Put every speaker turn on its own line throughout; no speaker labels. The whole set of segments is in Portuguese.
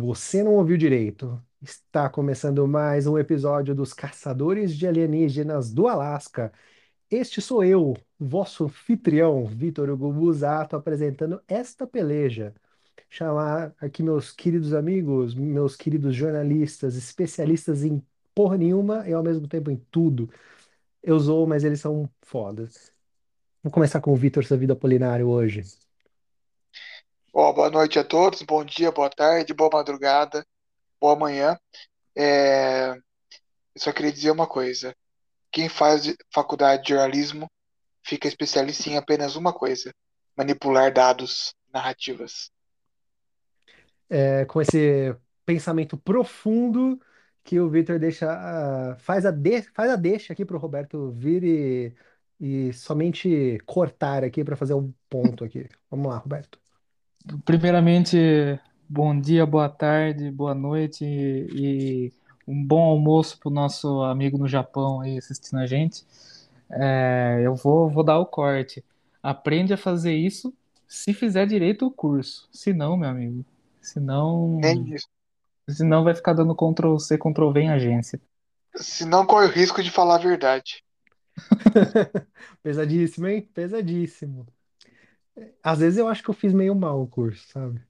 Você não ouviu direito. Está começando mais um episódio dos Caçadores de Alienígenas do Alasca. Este sou eu, vosso anfitrião, Vitor Hugo Busato, apresentando esta peleja. Chamar aqui meus queridos amigos, meus queridos jornalistas, especialistas em porra nenhuma e ao mesmo tempo em tudo. Eu sou, mas eles são fodas. Vou começar com o Vitor Vida Apolinário hoje.
Bom, boa noite a todos, bom dia, boa tarde, boa madrugada, boa manhã. É, Eu só queria dizer uma coisa: quem faz faculdade de jornalismo fica especialista em apenas uma coisa: manipular dados, narrativas.
É, com esse pensamento profundo que o Vitor deixa, faz a, de, faz a deixa aqui para o Roberto vir e, e somente cortar aqui para fazer um ponto aqui. Vamos lá, Roberto.
Primeiramente, bom dia, boa tarde, boa noite e, e um bom almoço para o nosso amigo no Japão aí assistindo a gente. É, eu vou, vou dar o corte. Aprende a fazer isso se fizer direito o curso. Se não, meu amigo, se não,
isso.
se não vai ficar dando Ctrl C, Ctrl V em agência.
Se não corre o risco de falar a verdade.
Pesadíssimo, hein? Pesadíssimo. Às vezes eu acho que eu fiz meio mal o curso, sabe?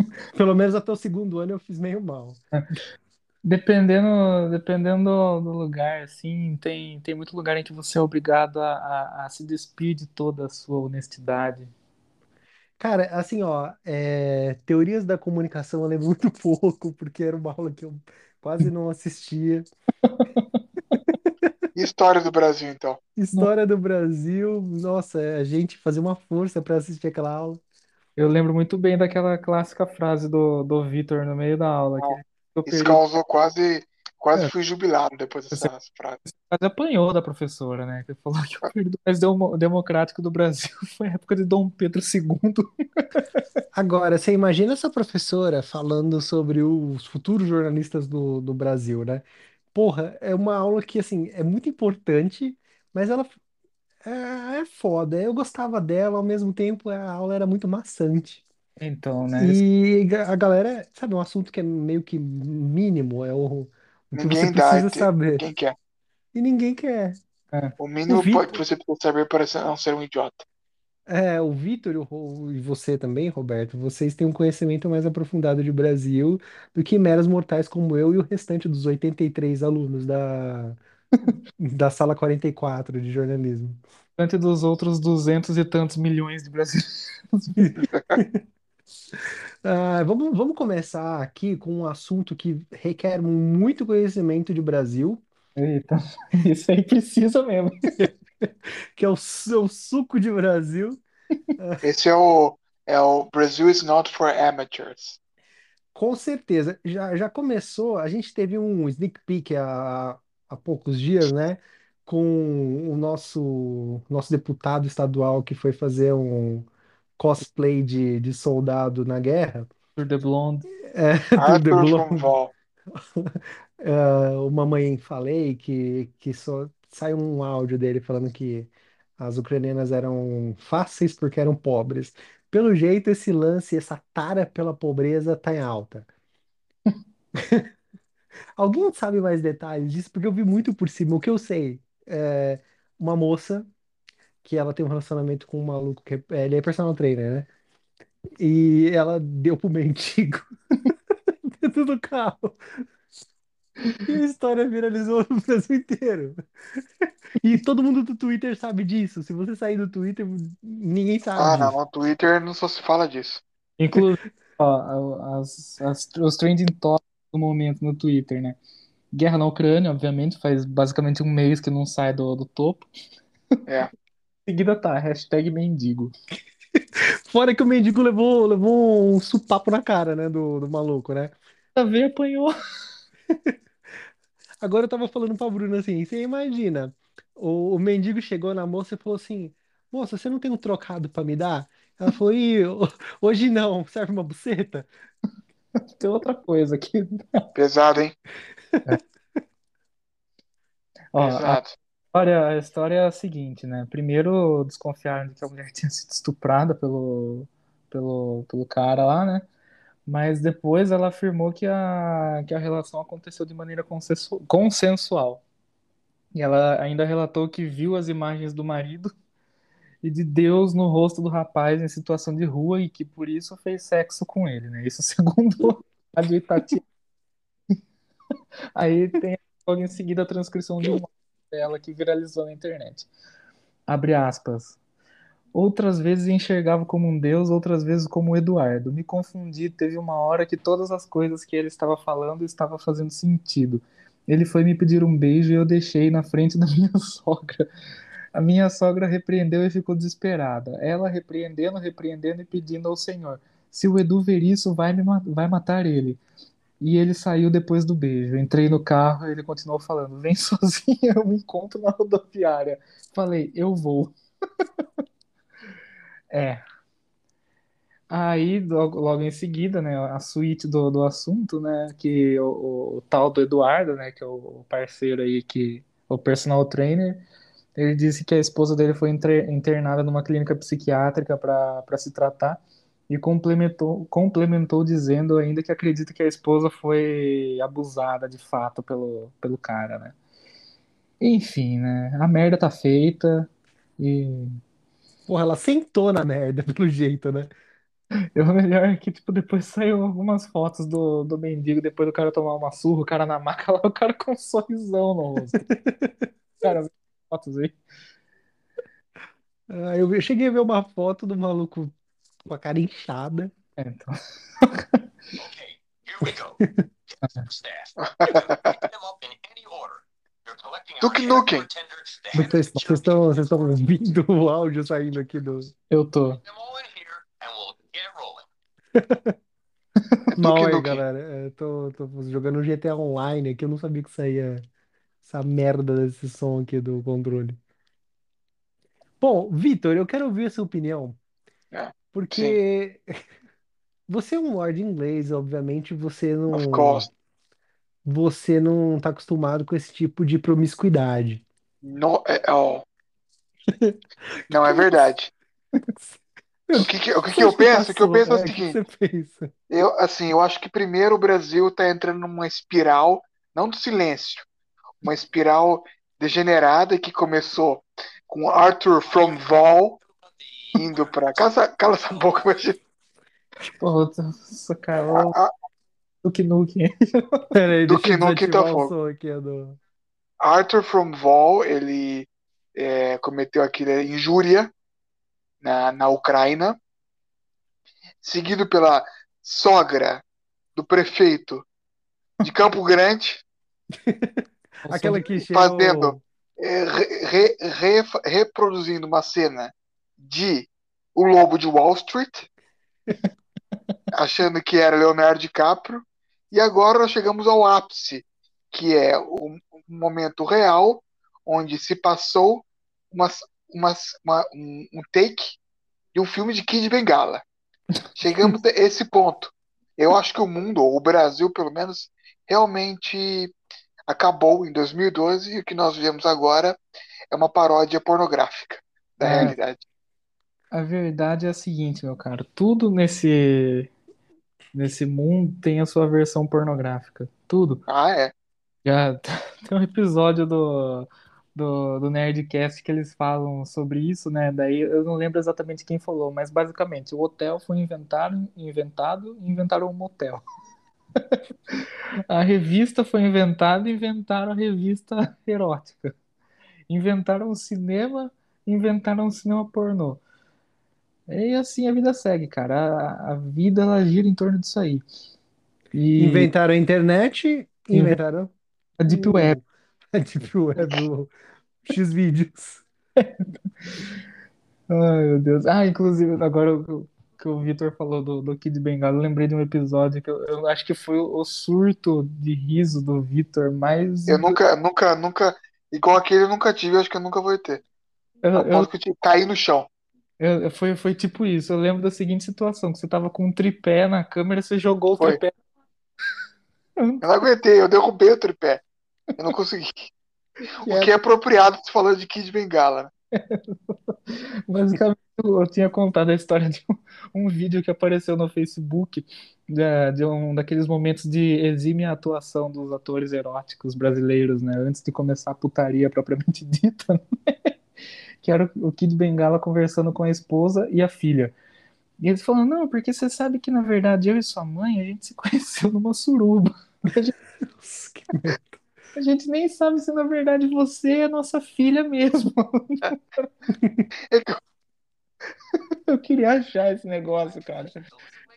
Pelo menos até o segundo ano eu fiz meio mal.
Dependendo, dependendo do, do lugar, assim, tem, tem muito lugar em que você é obrigado a, a, a se despir de toda a sua honestidade.
Cara, assim, ó, é, teorias da comunicação eu lembro muito pouco, porque era uma aula que eu quase não assistia.
História do Brasil, então?
História do Brasil, nossa, a gente fazia uma força para assistir aquela aula.
Eu lembro muito bem daquela clássica frase do, do Vitor no meio da aula, que
Não.
eu
Isso causou quase. Quase
É.
fui jubilado depois
Você-
dessas frases.
quase apanhou da professora, né? Que falou que o período mais demo- democrático do Brasil foi a época de Dom Pedro II.
Agora, você imagina essa professora falando sobre os futuros jornalistas do, do Brasil, né? Porra, é uma aula que, assim, é muito importante, mas ela é, é foda. Eu gostava dela, ao mesmo tempo a aula era muito maçante.
Então, né?
E a galera, sabe, um assunto que é meio que mínimo, é o, o que você
Ninguém dá,
precisa saber.
quem quer.
E ninguém quer.
É.
O
O
mínimo pode- que
Vitor,
você precisa saber para não ser um idiota.
É, o Vitor e o Ro- e você também, Roberto, vocês têm um conhecimento mais aprofundado de Brasil do que meros mortais como eu e o restante dos 83 alunos da, da sala 44 de jornalismo.
Diante dos outros duzentos e tantos milhões de brasileiros.
Ah, vamos, vamos começar aqui com um assunto que requer muito conhecimento de Brasil,
Eita, isso aí precisa mesmo.
que é o, su- o suco de Brasil.
Esse é o, é o Brazil is not for amateurs.
Com certeza, já, já começou. A gente teve um sneak peek há, há poucos dias, né? Com o nosso, nosso deputado estadual que foi fazer um cosplay de, de soldado na guerra.
Tour de Blonde.
É, Tour de
Arthur
Blonde.
from Val.
Ah, o Mamãe Falei que, que só saiu um áudio dele falando que as ucranianas eram fáceis porque eram pobres. Pelo jeito, esse lance, essa tara pela pobreza tá em alta. Alguém sabe mais detalhes disso? Porque eu vi muito por cima. O que eu sei é uma moça que ela tem um relacionamento com um maluco que é, ele é personal trainer, né? E ela deu pro mendigo dentro do carro. E a história viralizou no Brasil inteiro. E todo mundo do Twitter sabe disso. Se você sair do Twitter, ninguém sabe
Ah, não, no Twitter não só se fala disso.
Inclusive, ó, as, as- os trending topics do momento no Twitter, né? Guerra na Ucrânia, obviamente, faz basicamente um mês que não sai do, do topo.
É.
Em seguida tá, hashtag mendigo.
Fora que o mendigo levou, levou um supapo na cara, né, do, do maluco, né?
A ver, apanhou.
Agora eu tava falando pra Bruna assim, você imagina, o, o mendigo chegou na moça e falou assim, moça, você não tem um trocado pra me dar? Ela falou, Ih, ho- hoje não, serve uma buceta?
Tem outra coisa aqui.
Pesado, hein?
Ó, a
Pesado.
história, a história é a seguinte, né? Primeiro desconfiaram de que a mulher tinha sido estuprada pelo, pelo, pelo cara lá, né? Mas depois ela afirmou que a, que a relação aconteceu de maneira consensu- consensual. E ela ainda relatou que viu as imagens do marido e de Deus no rosto do rapaz em situação de rua e que por isso fez sexo com ele, né? Isso segundo a de Itatiaia. Aí tem logo em seguida a transcrição de um áudio dela que viralizou na internet. Abre aspas. Outras vezes enxergava como um deus, outras vezes como Eduardo. Me confundi, teve uma hora que todas as coisas que ele estava falando estavam fazendo sentido. Ele foi me pedir um beijo e eu deixei na frente da minha sogra. A minha sogra repreendeu e ficou desesperada. Ela repreendendo, repreendendo e pedindo ao Senhor: Se o Edu ver isso, vai, me, vai matar ele. E ele saiu depois do beijo. Entrei no carro ele continuou falando: Vem sozinha, eu me encontro na rodoviária. Falei: Eu vou. É. Aí, logo, logo em seguida, né, a suíte do, do assunto, né, que o, o- o tal do Eduardo, né, que é o, parceiro aí, que, o personal trainer, ele disse que a esposa dele foi internada numa clínica psiquiátrica para se tratar e complementou, complementou dizendo ainda que acredita que a esposa foi abusada de fato pelo, pelo cara, né. Enfim, né, a merda tá feita e
Porra, ela sentou na merda, pelo jeito, né?
E o melhor é que, tipo, depois saiu algumas fotos do, do mendigo, depois do cara tomar uma surra, o cara na maca lá, o cara com um sorrisão no rosto. Cara, vê fotos aí.
Ah, eu vi- eu cheguei a ver uma foto do maluco com a cara inchada.
É, então.
Here we go. Staff. You can pick them up in
Duke Nukem.
Vocês
of
vocês estão vocês estão ouvindo o áudio saindo aqui do.
Eu tô.
Mal aí, galera. É, tô, tô jogando GTA Online aqui, eu não sabia que saía essa merda desse som aqui do controle. Bom, Vitor, eu quero ouvir a sua opinião,
É,
porque você é um lord inglês, obviamente você
Of
não,
course.
Você não tá acostumado com esse tipo de promiscuidade.
No, é, ó. Não é verdade. O que, que- o que, que eu penso? O que eu penso é o
é,
seguinte.
você pensa?
Eu, assim, eu acho que primeiro o Brasil está entrando numa espiral, não do silêncio, uma espiral degenerada que começou com Arthur from Val indo para cala, essa- cala essa boca, imagina.
Pô,
A- a-
Duke Nukem.
Peraí,
Do
deixa eu
que não que tá fogo.
aqui do...
Arthur from Val, ele é, cometeu aquela injúria na, na Ucrânia, seguido pela sogra do prefeito de Campo Grande,
Aquela que
Fazendo. é, re- re- re- reproduzindo uma cena de O Lobo de Wall Street, achando que era Leonardo DiCaprio, e agora nós chegamos ao ápice, que é um momento real onde se passou uma, uma, uma- um, um take de um filme de Kid Bengala. Chegamos a esse ponto. Eu acho que o mundo, ou o Brasil pelo menos, realmente acabou em 2012 e o que nós vemos agora é uma paródia pornográfica da
É.
realidade.
A verdade é a seguinte, meu caro. Tudo nesse, nesse mundo tem a sua versão pornográfica. Tudo.
Ah, é.
Já tem um episódio do, do, do Nerdcast que eles falam sobre isso, né? Daí eu não lembro exatamente quem falou, mas basicamente o hotel foi inventado, inventado inventaram um motel. A revista foi inventada inventaram a revista erótica. Inventaram o cinema, inventaram o cinema pornô. E assim a vida segue, cara. A, a vida ela gira em torno disso aí. E
Inventaram a internet, inventaram
a Deep
o-
Web.
A Deep Web, o Xvideos.
Ai, meu Deus. Ah, inclusive, agora o que o Vitor falou do, do Kid Bengala, eu lembrei de um episódio que eu, eu acho que foi o surto de riso do Vitor mais.
Eu nunca, nunca, nunca, igual aquele eu nunca tive, acho que eu nunca vou ter.
Eu- eu-
eu tive- caí no chão.
Eu- foi, foi tipo isso. Eu lembro da seguinte situação: que você tava com um tripé na câmera, você jogou o
Foi.
tripé.
Eu não aguentei, eu derrubei o tripé. Eu não consegui. O que é apropriado se falando de Kid Bengala.
Basicamente, eu tinha contado a história de um, um vídeo que apareceu no Facebook da- de, um daqueles momentos de exímia atuação dos atores eróticos brasileiros, né? Antes de começar a putaria propriamente dita, né? Que era o Kid Bengala conversando com a esposa e a filha. E eles falando, não, porque você sabe que na verdade eu e sua mãe a gente se conheceu numa suruba. A gente, a gente nem sabe se na verdade você é nossa filha mesmo. Eu queria achar esse negócio, cara.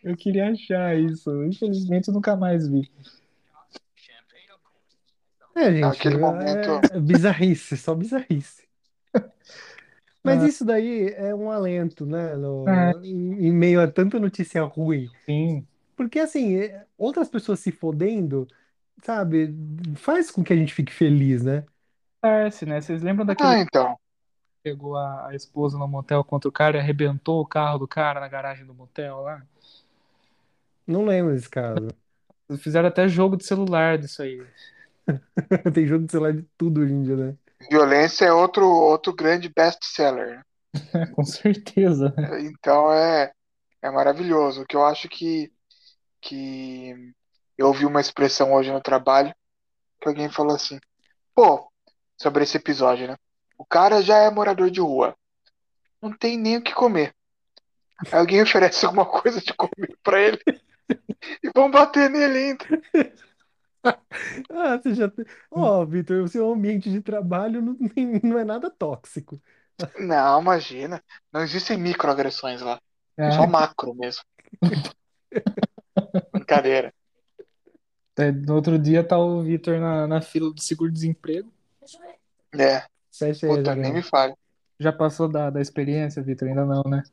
Eu queria achar isso. Infelizmente, eu nunca mais vi.
É, gente,
Naquele momento-
é bizarrice, só bizarrice. Mas
Ah.
isso daí é um alento, né? no-
É.
em, em meio a tanta notícia ruim.
Sim.
Porque, assim, é- outras pessoas se fodendo, sabe, faz com que a gente fique feliz, né?
Parece, né? Vocês lembram daquele
Ah,
que
então.
pegou a, a esposa no motel contra o cara e arrebentou o carro do cara na garagem do motel lá?
Não lembro desse caso.
Fizeram até jogo de celular disso aí.
Tem jogo de celular de tudo hoje em dia, né?
Violência é outro, outro grande best-seller.
Com certeza.
Então é, é maravilhoso. O que eu acho que, que eu ouvi uma expressão hoje no trabalho que alguém falou assim, pô, sobre esse episódio, né? O cara já é morador de rua. Não tem nem o que comer. Aí alguém oferece alguma coisa de comer pra ele e vão bater nele ainda.
Ah, você já. tem- Ó, Vitor, o seu ambiente de trabalho não, tem- não é nada tóxico.
Não, imagina. Não existem microagressões lá.
É,
Só macro mesmo. Brincadeira.
é, no outro dia tá o Vitor na, na fila do seguro-desemprego.
É,
Fecha aí,
puta, nem me fale.
Já passou da, da experiência, Vitor? Ainda não, né?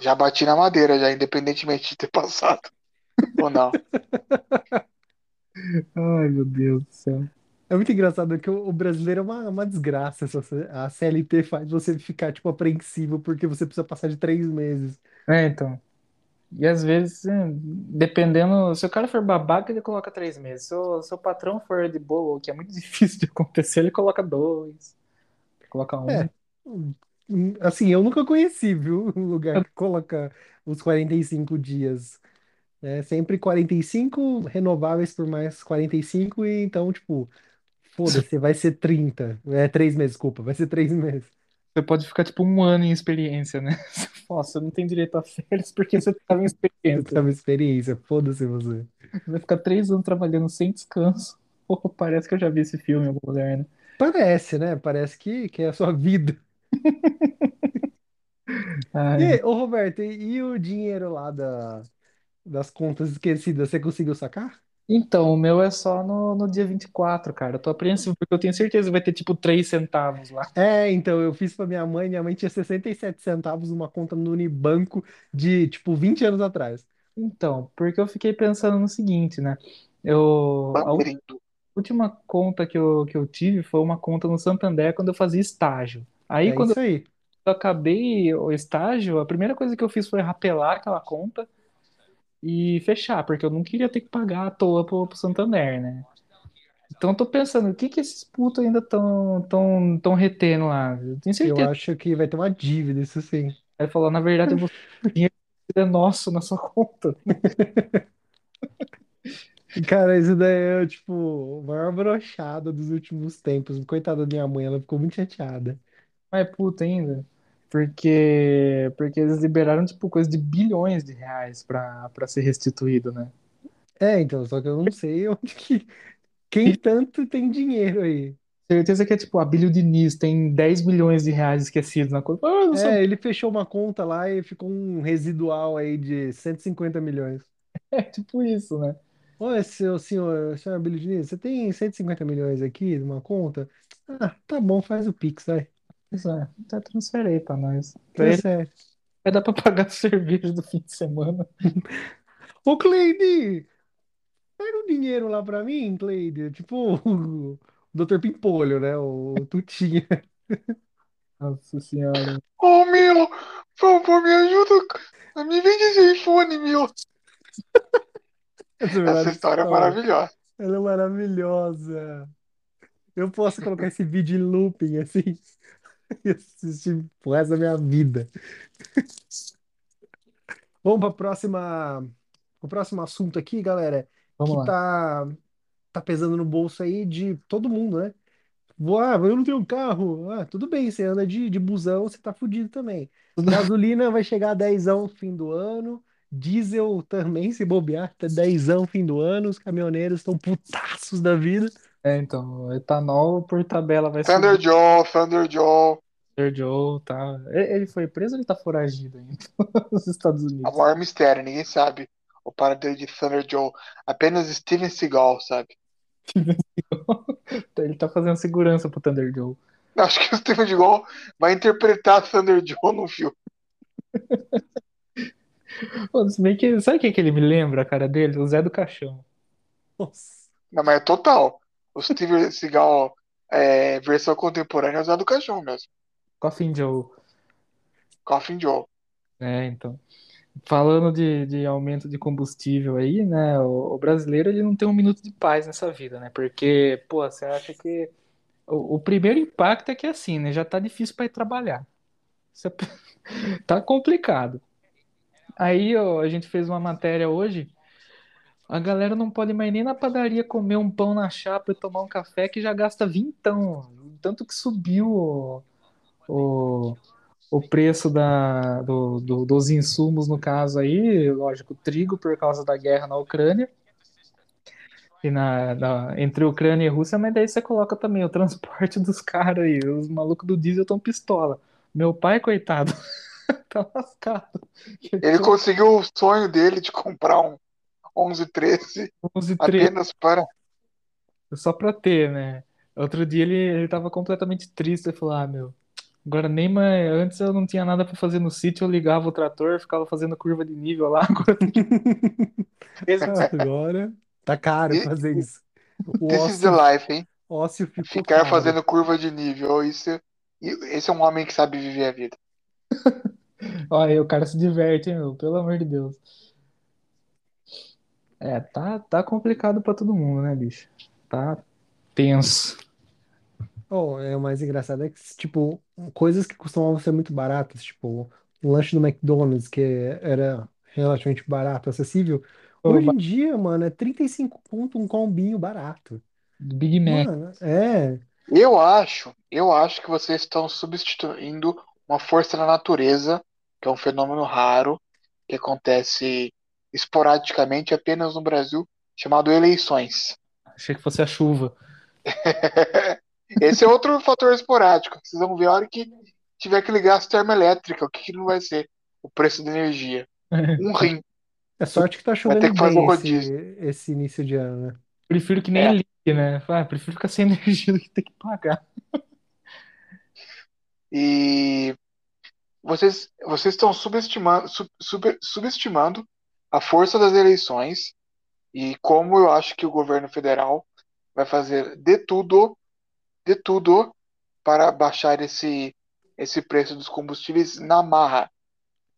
Já bati na madeira, já, independentemente de ter passado ou não.
Ai, meu Deus do céu.
É muito engraçado que o o brasileiro é uma, uma desgraça. essa- A CLT faz você ficar, tipo, apreensivo porque você precisa passar de três meses.
É, então. E às vezes, é, dependendo, se o cara for babaca, ele coloca três meses. Se o, se o patrão for de boa, o que é muito difícil de acontecer, ele coloca dois, coloca um.
É. Hum, Assim, eu nunca conheci, viu? Um lugar que coloca os 45 dias. É sempre 45 renováveis por mais 45, e então, tipo, foda-se, vai ser 30. É três meses, desculpa, vai ser três meses.
Você pode ficar tipo um ano em experiência, né? Nossa, você não tem direito a férias porque você estava em
Você
experiência.
tava experiência, foda-se você.
Vai ficar três anos trabalhando sem descanso. Pô, parece que eu já vi esse filme em algum lugar, né?
Parece, né? Parece que, que é a sua vida.
Ai,
E, aí, ô Roberto, e, e o dinheiro lá da, das contas esquecidas, você conseguiu sacar?
Então, o meu é só no, no dia 24, cara. Eu tô apreensivo porque eu tenho certeza que vai ter tipo 3 centavos lá.
É, então, eu fiz pra minha mãe, minha mãe tinha 67 centavos numa conta no Unibanco de, tipo, 20 anos atrás.
Então, porque eu fiquei pensando no seguinte, né? Eu, a ú-
Banderindo.
última conta que eu, que eu tive foi uma conta no Santander quando eu fazia estágio. Aí,
É
quando
isso aí.
eu acabei o estágio, a primeira coisa que eu fiz foi rapelar aquela conta e fechar, porque eu não queria ter que pagar à toa pro, pro Santander, né? Então, eu tô pensando, o que que esses putos ainda tão, tão, tão retendo lá? Eu tenho
Eu
certeza.
acho que vai ter uma dívida, isso sim.
Aí falou, na verdade, eu vou... o dinheiro é nosso na sua conta.
Cara, isso daí é, tipo, o maior brochada dos últimos tempos. Coitada da minha mãe, ela ficou muito chateada.
Mas é puta ainda. Porque, porque eles liberaram, tipo, coisa de bilhões de reais pra, pra ser restituído, né?
É, então, só que eu não sei onde que. Quem tanto tem dinheiro aí?
Certeza que é tipo, a Bílio Diniz tem 10 milhões de reais esquecidos na conta. Ah, não
É,
sabia.
ele fechou uma conta lá e ficou um residual aí de 150 milhões.
É tipo isso, né?
Olha, seu senhor, senhor Abílio Diniz, você tem 150 milhões aqui numa conta? Ah, tá bom, faz o Pix, vai.
Isso é, tá transfere aí pra nós. Pra ele
Transfere.
vai dar pra pagar a cerveja do fim de semana.
Ô, Cleide, pega um dinheiro lá pra mim, Cleide. Tipo o Dr. Pimpolho, né? O Tutinha.
Nossa senhora.
Ô, meu, por favor, me ajuda. Me vende esse iPhone, meu.
Essa, é
Essa história é maravilhosa.
Ela é maravilhosa. Eu posso colocar esse vídeo em looping, assim. e assistir pro resto da minha vida. Vamos para próxima, o próximo assunto aqui, galera, que
Vamos lá.
tá, tá pesando no bolso aí de todo mundo, né? Ah, eu não tenho um carro. Ah, tudo bem, você anda de, de busão, você tá fudido também. Gasolina vai chegar a dezão no fim do ano. Diesel também, se bobear, tá dezão no fim do ano. Os caminhoneiros estão putaços da vida.
É, então, o etanol por tabela vai
Thunder
subir.
Joe, Thunder Joe.
Thunder Joe, tá. Ele foi preso ou ele tá foragido ainda nos Estados
É o
Unidos?
maior mistério, ninguém sabe o paradeiro de Thunder Joe. Apenas Steven Seagal sabe.
Ele tá fazendo segurança pro Thunder Joe.
Acho que o Steven Seagal vai interpretar Thunder Joe no filme.
Pô, se bem que, sabe quem que ele me lembra, a cara dele? O Zé do Caixão.
Nossa.
Não, mas é total. O Steven Seagal, é, versão contemporânea, é usado do caixão mesmo.
Coffin Joe.
Coffin Joe.
É, então. Falando de, de aumento de combustível aí, né? O, o brasileiro ele não tem um minuto de paz nessa vida, né? Porque, pô, você acha que. O, o primeiro impacto é que assim, né? Já tá difícil para ir trabalhar. É- Tá complicado. Aí, ó, a gente fez uma matéria hoje. A galera não pode mais nem na padaria comer um pão na chapa e tomar um café que já gasta vintão. Tanto que subiu o, o, o preço da, do, do- dos insumos, no caso aí, lógico, trigo por causa da guerra na Ucrânia. E na, na- entre Ucrânia e Rússia, mas daí você coloca também o transporte dos caras aí. Os malucos do diesel estão pistola. Meu pai, coitado, tá lascado.
Ele conseguiu o sonho dele de comprar um 1113
11, 13.
apenas para.
Só pra ter, né? Outro dia ele, ele tava completamente triste. Ele falou: Ah, meu, agora nem mais. Antes eu não tinha nada pra fazer no sítio, eu ligava o trator, ficava fazendo curva de nível lá. Agora que.
Agora tá caro
E-
fazer isso. O
This is the
ócio,
life, hein?
ócio ficou
Ficar
caro.
fazendo curva de nível. Isso, e esse é um homem que sabe viver a vida.
Olha, o cara se diverte, hein, meu? Pelo amor de Deus. É, tá, tá complicado pra todo mundo, né, bicho? Tá tenso.
Oh, é, o mais engraçado é que, tipo, coisas que costumavam ser muito baratas, tipo, o lanche do McDonald's, que era relativamente barato, acessível, hoje
ba-
em dia, mano, é 35 conto um combinho barato.
Big Mac.
Mano, é.
Eu acho, eu acho que vocês estão substituindo uma força da natureza, que é um fenômeno raro, que acontece esporadicamente apenas no Brasil, chamado eleições.
Achei que fosse a chuva.
Esse é outro fator esporádico. Vocês vão ver a hora que tiver que ligar a termoelétrica, o que, que não vai ser o preço da energia. Um rim.
É sorte que tá chovendo
que
bem esse, esse início de ano, né?
Prefiro que nem
É.
ligue, né? Ah, prefiro ficar sem energia do que ter que pagar.
E vocês, vocês estão subestimando, sub- super- subestimando a força das eleições e como eu acho que o governo federal vai fazer de tudo, de tudo para baixar esse, esse preço dos combustíveis na marra.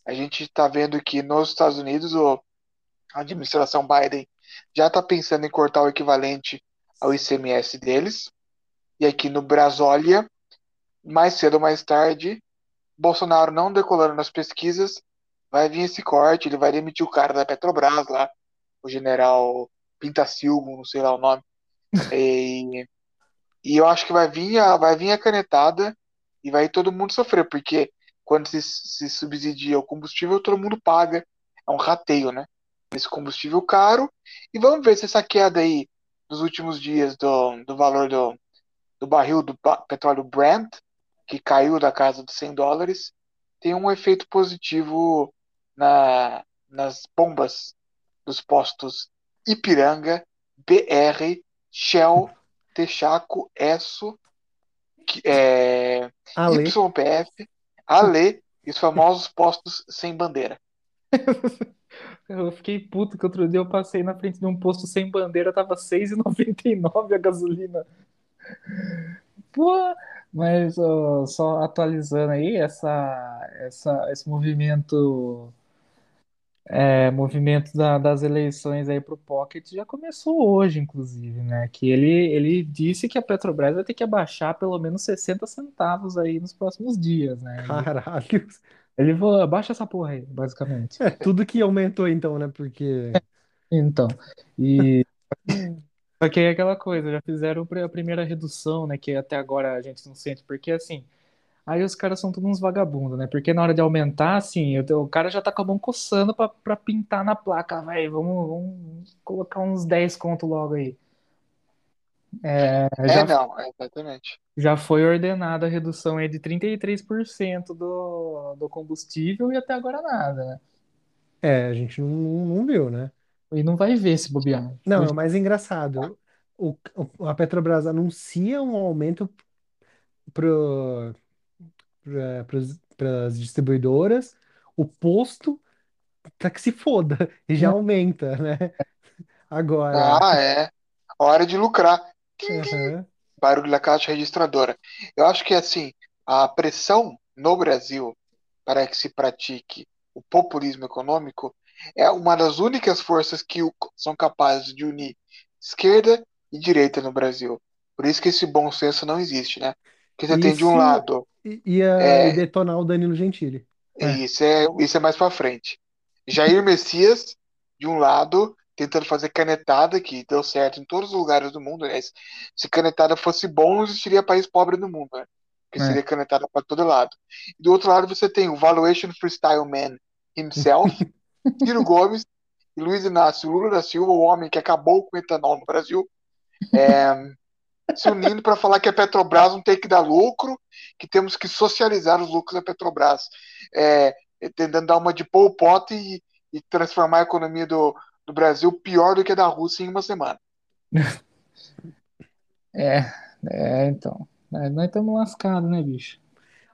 A gente está vendo que nos Estados Unidos o- a administração Biden já está pensando em cortar o equivalente ao ICMS deles. E aqui no Brasólia, mais cedo ou mais tarde, Bolsonaro não decolando nas pesquisas, vai vir esse corte, ele vai demitir o cara da Petrobras lá, o general Pintacilgo, não sei lá o nome. E, e eu acho que vai vir a, vai vir a canetada e vai todo mundo sofrer, porque quando se, se subsidia o combustível, todo mundo paga. É um rateio, né? Esse combustível caro. E vamos ver se essa queda aí dos últimos dias do, do valor do, do barril do petróleo Brent, que caiu da casa dos 100 dólares, tem um efeito positivo na, nas bombas dos postos Ipiranga, BR, Shell, Texaco, Esso, é,
Ale,
YPF, Ale e os famosos postos sem bandeira.
Eu fiquei puto que outro dia eu passei na frente de um posto sem bandeira, tava R$ 6,99 a gasolina. Pô, mas ó, só atualizando aí, essa, essa, esse movimento É, movimento da- das eleições aí pro Pocket já começou hoje, inclusive, né? Que ele, ele disse que a Petrobras vai ter que abaixar pelo menos 60 centavos aí nos próximos dias, né? Ele,
Caralho.
ele falou, abaixa essa porra aí, basicamente.
É, tudo que aumentou então, né? Porque.
Então, e só que é aquela coisa, já fizeram a primeira redução, né? Que até agora a gente não sente, porque assim. Aí os caras são todos uns vagabundos, né? Porque na hora de aumentar, assim, o, o cara já tá com a mão coçando pra, pra pintar na placa, vai, vamos, vamos colocar uns 10 conto logo aí. É,
É,
já,
não, é, exatamente.
já foi ordenada a redução aí de 33% do, do combustível e até agora nada, né?
É, a gente não, não viu, né?
E não vai ver se bobear.
Não, é o mais engraçado. O, o- a Petrobras anuncia um aumento para as distribuidoras, o posto tá que se foda, e já aumenta, né? Agora,
Ah, é. Hora de lucrar. Tim, tim,
aham,
barulho da caixa registradora. Eu acho que assim, a pressão no Brasil para que se pratique o populismo econômico é uma das únicas forças que são capazes de unir esquerda e direita no Brasil. Por isso que esse bom senso não existe, né? Porque você tem de um
isso
lado,
ia
é,
detonar o Danilo Gentili.
É,
isso é, isso é mais para frente. Jair Messias, de um lado, tentando fazer canetada, que deu certo em todos os lugares do mundo. Aliás, se canetada fosse bom, não existiria país pobre no mundo, né? Porque
é.
seria canetada para todo lado. E do outro lado, você tem o Valuation Freestyle Man himself, Ciro Gomes e Luiz Inácio Lula da Silva, o homem que acabou com o etanol no Brasil, se unindo para falar que a Petrobras não tem que dar lucro, que temos que socializar os lucros da Petrobras, é, tentando dar uma de Pol Pot e, e transformar a economia do, do Brasil pior do que a da Rússia em uma semana.
É, é, então. É, nós estamos lascados, né, bicho?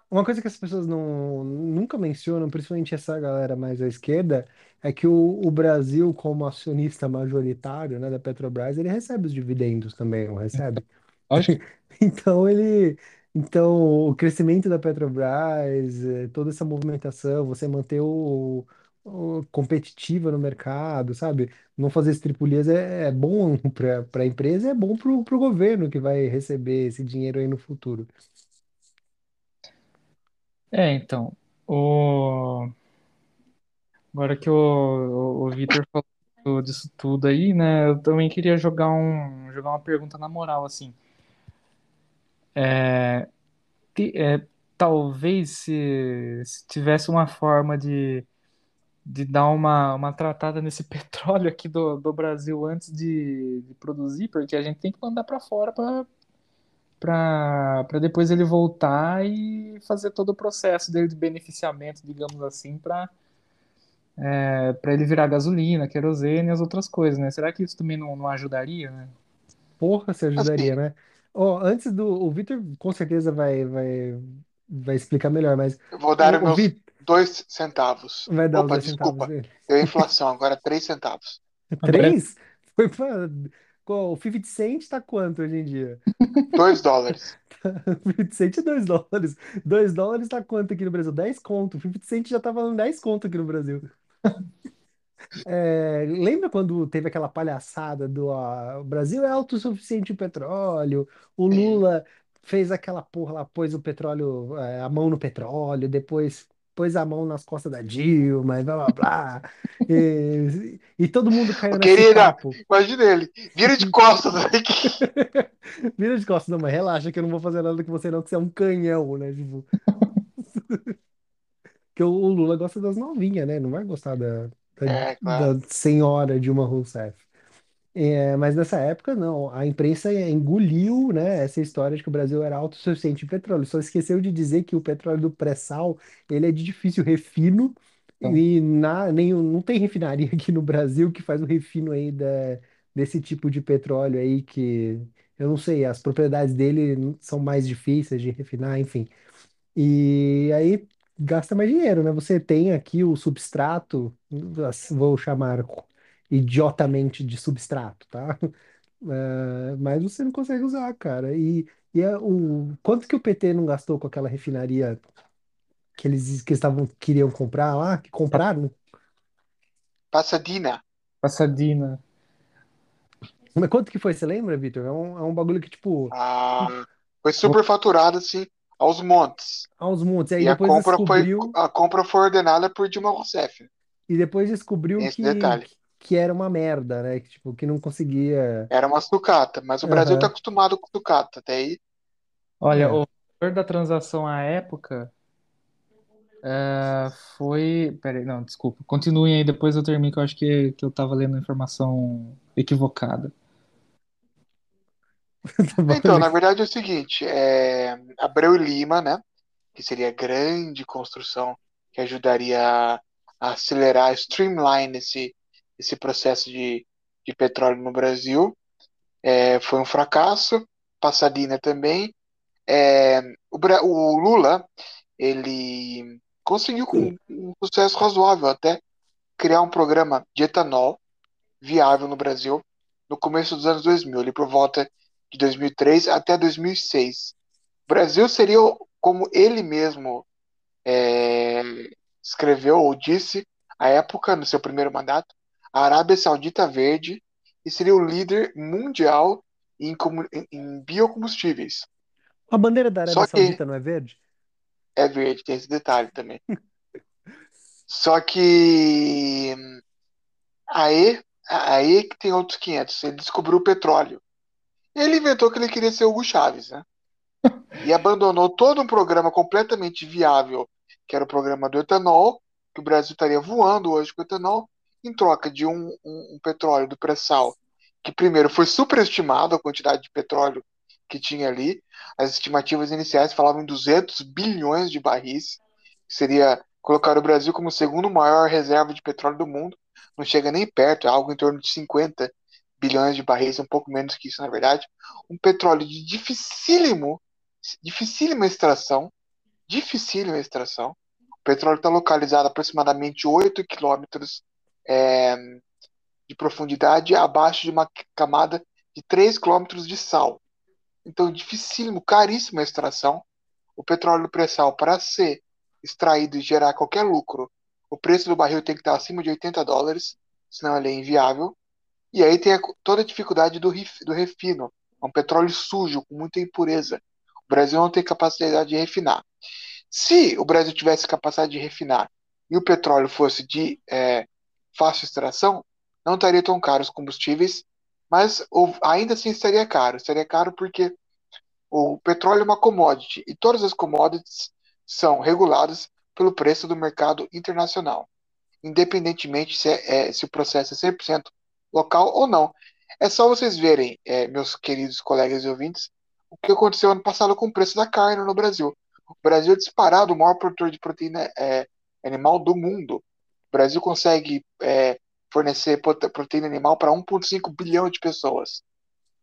Uma coisa que as pessoas não, nunca mencionam, principalmente essa galera mais à esquerda, é que o, o Brasil, como acionista majoritário, né, da Petrobras, ele recebe os dividendos também, não recebe?
Lógico.
Então ele, então o crescimento da Petrobras, eh, toda essa movimentação, você manter o, o competitiva no mercado, sabe? Não fazer estripulias é, é bom para para a empresa, é bom para o governo que vai receber esse dinheiro aí no futuro.
É, então. O... Agora que o, o, o Vitor falou disso tudo aí, né? Eu também queria jogar um, jogar uma pergunta na moral, assim. Te- é, talvez se, se tivesse uma forma de, de dar uma, uma tratada nesse petróleo aqui do, do Brasil antes de, de produzir, porque a gente tem que mandar para fora para para depois ele voltar e fazer todo o processo dele de beneficiamento, digamos assim, para para ele virar gasolina, querosene e as outras coisas, né? Será que isso também não, não ajudaria, né?
Porra, se
Assim,
ajudaria, né? Ó, antes do. O Vitor com certeza vai, vai, vai explicar melhor, mas
eu vou dar
o, o
meus
Vitor
dois centavos.
vai dar os
Opa,
dois centavos
desculpa,
dele.
deu inflação, agora três centavos.
Três? Foi pra. Qual, o 50 Cent tá quanto hoje em dia?
Dois dólares.
O 50 Cent é 2 dólares. 2 dólares tá quanto aqui no Brasil? 10 conto. O 50 Cent já tá valendo 10 conto aqui no Brasil. É, lembra quando teve aquela palhaçada do ah, o Brasil é autossuficiente em petróleo, o
Sim.
Lula fez aquela porra lá, pôs o petróleo, é, a mão no petróleo, depois pôs a mão nas costas da Dilma, e blá blá blá. E, e todo mundo caiu nesse
querida,
papo.
imagina ele, vira de costas aqui.
Vira de costas, não, mas relaxa que eu não vou fazer nada com você, não, que você é um canhão, né? Tipo, que o o Lula gosta das novinhas, né? Não vai gostar da,
É,
da,
claro.
da senhora Dilma Rousseff. É, mas nessa época, não. A imprensa engoliu, né, essa história de que o Brasil era autossuficiente em petróleo. Só esqueceu de dizer que o petróleo do pré-sal, ele é de difícil refino
Então,
e na, nem, não tem refinaria aqui no Brasil que faz o refino aí da, desse tipo de petróleo aí que, eu não sei, as propriedades dele são mais difíceis de refinar, enfim. E aí gasta mais dinheiro, né? Você tem aqui o substrato, vou chamar idiotamente de substrato, tá? É, mas você não consegue usar, cara. E, e é o quanto que o PT não gastou com aquela refinaria que eles que estavam queriam comprar lá, que compraram?
Pasadena.
Pasadena.
Mas quanto que foi, você lembra, Vitor? É um, é um bagulho que, tipo,
Ah, foi superfaturado, assim, aos montes.
aos montes. Aí
E a
depois
compra foi,
descobriu,
a compra foi ordenada por Dilma Rousseff.
e depois descobriu
esse
que,
detalhe.
que era uma merda, né? Que, tipo, que não conseguia.
Era uma sucata, mas o Brasil está
Aham.
acostumado com sucata. Até aí,
Olha,
É.
o valor da transação à época eh, foi. Peraí, não, desculpa. Continuem aí, depois eu termino, que eu acho que, que eu tava lendo a informação equivocada.
Tava
Então, na verdade é o seguinte, é, Abreu e Lima, né, que seria a grande construção que ajudaria a, a acelerar, streamline esse, esse processo de, de petróleo no Brasil, é, foi um fracasso, Passadina também. É, o, o Lula, ele conseguiu com um sucesso razoável até criar um programa de etanol viável no Brasil no começo dos anos 2000, ali por volta de 2003 até 2006. O Brasil seria, como ele mesmo é, escreveu ou disse à época, no seu primeiro mandato, a Arábia Saudita Verde e seria o líder mundial em, em- biocombustíveis.
A bandeira da Arábia Saudita não é verde?
É verde, tem esse detalhe também. Só que aí, aí que tem outros 500. Ele descobriu o petróleo. Ele inventou que ele queria ser Hugo Chávez, né? E abandonou todo um programa completamente viável, que era o programa do etanol, que o Brasil estaria voando hoje com etanol, em troca de um, um- um petróleo do pré-sal, que primeiro foi superestimado a quantidade de petróleo que tinha ali. As estimativas iniciais falavam em 200 bilhões de barris, que seria colocar o Brasil como o segundo maior reserva de petróleo do mundo. Não chega nem perto, é algo em torno de 50 bilhões de barris, um pouco menos que isso, na verdade. Um petróleo de dificílimo, dificílima extração, dificílima extração. O petróleo está localizado a aproximadamente 8 quilômetros é, de profundidade abaixo de uma camada de 3 quilômetros de sal. Então, dificílimo, caríssima extração. O petróleo pré-sal, para ser extraído e gerar qualquer lucro, o preço do barril tem que estar acima de 80 dólares, senão ele é inviável. E aí tem a- toda a dificuldade do, ref- do refino. É um petróleo sujo, com muita impureza. O Brasil não tem capacidade de refinar. Se o Brasil tivesse capacidade de refinar e o petróleo fosse de é, fácil extração, não estaria tão caro os combustíveis, mas o- ainda assim estaria caro. Estaria caro porque o petróleo é uma commodity e todas as commodities são reguladas pelo preço do mercado internacional, independentemente se, é- é- se o processo é 100% local ou não. É só vocês verem, é, meus queridos colegas e ouvintes, o que aconteceu ano passado com o preço da carne no Brasil. O Brasil é disparado o maior produtor de proteína é, animal do mundo. O Brasil consegue é, fornecer prote- proteína animal para 1,5 bilhão de pessoas.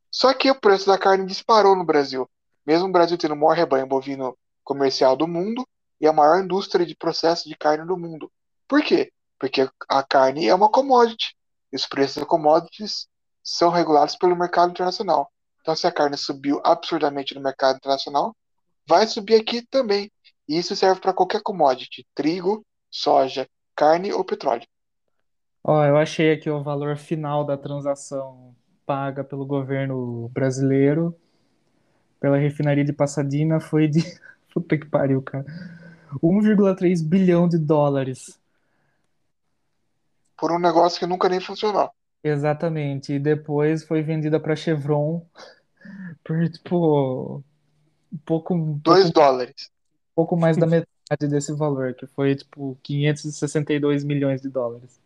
Só que o preço da carne disparou no Brasil. Mesmo o Brasil tendo o maior rebanho bovino comercial do mundo e a maior indústria de processo de carne do mundo. Por quê? Porque a carne é uma commodity. Os preços das commodities são regulados pelo mercado internacional. Então, se a carne subiu absurdamente no mercado internacional, vai subir aqui também. E isso serve para qualquer commodity: trigo, soja, carne ou petróleo.
Ó, eu achei aqui o valor final da transação paga pelo governo brasileiro pela refinaria de Pasadena foi de. Puta que pariu, cara. 1,3 bilhão de dólares.
Por um negócio que nunca nem funcionou.
Exatamente. E depois foi vendida para Chevron por, tipo, um pouco, um pouco,
2 dólares.
pouco mais da metade desse valor, que foi, tipo, 562 milhões de dólares.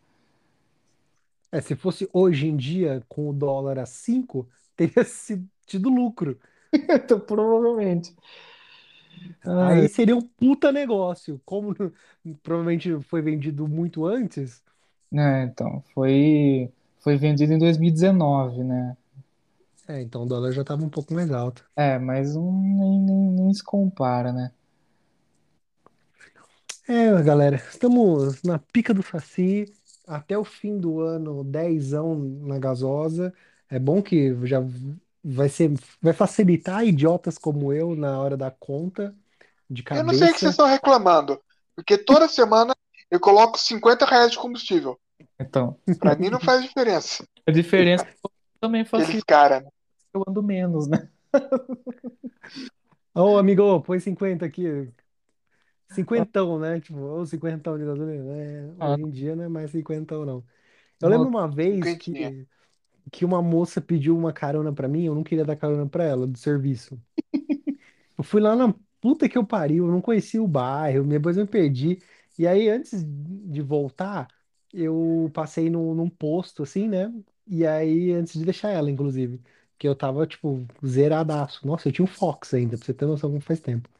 É, se fosse hoje em dia, com o dólar a 5, teria sido, tido lucro.
Então, provavelmente.
Aí seria um puta negócio. Como provavelmente foi vendido muito antes,
é, então, foi, foi vendido em 2019, né?
é, então o dólar já estava um pouco mais alto.
É, mas um, nem, nem, nem se compara, né?
É, galera, estamos na pica do Saci, até o fim do ano, dezão na gasosa. É bom que já vai ser, vai facilitar idiotas como eu na hora da conta de
Eu não sei o que vocês
cabeça.
estão reclamando. Porque toda semana eu coloco 50 reais de combustível.
Então,
Pra mim não faz diferença.
a diferença é que eu também faço
Aqueles
isso,
caras, né?
eu ando menos, né?
Ô, amigo, põe 50 aqui. Cinquentão, né? Tipo, ou cinquentão de gasolina. É,
Ah,
hoje em dia não é mais cinquentão, não. Eu lembro uma vez que, que uma moça pediu uma carona pra mim, eu não queria dar carona pra ela, do serviço. Eu fui lá na puta que eu pariu, eu não conhecia o bairro, depois eu me perdi. E aí, antes de voltar, eu passei num, num posto, assim, né? E aí, antes de deixar ela, inclusive, que eu tava, tipo, zeradaço. Nossa, eu tinha um Fox ainda, pra você ter noção como faz tempo.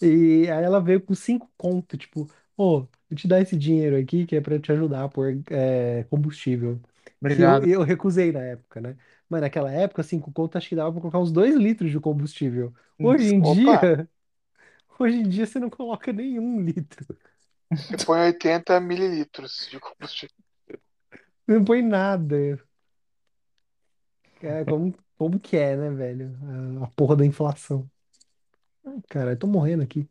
E aí ela veio com cinco conto, tipo, ô, vou te dar esse dinheiro aqui que é pra te ajudar a pôr é, combustível. Eu,
obrigado.
eu recusei na época, né? Mas naquela época, cinco conto acho que dava pra colocar uns dois litros de combustível. Hoje em
Opa,
dia, hoje em dia você não coloca nenhum litro.
Você põe 80 mililitros de combustível.
Não põe nada. É, como, como que é, né, velho? A, a porra da inflação. Ai, cara, eu tô morrendo aqui.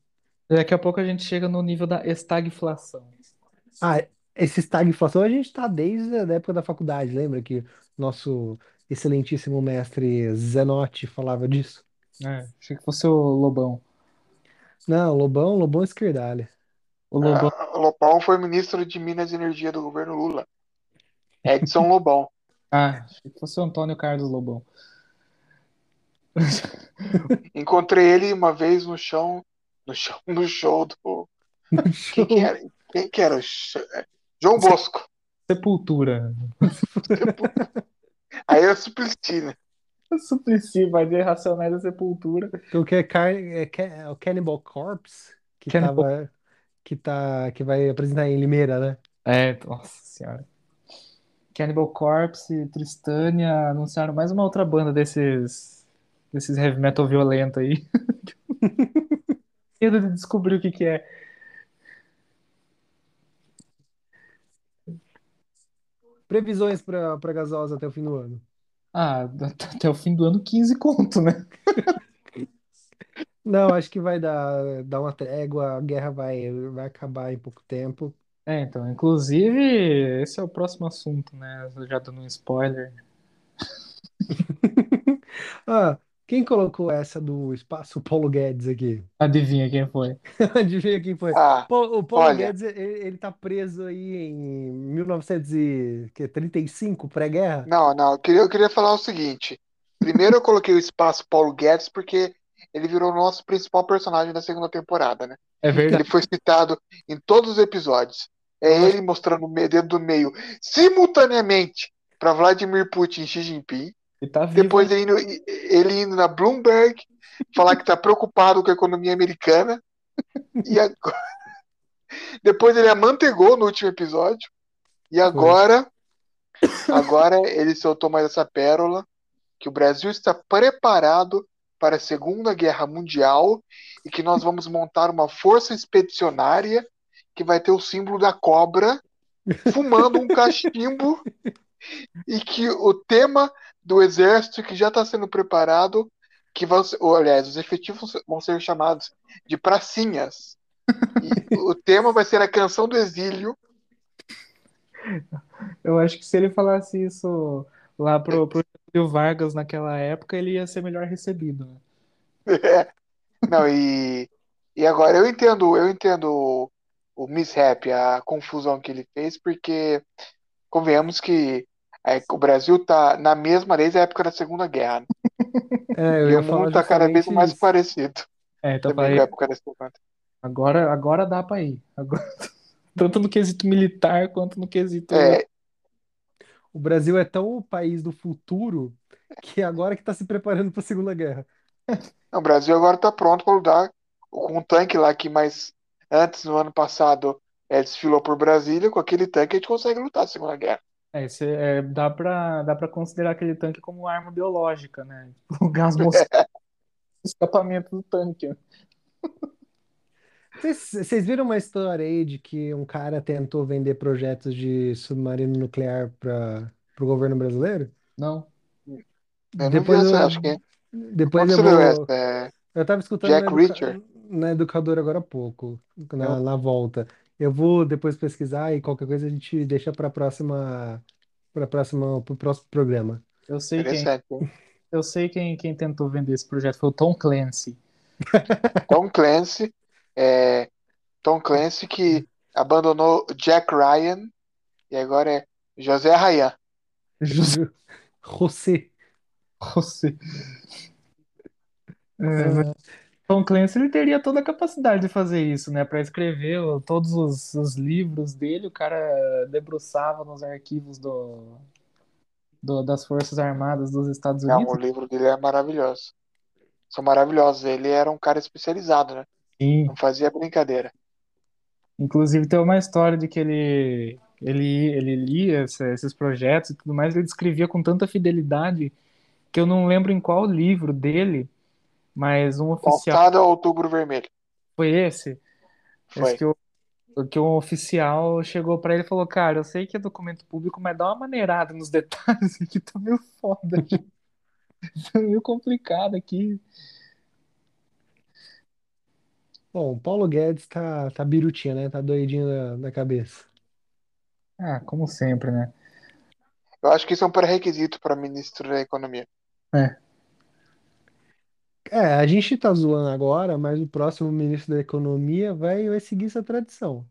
Daqui a pouco a gente chega no nível da estagflação.
Ah, esse estagflação a gente tá desde a época da faculdade, lembra que nosso excelentíssimo mestre Zenotti falava disso?
É, achei que fosse o Lobão.
Não, Lobão, Lobão esquerdalha.
O Lobão.
Ah, o Lobão foi ministro de Minas e Energia do governo Lula. Edson Lobão.
Ah, achei que fosse o Antônio Carlos Lobão.
Encontrei ele uma vez no chão, no show, no show do.
No
Quem
show.
que era? Quem que era? João Bosco.
Sepultura.
Aí eu suplici, né?
Suplicy, vai ver Racionais da Sepultura.
O que é, car... é, é o Cannibal Corpse que
Cannibal-
tava que tá que vai apresentar em Limeira, né?
É, nossa senhora. Cannibal Corpse e Tristânia anunciaram mais uma outra banda desses desses heavy metal violento aí. Medo de descobrir o que que é.
Previsões para para gasosa até o fim do ano.
Ah, até o fim do ano 15 conto, né?
Não, acho que vai dar, dar uma trégua, a guerra vai, vai acabar em pouco tempo.
É, então, inclusive, esse é o próximo assunto, né? Já dando um spoiler.
Ah, quem colocou essa do espaço Paulo Guedes aqui?
Adivinha quem foi?
Adivinha quem foi?
Ah,
O Paulo
olha.
Guedes, ele, ele tá preso aí em 1935, pré-guerra?
não, não. Eu queria, eu queria falar o seguinte. Primeiro eu coloquei o espaço Paulo Guedes porque ele virou o nosso principal personagem da segunda temporada, né?
É verdade.
Ele foi citado em todos os episódios. É ele mostrando o dedo do meio simultaneamente para Vladimir Putin e Xi Jinping.
Tá.
Depois ele indo, ele indo na Bloomberg falar que está preocupado com a economia americana. E agora... Depois ele amantegou no último episódio. E agora, agora ele soltou mais essa pérola que o Brasil está preparado para a Segunda Guerra Mundial e que nós vamos montar uma força expedicionária que vai ter o símbolo da cobra fumando um cachimbo e que o tema do exército que já está sendo preparado, que ser, ou, aliás, os efetivos vão ser chamados de pracinhas. E o tema vai ser a canção do exílio.
Eu acho que se ele falasse isso lá pro, pro Getúlio Vargas naquela época, ele ia ser melhor recebido. né?
Não, e, e agora eu entendo, eu entendo o, o mishap, a confusão que ele fez, porque convenhamos que é, o Brasil tá na mesma desde a época da Segunda Guerra. né?
É,
E o mundo tá cada vez mais
isso.
parecido
É,
época da Segunda.
agora, agora dá pra ir. Agora- tanto no quesito militar quanto no quesito.
É,
O Brasil é tão o país do futuro que agora que está se preparando para a Segunda Guerra.
o Brasil agora tá pronto para lutar com um tanque lá que mais antes, no ano passado, é, desfilou por Brasília, com aquele tanque a gente consegue lutar a Segunda Guerra.
É, esse- é, dá pra, dá pra considerar aquele tanque como arma biológica, né? O gás mosquito, escapamento do tanque.
Vocês viram uma história aí de que um cara tentou vender projetos de submarino nuclear para o governo brasileiro?
Não.
Eu não vi
Depois
essa,
eu,
acho que.
depois
Onde
eu vou.
essa? É,
Eu tava escutando
Jack
na, educa-
Reacher?
na educadora agora há pouco, na,
Eu-
na volta. Eu vou depois pesquisar e qualquer coisa a gente deixa para próxima, para próxima, pro próximo programa.
Eu sei quem, eu sei quem, quem tentou vender esse projeto foi o Tom Clancy.
Tom Clancy, é, Tom Clancy que abandonou Jack Ryan e agora é José Ryan.
José
José.
José. É, mas Tom Clancy ele teria toda a capacidade de fazer isso, né? Para escrever todos os, os livros dele, o cara debruçava nos arquivos do, do- das Forças Armadas dos Estados
Não,
Unidos.
o livro dele é maravilhoso. São maravilhosos. Ele era um cara especializado, né?
Sim.
Não fazia brincadeira.
Inclusive tem uma história de que ele ele ele lia esses projetos e tudo mais, ele descrevia com tanta fidelidade que eu não lembro em qual livro dele, mas um oficial
Voltado ao Outubro Vermelho.
foi esse, esse
Foi.
que o que um oficial chegou pra ele e falou, cara, eu sei que é documento público, mas dá uma maneirada nos detalhes aqui, tá meio foda, tá meio complicado aqui.
Bom, o Paulo Guedes tá, tá birutinha, né? Tá doidinho da, da cabeça.
Ah, como sempre, né?
Eu acho que isso é um pré-requisito para ministro da Economia.
É,
É, a gente tá zoando agora, mas o próximo ministro da Economia vai, vai seguir essa tradição.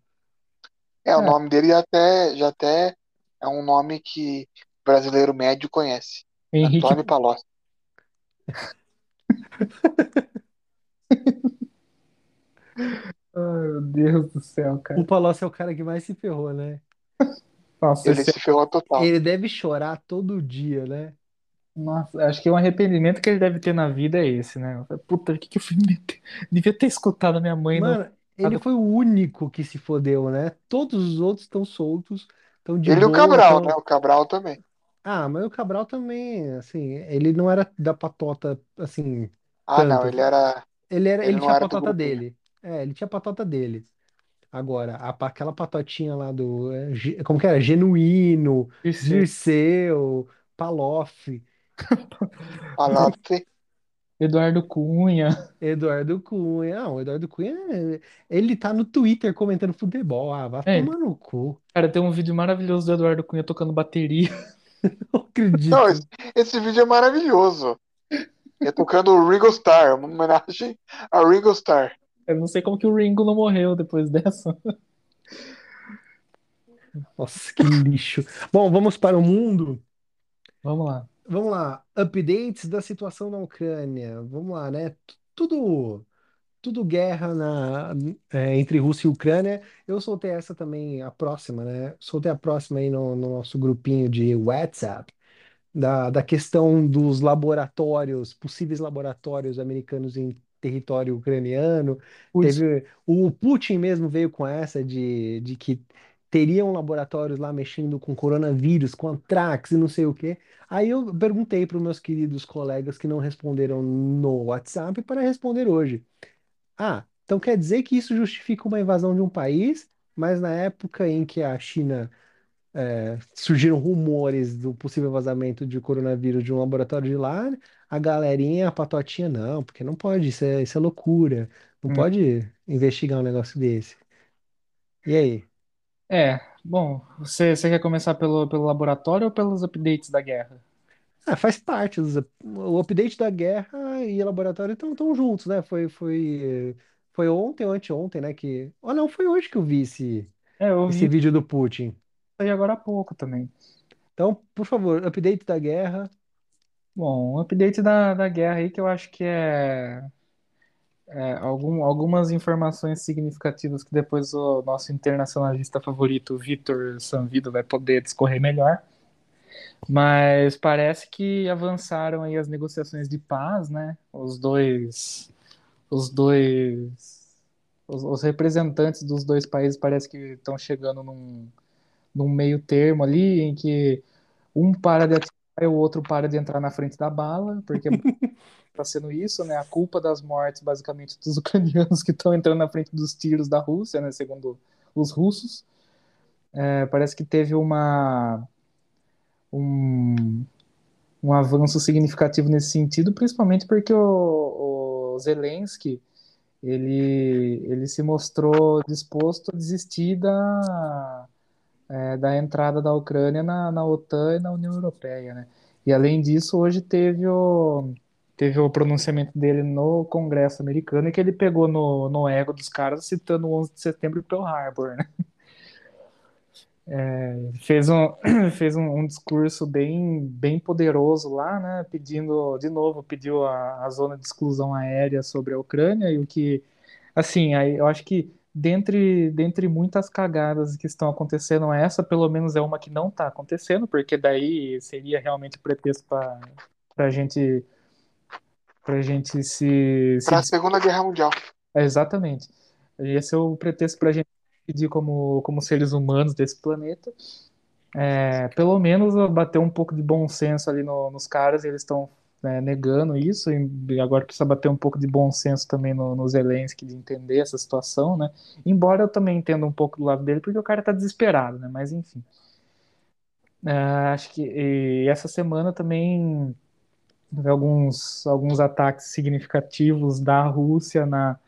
É, o
é,
nome dele já até, já até é um nome que o brasileiro médio conhece.
Henrique,
Antônio Palocci.
ai meu Deus do céu,
O
cara.
Palocci é o cara que mais se ferrou, né?
Nossa,
Ele
esse
se ferrou total.
Ele deve chorar todo dia, né?
Nossa, acho que um arrependimento que ele deve ter na vida é esse, né? Puta, o que que eu fui me meter? Devia ter escutado a minha mãe no.
Mano, ele foi o único que se fodeu, né? Todos os outros estão soltos, estão de
Ele e o
boa,
Cabral,
tão...
né? O Cabral também.
Ah, mas o Cabral também, assim, ele não era da patota, assim,
Ah, não,
tanto.
ele era.
Ele era,
Ele
ele
não
tinha a patota
grupinho.
dele. É, ele tinha a patota dele. Agora, a, pa- aquela patotinha lá do, é, ge- como que era? Genuíno,
Dirceu.
Dirceu, Palof,
Palocci.
Eduardo Cunha.
Eduardo Cunha. Não, o Eduardo Cunha, é- ele tá no Twitter comentando futebol. Ah, vai
É,
tomar no cu.
cara, tem um vídeo maravilhoso do Eduardo Cunha tocando bateria.
Não
Não,
acredito.
esse, esse vídeo é maravilhoso. É tocando o Ringo Starr, uma homenagem a Ringo Starr.
Eu não sei como que o Ringo não morreu depois dessa.
Nossa, que lixo. Bom, vamos para o mundo.
Vamos lá.
Vamos lá. Updates da situação na Ucrânia. Vamos lá, né? Tudo, tudo guerra na, é, entre Rússia e Ucrânia. Eu soltei essa também, a próxima, né? Soltei a próxima aí no, no nosso grupinho de WhatsApp. da, da questão dos laboratórios, possíveis laboratórios americanos em território ucraniano.
Putz,
Teve o Putin mesmo veio com essa de, de que teriam laboratórios lá mexendo com coronavírus, com antrax e não sei o quê. Aí eu perguntei para os meus queridos colegas que não responderam no WhatsApp para responder hoje. Ah, então quer dizer que isso justifica uma invasão de um país, mas na época em que a China é, surgiram rumores do possível vazamento de coronavírus de um laboratório de lá, a galerinha, a patotinha, não, porque não pode, isso é, isso é loucura, não
hum,
pode investigar um negócio desse. E aí?
é, bom, você, você quer começar pelo, pelo laboratório ou pelos updates da guerra?
Ah, faz parte, dos up- o update da guerra e o laboratório estão tão juntos, né? Foi, foi, foi ontem ou anteontem, né? Que, oh, não, foi hoje que eu vi esse,
É, eu
esse
vi isso
vídeo do Putin.
aí agora há pouco também.
Então, por favor, update da guerra.
Bom, um update da, da guerra aí que eu acho que é, é algum, algumas informações significativas que depois o nosso internacionalista favorito, Vitor Sanvido, vai poder discorrer melhor. Mas parece que avançaram aí as negociações de paz, né? Os dois, os dois, os, os representantes dos dois países parece que estão chegando num, num meio termo ali em que um para de atirar e o outro para de entrar na frente da bala, porque está sendo isso, né? A culpa das mortes, basicamente, dos ucranianos que estão entrando na frente dos tiros da Rússia, né? Segundo os russos. É, parece que teve uma um, um avanço significativo nesse sentido, principalmente porque o, o Zelensky ele, ele se mostrou disposto a desistir da, é, da entrada da Ucrânia na, na OTAN e na União Europeia, né? E além disso, hoje teve o, teve o pronunciamento dele no Congresso americano e que ele pegou no, no ego dos caras citando o 11 de setembro e Pearl Harbor, né? É, fez um, fez um, um, discurso bem, bem poderoso lá, né? Pedindo, de novo, pediu a, a zona de exclusão aérea sobre a Ucrânia e o que, assim, aí eu acho que dentre, dentre muitas cagadas que estão acontecendo, essa pelo menos é uma que não está acontecendo, porque daí seria realmente pretexto para a gente para gente se,
para a Segunda Guerra Mundial.
É, exatamente. Esse é o pretexto para a gente pedir como, como seres humanos desse planeta. É, pelo menos bater um pouco de bom senso ali no, nos caras, eles estão né, negando isso, e agora precisa bater um pouco de bom senso também no, no Zelensky de entender essa situação, né? Embora eu também entenda um pouco do lado dele, porque o cara tá desesperado, né? Mas enfim. É, acho que essa semana também alguns, alguns ataques significativos da Rússia na,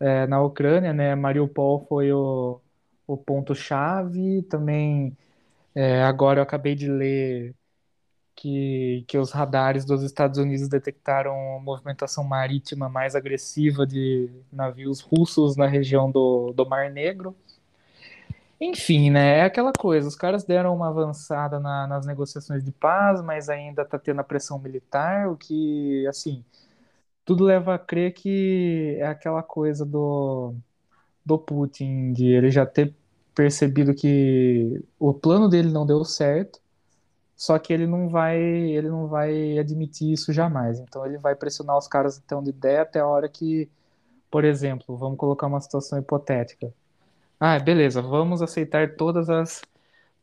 é, na Ucrânia, né? Mariupol foi o, o ponto-chave. Também, é, agora eu acabei de ler que, que os radares dos Estados Unidos detectaram movimentação marítima mais agressiva de navios russos na região do, do Mar Negro. Enfim, né? É aquela coisa. Os caras deram uma avançada na, nas negociações de paz, mas ainda tá tendo a pressão militar, o que, assim, tudo leva a crer que é aquela coisa do, do Putin, de ele já ter percebido que o plano dele não deu certo só que ele não vai, ele não vai admitir isso jamais. Então ele vai pressionar os caras até onde der, até a hora que, por exemplo, vamos colocar uma situação hipotética. Ah, beleza, vamos aceitar todas as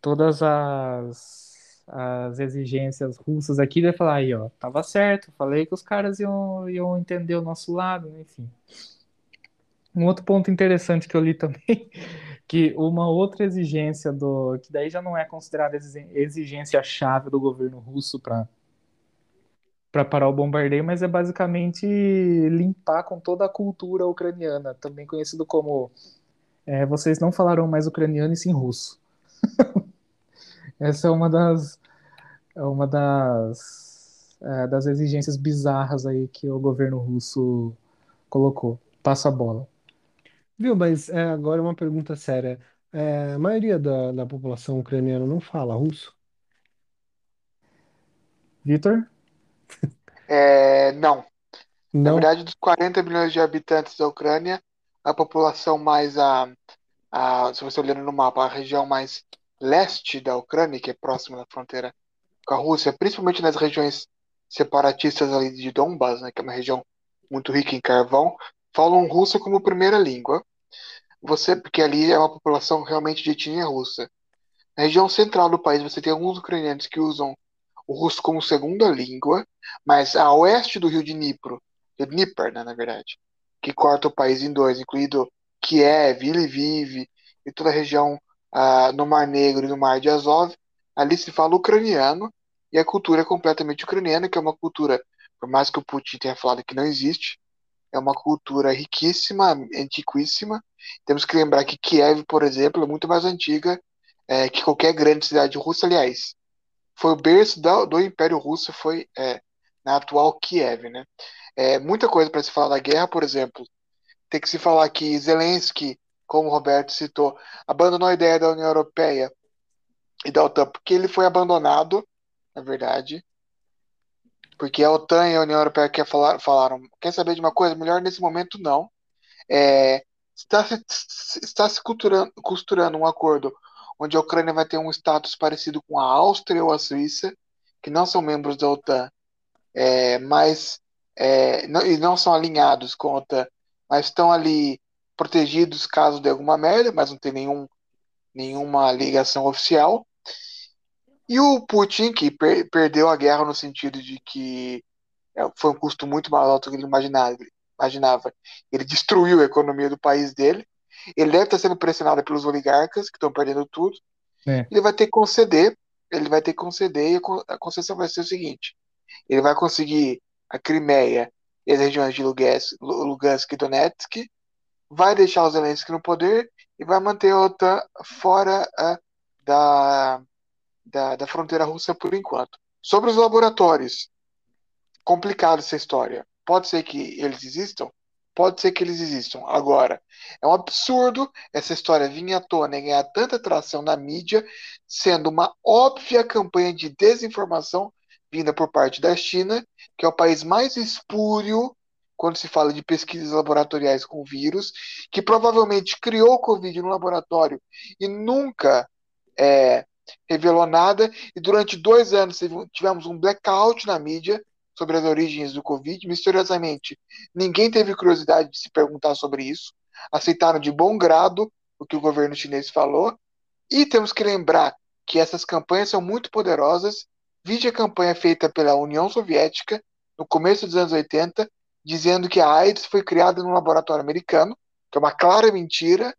todas as, as exigências russas aqui, ele vai falar aí, ó, tava certo, falei que os caras iam, iam entender o nosso lado, enfim. Um outro ponto interessante que eu li também que uma outra exigência do que daí já não é considerada exigência chave do governo russo para para parar o bombardeio, mas é basicamente limpar com toda a cultura ucraniana, também conhecido como é, vocês não falarão mais ucraniano e sim russo. Essa é uma das é uma das é, das exigências bizarras aí que o governo russo colocou. Passa a bola.
Viu, mas é, agora uma pergunta séria. É, a maioria da, da população ucraniana não fala russo?
Vitor?
É, não. Na
Não?
verdade, dos 40 milhões de habitantes da Ucrânia, a população mais a, a, se você olhando no mapa, a região mais leste da Ucrânia, que é próxima da fronteira com a Rússia, principalmente nas regiões separatistas ali de Donbas, né, que é uma região muito rica em carvão, falam russo como primeira língua. Você, porque ali é uma população realmente de etnia russa. Na região central do país, você tem alguns ucranianos que usam o russo como segunda língua, mas a oeste do rio de Dnipro, de Dnipro, né, na verdade, que corta o país em dois, incluindo Kiev, Lviv e toda a região ah, no Mar Negro e no Mar de Azov, ali se fala ucraniano e a cultura é completamente ucraniana, que é uma cultura, por mais que o Putin tenha falado que não existe, é uma cultura riquíssima, antiquíssima. Temos que lembrar que Kiev, por exemplo, é muito mais antiga é, que qualquer grande cidade russa, aliás. Foi o berço do, do Império Russo, foi é, na atual Kiev, né? É, muita coisa para se falar da guerra, por exemplo. Tem que se falar que Zelensky, como o Roberto citou, abandonou a ideia da União Europeia e da OTAN, porque ele foi abandonado, na verdade, porque a OTAN e a União Europeia quer falar, falaram, quer saber de uma coisa? Melhor nesse momento não. É, está se, está se costurando, costurando um acordo onde a Ucrânia vai ter um status parecido com a Áustria ou a Suíça, que não são membros da OTAN, é, mas é, não, e não são alinhados com a OTAN, mas estão ali protegidos caso de alguma merda, mas não tem nenhum, nenhuma ligação oficial. E o Putin, que per perdeu a guerra no sentido de que é, foi um custo muito mais alto do que ele imaginava, imaginava. Ele destruiu a economia do país dele. Ele deve estar sendo pressionado pelos oligarcas, que estão perdendo tudo. É. Ele vai ter que conceder, ele vai ter que conceder, e a concessão vai ser o seguinte: ele vai conseguir a Crimeia e as regiões de Lugansk, Lugansk e Donetsk, vai deixar o Zelensky no poder e vai manter a OTAN fora uh, da, da, da fronteira russa por enquanto. Sobre os laboratórios, complicado essa história. Pode ser que eles existam? Pode ser que eles existam. Agora, é um absurdo essa história vir à tona e ganhar tanta atração na mídia, sendo uma óbvia campanha de desinformação vinda por parte da China, que é o país mais espúrio quando se fala de pesquisas laboratoriais com vírus, que provavelmente criou o Covid no laboratório e nunca é, revelou nada, e durante dois anos tivemos um blackout na mídia sobre as origens do Covid. Misteriosamente, ninguém teve curiosidade de se perguntar sobre isso, aceitaram de bom grado o que o governo chinês falou, e temos que lembrar que essas campanhas são muito poderosas. Vide a campanha feita pela União Soviética no começo dos anos 80, dizendo que a AIDS foi criada num laboratório americano, que é uma clara mentira,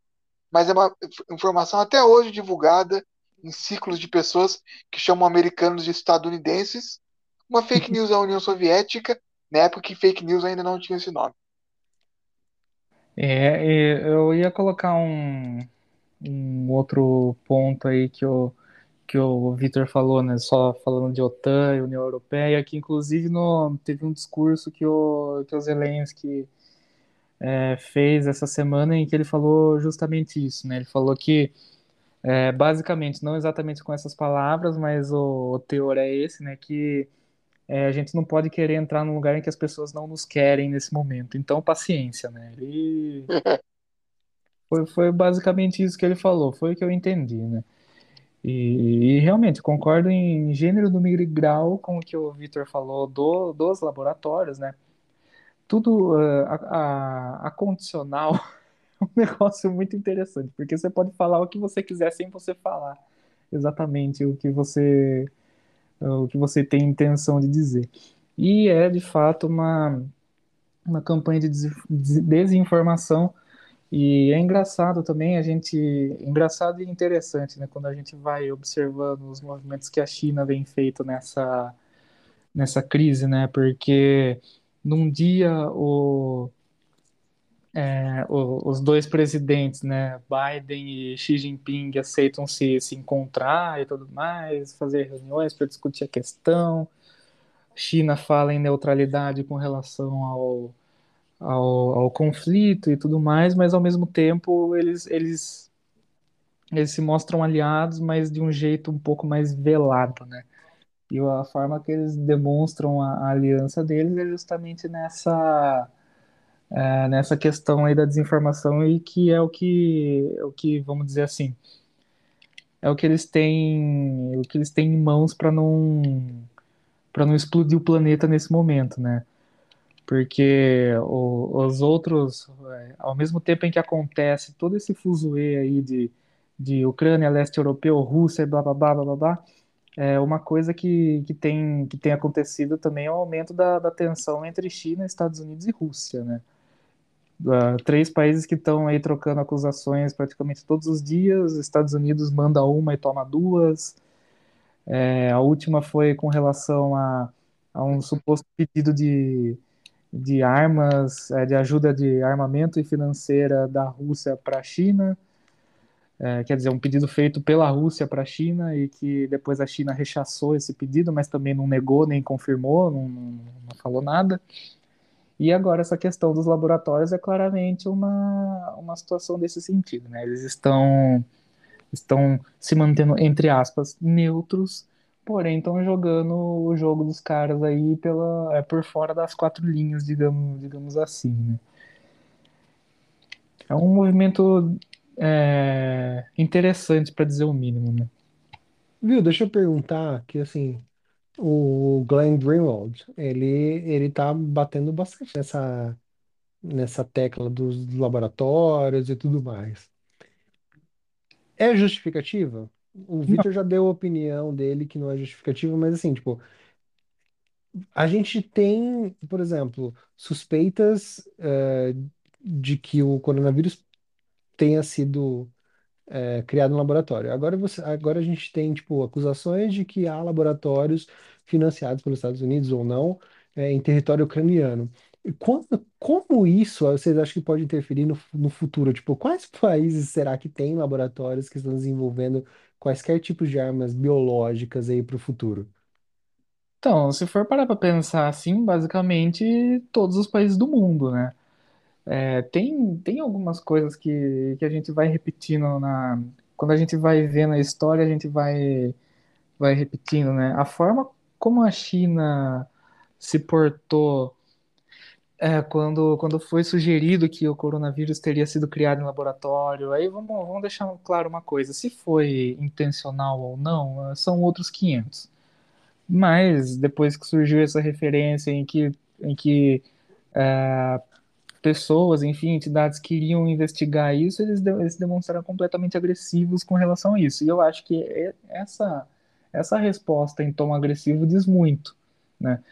mas é uma informação até hoje divulgada em ciclos de pessoas que chamam americanos de estadunidenses, uma fake news da União Soviética, na época que fake news ainda não tinha esse nome.
É, eu ia colocar um, um outro ponto aí que eu que o Vitor falou, né, só falando de OTAN e União Europeia, que inclusive no, teve um discurso que o, que o Zelensky é, fez essa semana em que ele falou justamente isso, né, ele falou que é, basicamente, não exatamente com essas palavras, mas o, o teor é esse, né, que é, a gente não pode querer entrar num lugar em que as pessoas não nos querem nesse momento, então paciência, né, ele... Foi, foi basicamente isso que ele falou, foi o que eu entendi, né. E, e, realmente concordo em gênero, número e grau com o que o Vitor falou do, dos laboratórios, né? Tudo uh, a, a, a, condicional um negócio muito interessante, porque você pode falar o que você quiser sem você falar exatamente o que você o que você tem intenção de dizer. E é de fato uma uma campanha de desinformação e é engraçado também a gente, engraçado e interessante, né, quando a gente vai observando os movimentos que a China vem feito nessa nessa crise, né, porque num dia o, é, o, os dois presidentes, né, Biden e Xi Jinping aceitam se, se encontrar e tudo mais, fazer reuniões para discutir a questão. China fala em neutralidade com relação ao ao, ao conflito e tudo mais, mas ao mesmo tempo eles, eles, eles se mostram aliados, mas de um jeito um pouco mais velado, né? E a forma que eles demonstram a, a aliança deles é justamente nessa é, nessa questão aí da desinformação e que é o que o que vamos dizer assim é o que eles têm o que eles têm em mãos para não para não explodir o planeta nesse momento, né? porque o, os outros, é, ao mesmo tempo em que acontece todo esse fuzuê aí de, de Ucrânia, leste europeu, Rússia, blá blá blá blá blá, é uma coisa que, que, tem, que tem acontecido também é o aumento da, da tensão entre China, Estados Unidos e Rússia, né? Uh, três países que estão aí trocando acusações praticamente todos os dias. Estados Unidos manda uma e toma duas. É, a última foi com relação a, a um suposto pedido de, de armas, é, de ajuda de armamento e financeira da Rússia para a China. É, quer dizer, um pedido feito pela Rússia para a China e que depois a China rechaçou esse pedido, mas também não negou nem confirmou, não, não, não falou nada. E agora essa questão dos laboratórios é claramente uma, uma situação desse sentido. Né? Eles estão, estão se mantendo, entre aspas, neutros Porém, estão jogando o jogo dos caras aí pela, é, por fora das quatro linhas, digamos, digamos assim, né? É um movimento é, interessante, para dizer o mínimo, né?
Viu, deixa eu perguntar que, assim, o Glenn Greenwald, ele, ele tá batendo bastante nessa, nessa tecla dos laboratórios e tudo mais. É justificativa? O Victor já deu a opinião dele que não é justificativa, mas assim, tipo, a gente tem, por exemplo, suspeitas eh, de que o coronavírus tenha sido eh, criado no laboratório. Agora, você, agora a gente tem, tipo, acusações de que há laboratórios financiados pelos Estados Unidos ou não, eh, em território ucraniano. Quando, como isso vocês acham que pode interferir no, no futuro? Tipo, quais países será que têm laboratórios que estão desenvolvendo quaisquer tipos de armas biológicas aí para o futuro?
Então, se for parar para pensar assim, basicamente todos os países do mundo, né? É, tem, tem algumas coisas que, que a gente vai repetindo na. Quando a gente vai vendo a história, a gente vai, vai repetindo, né? A forma como a China se portou é, quando, quando foi sugerido que o coronavírus teria sido criado em laboratório, aí vamos, vamos deixar claro uma coisa: se foi intencional ou não, são outros 500. Mas depois que surgiu essa referência em que, em que é, pessoas, enfim, entidades queriam investigar isso, eles, de, eles demonstraram completamente agressivos com relação a isso. E eu acho que essa, essa resposta em tom agressivo diz muito, né?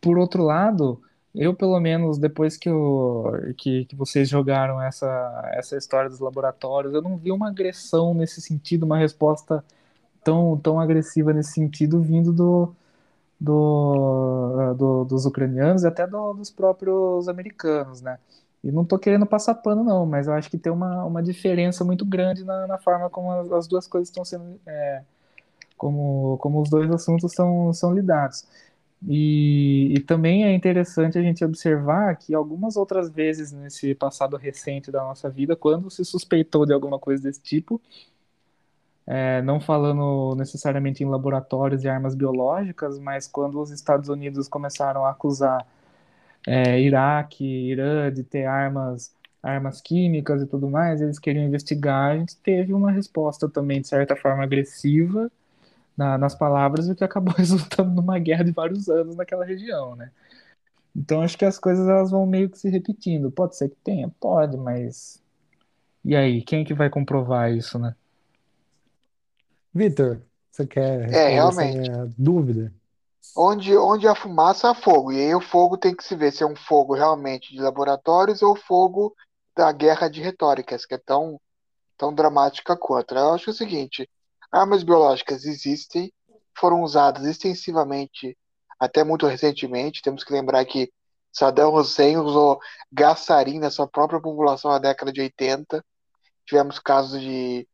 Por outro lado, eu pelo menos depois que, eu, que, que vocês jogaram essa, essa história dos laboratórios, eu não vi uma agressão nesse sentido, uma resposta tão, tão agressiva nesse sentido vindo do, do, do, dos ucranianos e até do, dos próprios americanos, né? E não estou querendo passar pano, não, mas eu acho que tem uma, uma diferença muito grande na, na forma como as, as, duas coisas estão sendo. É, como, como os dois assuntos são, são lidados. E, e, também é interessante a gente observar que algumas outras vezes nesse passado recente da nossa vida, quando se suspeitou de alguma coisa desse tipo, é, não falando necessariamente em laboratórios de armas biológicas, mas quando os Estados Unidos começaram a acusar é, Iraque, Irã de ter armas, armas químicas e tudo mais, eles queriam investigar, a gente teve uma resposta também, de certa forma, agressiva na, nas palavras, o que acabou resultando numa guerra de vários anos naquela região, né? Então acho que as coisas elas vão meio que se repetindo. Pode ser que tenha, pode, mas e aí, quem é que vai comprovar isso, né?
Vitor, você quer
É,
responder essa
realmente.
minha dúvida?
Onde, onde há fumaça, há fogo. E aí o fogo tem que se ver se é um fogo realmente de laboratórios ou fogo da guerra de retóricas, que é tão, tão dramática quanto. né? Eu acho que é o seguinte: armas biológicas existem, foram usadas extensivamente até muito recentemente. Temos que lembrar que Saddam Hussein usou gás sarin na sua própria população na década de 80. Tivemos casos de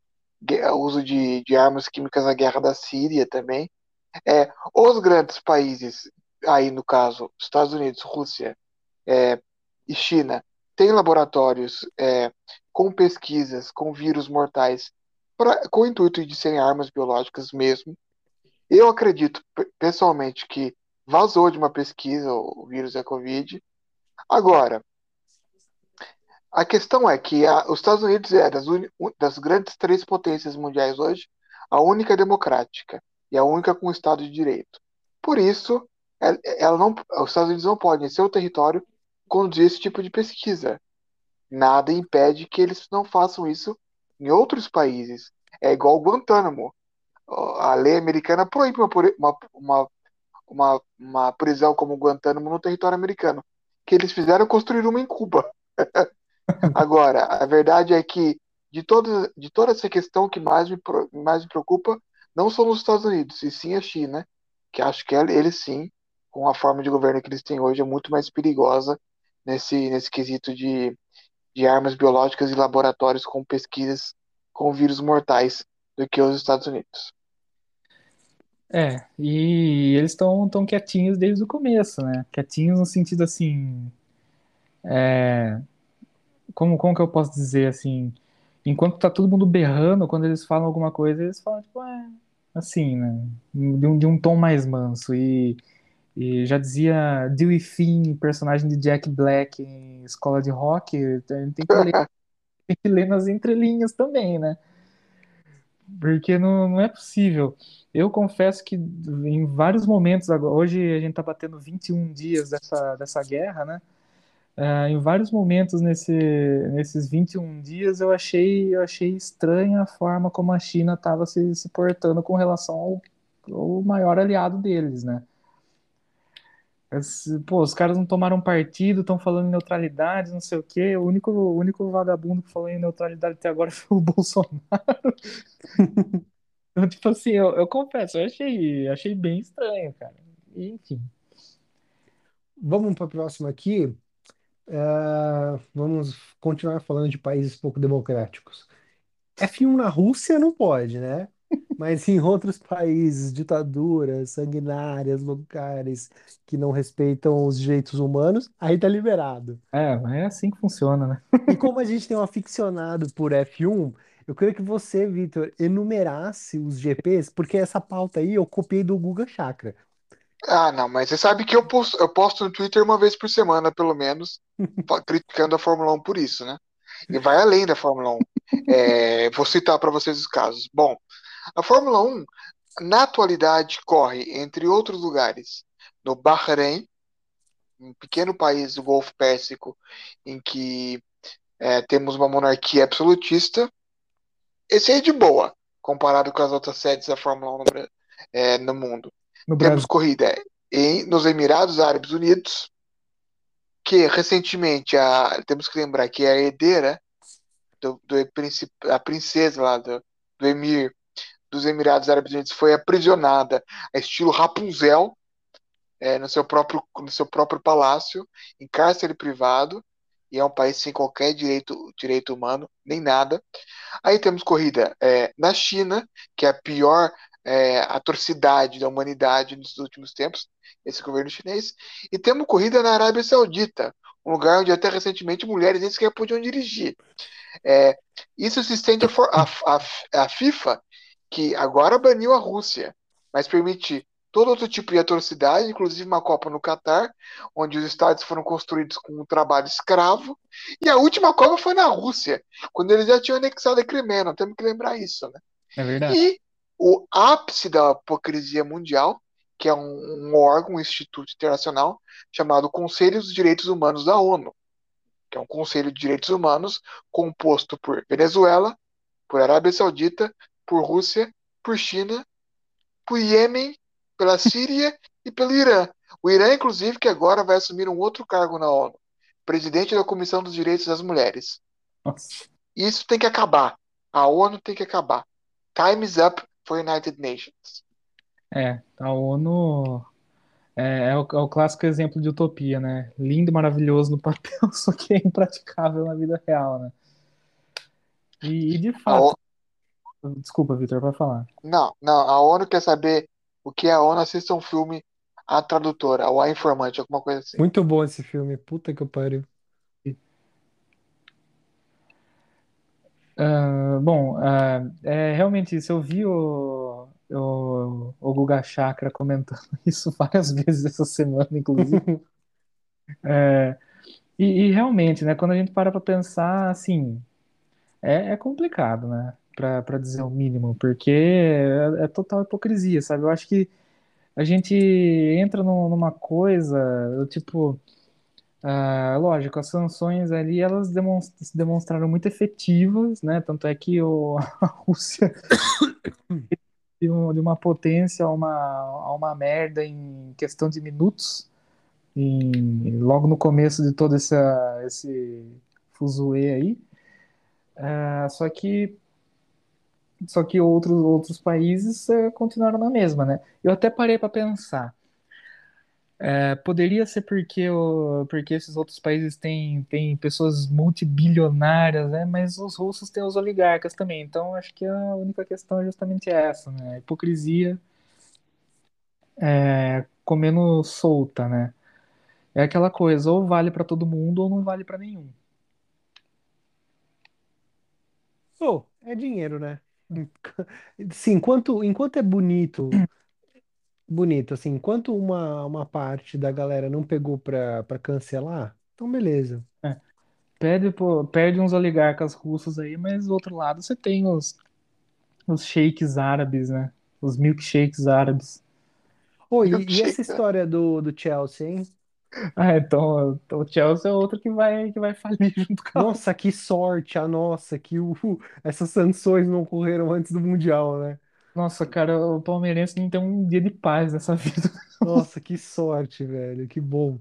uso de, de armas químicas na guerra da Síria também. É, os grandes países, aí no caso, Estados Unidos, Rússia é, e China, têm laboratórios é, com pesquisas com vírus mortais pra, com o intuito de serem armas biológicas mesmo. Eu acredito pe- pessoalmente que vazou de uma pesquisa o vírus da Covid. Agora, a questão é que a- os Estados Unidos é das, uni- das grandes três potências mundiais hoje, a única democrática e a única com Estado de Direito. Por isso, ela, ela não, os Estados Unidos não podem, em seu território, conduzir esse tipo de pesquisa. Nada impede que eles não façam isso em outros países. É igual Guantánamo. A lei americana proíbe uma, uma, uma, uma, prisão como Guantánamo no território americano. Que eles fizeram construir uma em Cuba. Agora, a verdade é que de, toda, de toda essa questão que mais me, mais me preocupa não são os Estados Unidos, e sim a China, que acho que eles sim, com a forma de governo que eles têm hoje, é muito mais perigosa nesse, nesse quesito de, de armas biológicas e laboratórios com pesquisas com vírus mortais do que os Estados Unidos.
É, e eles estão tão quietinhos desde o começo, né? Quietinhos no sentido assim. É, como, como que eu posso dizer assim? Enquanto tá todo mundo berrando, quando eles falam alguma coisa, eles falam, tipo, é, assim, né? De um, de um tom mais manso. E, e já dizia Dewey Finn, personagem de Jack Black em escola de rock, tem que ler, tem que ler nas entrelinhas também, né? Porque não, não é possível. Eu confesso que em vários momentos, agora, hoje a gente tá batendo 21 dias dessa, dessa guerra, né? Uh, em vários momentos nesse, nesses 21 dias eu achei, eu achei estranha a forma como a China estava se, se portando com relação ao, ao maior aliado deles, né? Pô, os caras não tomaram partido, estão falando em neutralidade, não sei o quê. O único, o único vagabundo que falou em neutralidade até agora foi o Bolsonaro. então, tipo assim, eu, eu confesso, eu achei, achei bem estranho, cara. Enfim.
Vamos para a próxima aqui. Ah, vamos continuar falando de países pouco democráticos. F1 na Rússia não pode, né? Mas em outros países, ditaduras sanguinárias, lugares que não respeitam os direitos humanos, aí tá liberado.
É, mas é assim que funciona, né?
E como a gente tem um aficionado por F1, eu queria que você, Vitor, enumerasse os GPs, porque essa pauta aí eu copiei do Guga Chakra.
Ah, não, mas você sabe que eu posto, eu posto no Twitter uma vez por semana, pelo menos, criticando a Fórmula 1 por isso, né? E vai além da Fórmula 1. É, vou citar para vocês os casos. Bom, a Fórmula 1, na atualidade, corre, entre outros lugares, no Bahrein, um pequeno país do Golfo Pérsico, em que é, temos uma monarquia absolutista. Esse aí é de boa, comparado com as outras sedes da Fórmula 1 no, é, no mundo.
No
Temos
Brasil.
corrida em, nos Emirados Árabes Unidos, que recentemente a, temos que lembrar que a herdeira do, do a princesa lá do, do Emir dos Emirados Árabes Unidos foi aprisionada a estilo Rapunzel é, no seu próprio no seu próprio palácio em cárcere privado e é um país sem qualquer direito direito humano nem nada. Aí temos corrida é, na China que é a pior é, atrocidade da humanidade nos últimos tempos esse governo chinês. E temos corrida na Arábia Saudita um lugar onde até recentemente mulheres nem sequer podiam dirigir. É, isso se estende à FIFA, que agora baniu a Rússia, mas permite todo outro tipo de atrocidade, inclusive uma Copa no Catar, onde os estádios foram construídos com um trabalho escravo, e a última Copa foi na Rússia, quando eles já tinham anexado a Crimeia, não temos que lembrar isso, né?
É verdade.
E o ápice da hipocrisia mundial, que é um, um órgão, um instituto internacional, chamado Conselho dos Direitos Humanos da ONU, que é um Conselho de Direitos Humanos composto por Venezuela, por Arábia Saudita, por Rússia, por China, por Iêmen, pela Síria e pelo Irã. O Irã, inclusive, que agora vai assumir um outro cargo na ONU, presidente da Comissão dos Direitos das Mulheres.
Nossa.
Isso tem que acabar. A ONU tem que acabar. Time's up for United Nations.
É, a ONU é, é o, é o clássico exemplo de utopia, né? Lindo, maravilhoso no papel, só que é impraticável na vida real, né? E, e de fato, desculpa, Vitor, para falar.
Não, não. A ONU quer saber o que é a ONU. Assista um filme A Tradutora, ou A Informante, alguma coisa assim.
Muito bom esse filme, puta que eu pariu.
Ah, bom, ah, é realmente isso. Eu vi o, o, o Guga Chakra comentando isso várias vezes essa semana, inclusive. É, e, e realmente, né, quando a gente para para pensar, assim, é, é complicado, né, para dizer o mínimo, porque é, é total hipocrisia, sabe? Eu acho que a gente entra num- numa coisa, tipo, ah, lógico, as sanções ali, elas se demonstraram muito efetivas, né? Tanto é que o, a Rússia de uma potência a uma, a uma merda em questão de minutos, em, logo no começo de todo essa, esse fuzuê aí. Ah, só que, só que outros, outros países eh, continuaram na mesma, né? Eu até parei para pensar. É, poderia ser porque, o, porque esses outros países têm, têm pessoas multibilionárias, né? Mas os russos têm os oligarcas também. Então, acho que a única questão é justamente essa, né? A hipocrisia é, comendo solta, né? É aquela coisa, ou vale para todo mundo ou não vale para nenhum.
Pô, é dinheiro, né? Sim, enquanto, enquanto é bonito, bonito, assim, enquanto uma, uma parte da galera não pegou pra, pra cancelar, então beleza.
É. Perde, pô, perde uns oligarcas russos aí, mas do outro lado você tem os, os sheiks árabes, né? Os milkshakes árabes.
Ô, e, e essa
né?
história do, do Chelsea, hein?
Ah, então, então o Chelsea é outro que vai, que vai falir junto com a
Nossa, que sorte, a nossa, que o, essas sanções não ocorreram antes do Mundial, né?
Nossa, cara, o palmeirense não tem um dia de paz nessa vida.
Nossa, que sorte, velho, que bom.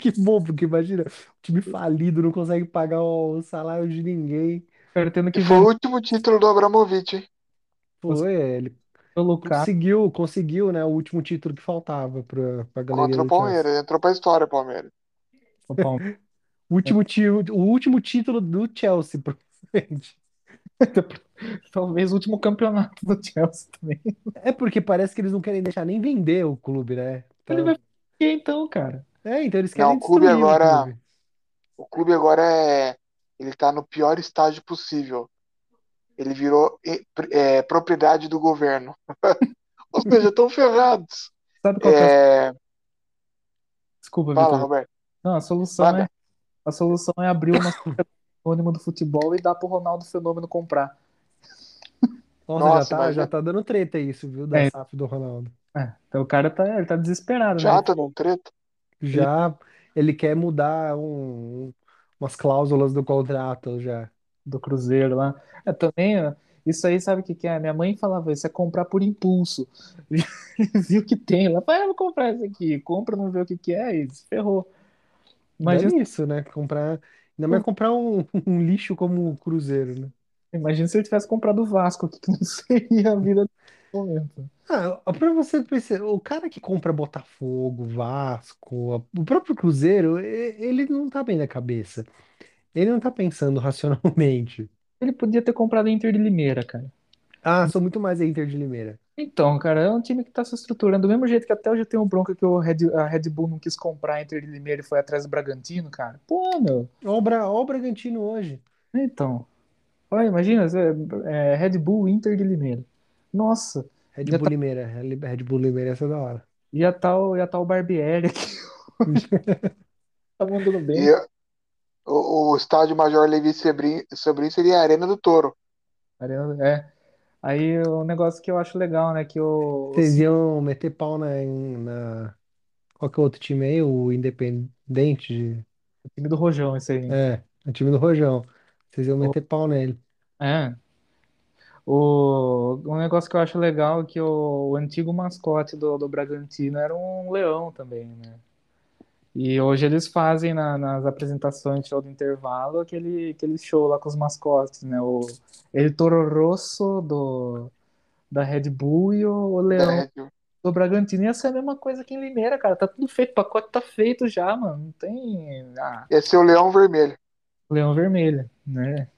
Que bom, porque imagina, o time falido não consegue pagar o salário de ninguém.
Cara tendo
E
que
foi o último título do Abramovich, hein?
Foi, ele
o Lukaku.
conseguiu, conseguiu, né, o último título que faltava pra, pra galeria
Contra o
do Chelsea.
Palmeiras. Entrou pra história o Palmeiras.
o Palmeiras.
O último, ti- o último título do Chelsea, provavelmente.
Talvez o último campeonato do Chelsea também.
É porque parece que eles não querem deixar nem vender o clube, né?
Ele
Tá-
vai ficar então, cara.
É, então eles
Não,
querem
o clube
destruir o
agora-
clube.
O clube agora é. Ele tá no pior estágio possível. Ele virou é, propriedade do governo. Ou seja, estão ferrados.
Sabe qual que é a...
É,
Desculpa,
Fala,
Vitor.
Roberto.
Não, a solução é a solução é abrir uma anônimo do futebol e dar pro Ronaldo Fenômeno comprar.
Nossa,
Nossa,
já tá,
mas
já tá dando treta isso, viu? Da
É.
SAF do Ronaldo.
É, então o cara tá, ele tá desesperado,
Já
né?
tá dando treta?
Já ele quer mudar um- umas cláusulas do contrato já.
Do Cruzeiro lá. É, também, isso aí sabe o que que é? Minha mãe falava, isso é comprar por impulso. Viu que tem lá, vai, eu vou comprar isso aqui. Compra, não vê o que que é e se ferrou. Imagina,
Imagina isso, né? Comprar, ainda mais comprar um, um lixo como o Cruzeiro, né?
imagina se ele tivesse comprado o Vasco, que não seria a vida nesse momento.
Ah, pra você perceber, o cara que compra Botafogo, Vasco, o próprio Cruzeiro, ele não tá bem da cabeça. Ele não tá pensando racionalmente.
Ele podia ter comprado a Inter de Limeira, cara.
Ah, sou muito mais a Inter de Limeira.
Então, cara, é um time que tá se estruturando do mesmo jeito que até hoje eu tenho bronca que o Red, a Red Bull não quis comprar a Inter de Limeira e foi atrás do Bragantino, cara. Pô, meu.
Ó o, Bra, ó o Bragantino hoje.
Então. Olha, imagina, é, é, Red Bull Inter de Limeira. Nossa,
Red
Já
Bull
tá-
Limeira. Red Bull Limeira, essa é da hora.
ia tá o, ia tá o Barbieri aqui. Tá mandando bem.
E o, o estádio Major Levi Sobrinho, seria a Arena do Touro.
Arena- É. Aí o negócio que eu acho legal, né? Que o,
Vocês iam meter pau na, na... Qual que é o outro time aí? O Independente? de-
o time do Rojão, esse aí.
É, o time do Rojão. Vocês iam meter pau nele.
É. O, um negócio que eu acho legal é que o, o antigo mascote do, do Bragantino era um leão também, né? E hoje eles fazem na- nas apresentações, show do intervalo, aquele, aquele show lá com os mascotes, né? O El Toro Rosso do, da Red Bull e o, o Leão do Bragantino. Ia ser a mesma coisa aqui em Limeira, cara. Tá tudo feito, o pacote tá feito já, mano. Não tem. Ah,
Ia ser o Leão Vermelho.
Leão Vermelho, né?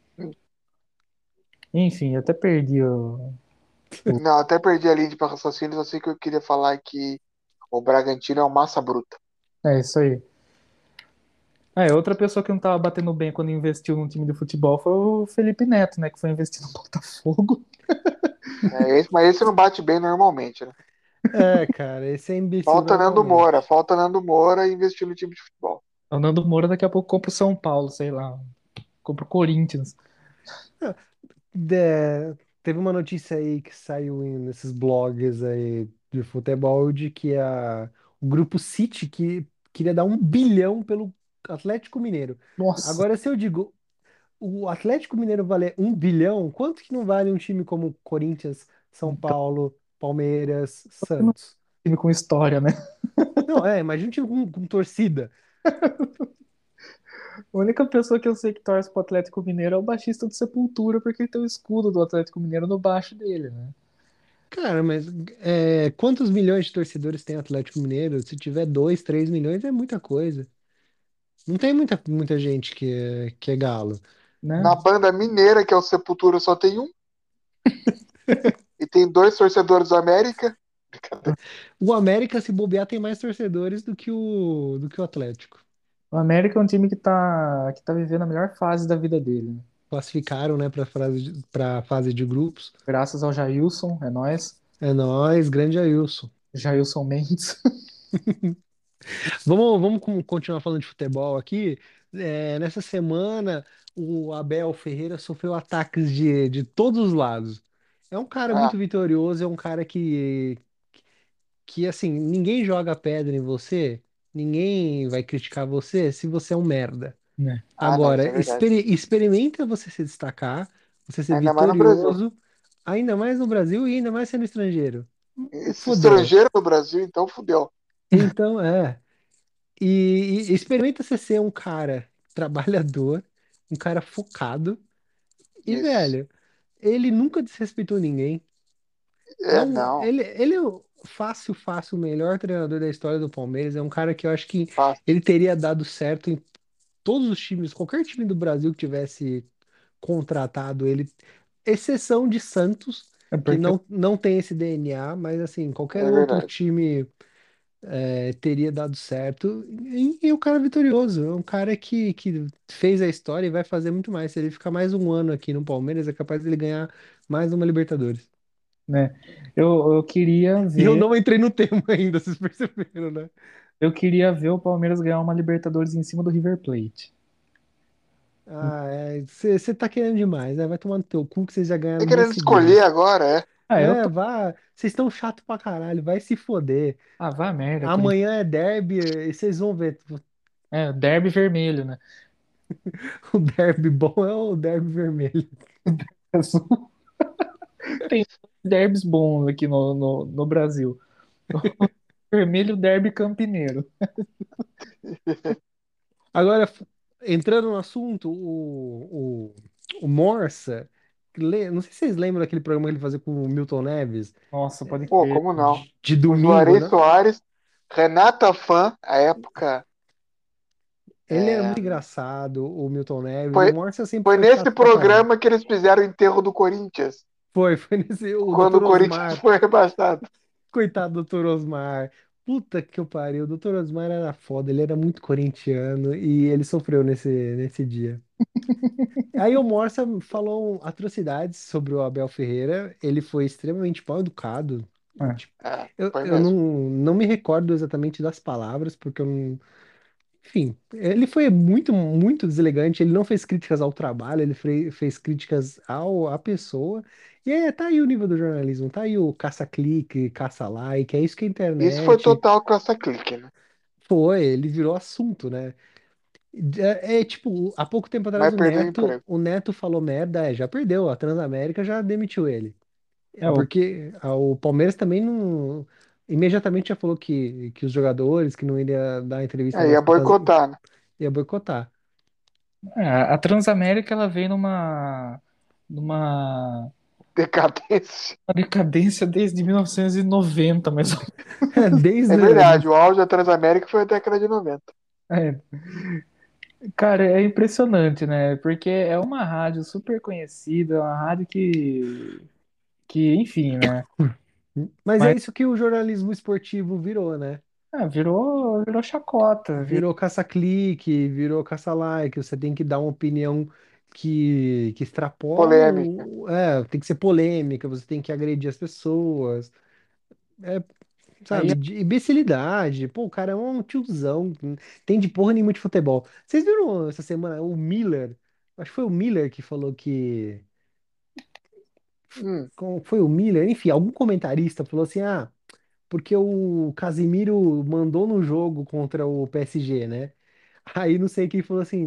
Enfim, eu até perdi o.
Não, até perdi a linha de raciocínio, só sei que eu queria falar que o Bragantino é uma massa bruta.
É isso aí. É, outra pessoa que não tava batendo bem quando investiu num time de futebol foi o Felipe Neto, né? Que foi investir no Botafogo.
É, esse- mas esse não bate bem normalmente, né?
É, cara, esse é imbecil
Falta Nando. Moura, falta Nando Moura e investir no time de futebol.
O Nando Moura daqui a pouco compra o São Paulo, sei lá. Compra o Corinthians.
De- Teve uma notícia aí que saiu nesses blogs aí de futebol de que a, o grupo City que queria dar um bilhão pelo Atlético Mineiro.
Nossa,
Agora, se eu digo o Atlético Mineiro valer um bilhão, quanto que não vale um time como Corinthians, São
Então.
Paulo, Palmeiras, Santos?
time com história, né?
Não, é, imagina um time com, com torcida.
A única pessoa que eu sei que torce pro Atlético Mineiro é o baixista do Sepultura, porque ele tem o escudo do Atlético Mineiro no baixo dele, né?
Cara, mas é, quantos milhões de torcedores tem o Atlético Mineiro? Se tiver 2, 3 milhões é muita coisa. Não tem muita, muita gente que é, que é galo.
né?
Na banda mineira, que é o Sepultura, só tem um. E tem dois torcedores do América.
O América, se bobear, tem mais torcedores do que o, do que o Atlético.
O América é um time que tá, que tá vivendo a melhor fase da vida dele, né?
Classificaram, né, para fase, para fase de grupos.
Graças ao Jailson, é nóis.
É nóis, grande Ailson.
Jailson Mendes.
Vamos, vamos continuar falando de futebol aqui. É, nessa semana, o Abel Ferreira sofreu ataques de, de todos os lados. É um cara
Ah.
muito vitorioso, é um cara que, que, assim, ninguém joga pedra em você, ninguém vai criticar você se você é um merda.
Né?
Ah, não,
Agora,
isso é verdade.
experi- experimenta você se destacar, você ser
Ainda mais no Brasil.
vitorioso, ainda mais no Brasil e ainda mais sendo estrangeiro.
Esse estrangeiro no Brasil, então fudeu.
Então, é. E, e experimenta você ser um cara trabalhador, um cara focado. E,
Isso.
velho, ele nunca desrespeitou ninguém.
É,
É um-
não.
ele, ele é o fácil, fácil, o melhor treinador da história do Palmeiras. É um cara que eu acho que
Fácil.
ele teria dado certo em todos os times, qualquer time do Brasil que tivesse contratado ele, exceção de Santos,
É
que
porque
não, não tem esse DNA, mas assim, qualquer
É
outro time é, teria dado certo. E, e o cara é vitorioso, é um cara que, que fez a história e vai fazer muito mais. Se ele ficar mais um ano aqui no Palmeiras, é capaz dele ganhar mais uma Libertadores.
né, eu, eu queria
E eu
ver,
não entrei no tema ainda, vocês perceberam, né?
Eu queria ver o Palmeiras ganhar uma Libertadores em cima do River Plate.
Ah, você tá querendo demais, né? Vai tomar no teu cu que vocês já
Tá
ganharam
querendo
duas
escolher agora, é?
Ah, eu
É,
tô...
vá. Vocês estão chato pra caralho, vai se foder.
Ah, vá merda.
Amanhã é derby e vocês vão ver.
É, derby vermelho, né?
O derby bom é o derby vermelho.
Tem derbys bons aqui no, no, no Brasil. O vermelho derby campineiro.
Agora, entrando no assunto, o, o, o Morsa, não sei se vocês lembram daquele programa que ele fazia com o Milton Neves,
Nossa, pode
Pô,
crer.
como não?
de, de
O
domingo,
Juarez
né?
Soares, Renata Fã, a época.
Ele era
É,
muito engraçado, o Milton Neves. O
Foi,
Morsa sempre
foi
foi
nesse programa que eles fizeram o enterro do Corinthians,
Foi, foi nesse. O
quando
Dr.
o Corinthians
Osmar.
foi rebaixado.
Coitado do Dr. Osmar. Puta que eu pariu. O Dr. Osmar era foda, ele era muito corintiano e ele sofreu nesse, nesse dia. Aí o Morsa falou atrocidades sobre o Abel Ferreira. Ele foi extremamente mal educado.
É.
Tipo,
É,
eu,
foi
eu não, não me recordo exatamente das palavras, porque eu não. Enfim, ele foi muito, muito deselegante. Ele não fez críticas ao trabalho, ele fre- fez críticas ao, à pessoa. E é, tá aí o nível do jornalismo, tá aí o caça-clique, caça-like, é isso que a
Isso foi
internet
total caça-clique, né?
foi, ele virou assunto, né? É, é, tipo, há pouco tempo atrás
Vai
o
perder o
Neto,
emprego.
o Neto falou merda, é, já perdeu, a Transamérica já demitiu ele.
É, o,
Porque ah, o Palmeiras também não. Imediatamente já falou que, que os jogadores que não iria dar entrevista
É, ia boicotar, né?
ia boicotar.
é, a Transamérica ela vem numa, numa
Decadência.
uma decadência desde 1990, mas
Desde.
É verdade, o auge da Transamérica foi a década de 90.
é, cara, é impressionante, né? Porque é uma rádio super conhecida, é uma rádio que, que enfim, né?
Mas é
Mas
isso que o jornalismo esportivo virou, né?
ah, virou, virou chacota, virou,
Virou caça-clique, virou caça-like. Você tem que dar uma opinião que, que extrapola
Polêmica.
o. É, tem que ser polêmica, você tem que agredir as pessoas. É,
aí
sabe, de imbecilidade. Pô, o cara é um tiozão, não tem de porra nenhuma de futebol. Vocês viram essa semana o Miller? Acho que foi o Miller que falou que.
Hum,
Foi o Miller? Enfim, algum comentarista falou assim: ah, porque o Casimiro mandou no jogo contra o PSG, né? Aí não sei quem falou assim,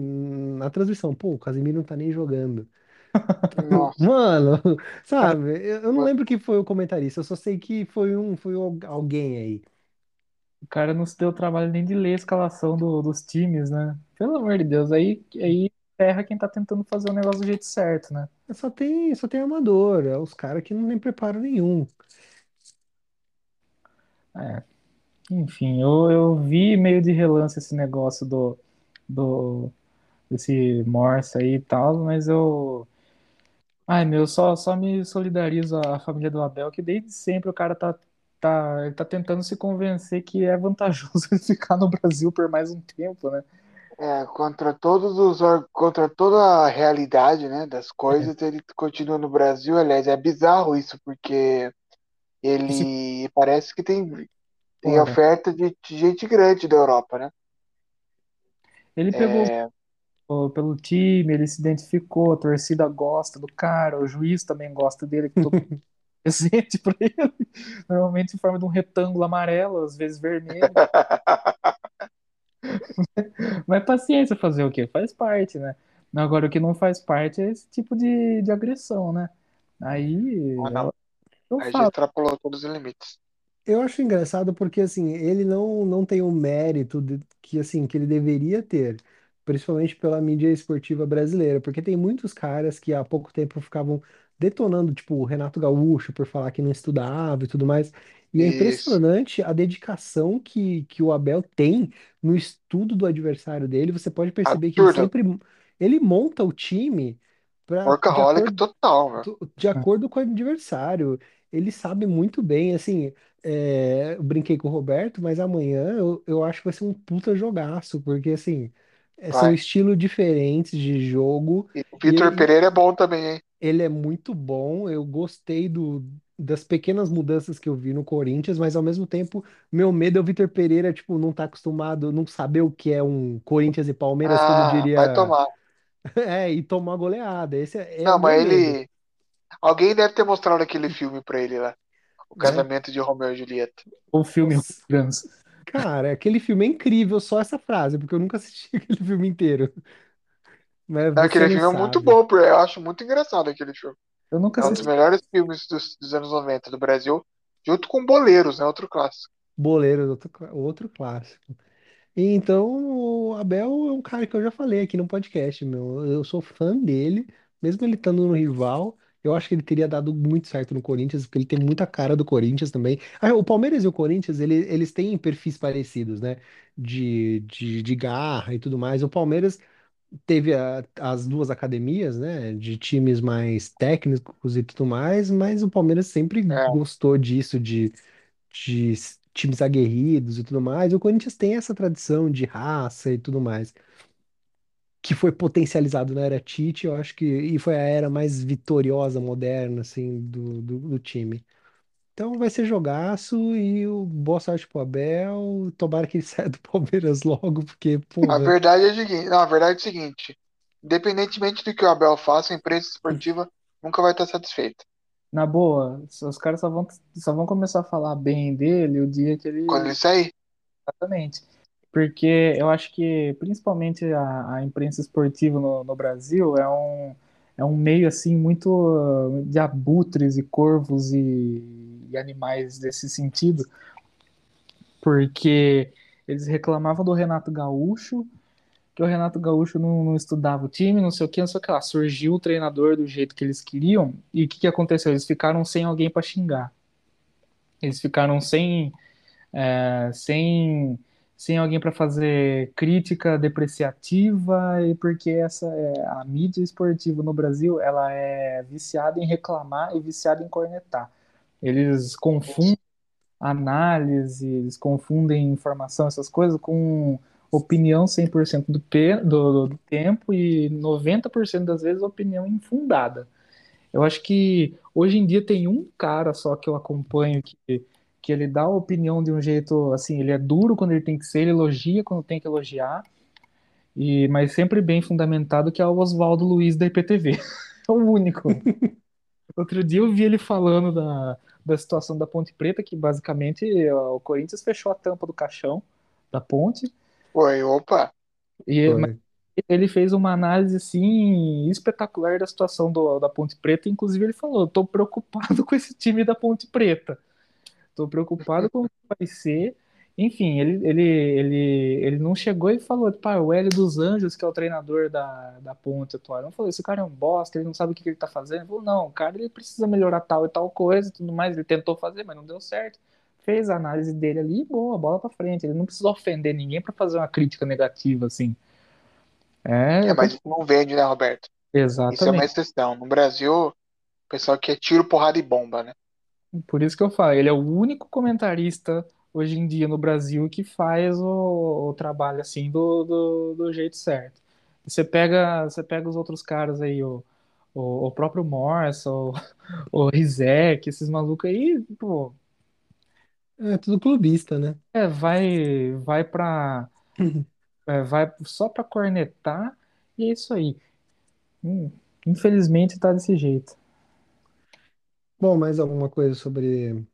na transmissão, pô, o Casimiro não tá nem jogando.
nossa.
Mano, sabe, eu eu não lembro quem foi o comentarista, eu só sei que foi um, foi al- alguém aí.
o cara não se deu trabalho nem de ler a escalação do- dos times, né? Pelo amor de Deus, aí, aí ferra quem tá tentando fazer o negócio do jeito certo, né?
Só tem, só tem amador, é os caras que não tem preparo nenhum.
É, enfim, eu, eu vi meio de relance esse negócio do, do desse Morse aí e tal, mas eu. Ai, meu, só, só me solidarizo à família do Abel, que desde sempre o cara tá, tá, ele tá tentando se convencer que é vantajoso ele ficar no Brasil por mais um tempo, né?
É, contra todos os contra toda a realidade, né, das coisas, ele continua no Brasil. Aliás, é bizarro isso, porque
Esse,
ele parece que tem, tem
porra,
oferta de, de gente grande da Europa, né?
ele pegou
É,
pelo time, ele se identificou, a torcida gosta do cara, o juiz também gosta dele, que mundo presente pra ele, normalmente em forma de um retângulo amarelo, às vezes vermelho. Mas paciência fazer o quê? Faz parte, né? Agora, o que não faz parte é esse tipo de, de agressão, né? Aí
ou não.
eu, eu
Aí já
falo,
extrapolou todos os limites.
Eu acho engraçado porque assim, ele não, não tem o mérito de- que assim que ele deveria ter, principalmente pela mídia esportiva brasileira, porque tem muitos caras que há pouco tempo ficavam detonando, tipo, o Renato Gaúcho por falar que não estudava e tudo mais. E é
Isso.
impressionante a dedicação que, que o Abel tem no estudo do adversário dele. Você pode perceber que ele
Absurdo.
sempre ele monta o time pra, de
Workaholic
acordo,
total, meu.
de acordo com o adversário. Ele sabe muito bem, assim, é, eu brinquei com o Roberto, mas amanhã eu, eu acho que vai ser um puta jogaço, porque assim, é, são
Vai.
estilos diferentes de jogo
E o
e
Vitor
ele,
Pereira é bom também, hein?
ele é muito bom. Eu gostei do, das pequenas mudanças que eu vi no Corinthians, mas ao mesmo tempo, meu medo é o Vitor Pereira, tipo, não tá acostumado, não saber o que é um Corinthians e Palmeiras, como
Ah, vai
diria,
tomar.
é, e tomar goleada. Esse é, é o
Não,
meu
mas
medo,
ele. Alguém deve ter mostrado aquele filme pra ele lá. O
né?
casamento de Romeu e Julieta.
O filme
Nossa,
Hooligans.
cara, aquele filme é incrível, só essa frase, porque eu nunca assisti aquele filme inteiro. Mas
Não,
você
aquele
não
filme é muito
sabe.
bom, porque eu acho muito engraçado aquele filme.
Eu nunca
É um dos
assisti.
melhores filmes dos, dos anos 90 do Brasil, junto com Boleiros, né? Outro clássico.
Boleiro, outro, outro clássico. E então, o Abel é um cara que eu já falei aqui no podcast, meu. Eu sou fã dele, mesmo ele estando no rival. Eu acho que ele teria dado muito certo no Corinthians, porque ele tem muita cara do Corinthians também. Ah, o Palmeiras e o Corinthians, ele- eles têm perfis parecidos, né? De, de, de garra e tudo mais. O Palmeiras teve a- as duas academias, né? De times mais técnicos e tudo mais, mas o Palmeiras sempre
É,
gostou disso, de de times aguerridos e tudo mais. E o Corinthians tem essa tradição de raça e tudo mais, que foi potencializado na era Tite, eu acho que e foi a era mais vitoriosa, moderna, assim, do, do, do time. Então vai ser jogaço e o boa sorte pro Abel. Tomara que ele saia do Palmeiras logo, porque,
a verdade é a seguinte, não, a verdade é o seguinte, independentemente do que o Abel faça, a imprensa esportiva nunca vai estar satisfeita.
Na boa, os caras só vão, só vão começar a falar bem dele o dia que
Quando
ele.
ele sair,
Exatamente. Porque eu acho que, principalmente, a, a imprensa esportiva no, no Brasil é um, é um meio, assim, muito de abutres e corvos e, e animais desse sentido. Porque eles reclamavam do Renato Gaúcho, que o Renato Gaúcho não, não estudava o time, não sei o que, não sei o que lá. Surgiu o treinador do jeito que eles queriam, e o que, que aconteceu? Eles ficaram sem alguém para xingar. Eles ficaram sem, é, sem, sem alguém para fazer crítica depreciativa, e porque essa é, a mídia esportiva no Brasil ela é viciada em reclamar e viciada em cornetar. Eles confundem análise, eles confundem informação, essas coisas, com opinião 100% do, pe- do, do tempo e 90% das vezes opinião infundada. Eu acho que hoje em dia tem um cara só que eu acompanho que, que ele dá a opinião de um jeito assim, ele é duro quando ele tem que ser, ele elogia quando tem que elogiar, e mas sempre bem fundamentado, que é o Oswaldo Luiz da IPTV. É o único. Outro dia eu vi ele falando da, da situação da Ponte Preta, que basicamente ó, o Corinthians fechou a tampa do caixão da ponte,
foi, opa,
e
foi.
ele fez uma análise assim espetacular da situação do, da Ponte Preta, inclusive ele falou: "Tô preocupado com esse time da Ponte Preta. Tô preocupado com o que vai ser". Enfim, ele, ele, ele, ele não chegou e falou, pá, o Hélio dos Anjos, que é o treinador da, da Ponte atual, não falou, esse cara é um bosta, ele não sabe o que, que ele tá fazendo. Ele falou, não, o cara ele precisa melhorar tal e tal coisa e tudo mais. Ele tentou fazer, mas não deu certo. Fez a análise dele ali e boa, bola pra frente. Ele não precisa ofender ninguém pra fazer uma crítica negativa, assim. É,
é, mas não vende, né, Roberto? Isso é uma
exatamente.
exceção. No Brasil, o pessoal quer tiro, porrada e bomba, né?
Por isso que eu falo, ele é o único comentarista hoje em dia no Brasil que faz o, o trabalho assim do, do, do jeito certo. Você pega, você pega os outros caras aí, o, o, o próprio Morse, o, o Rizek, esses malucos aí, pô,
É tudo clubista, né?
é, vai, vai pra, é, vai só pra cornetar e é isso aí. Hum, infelizmente tá desse jeito.
Bom, mais alguma coisa sobre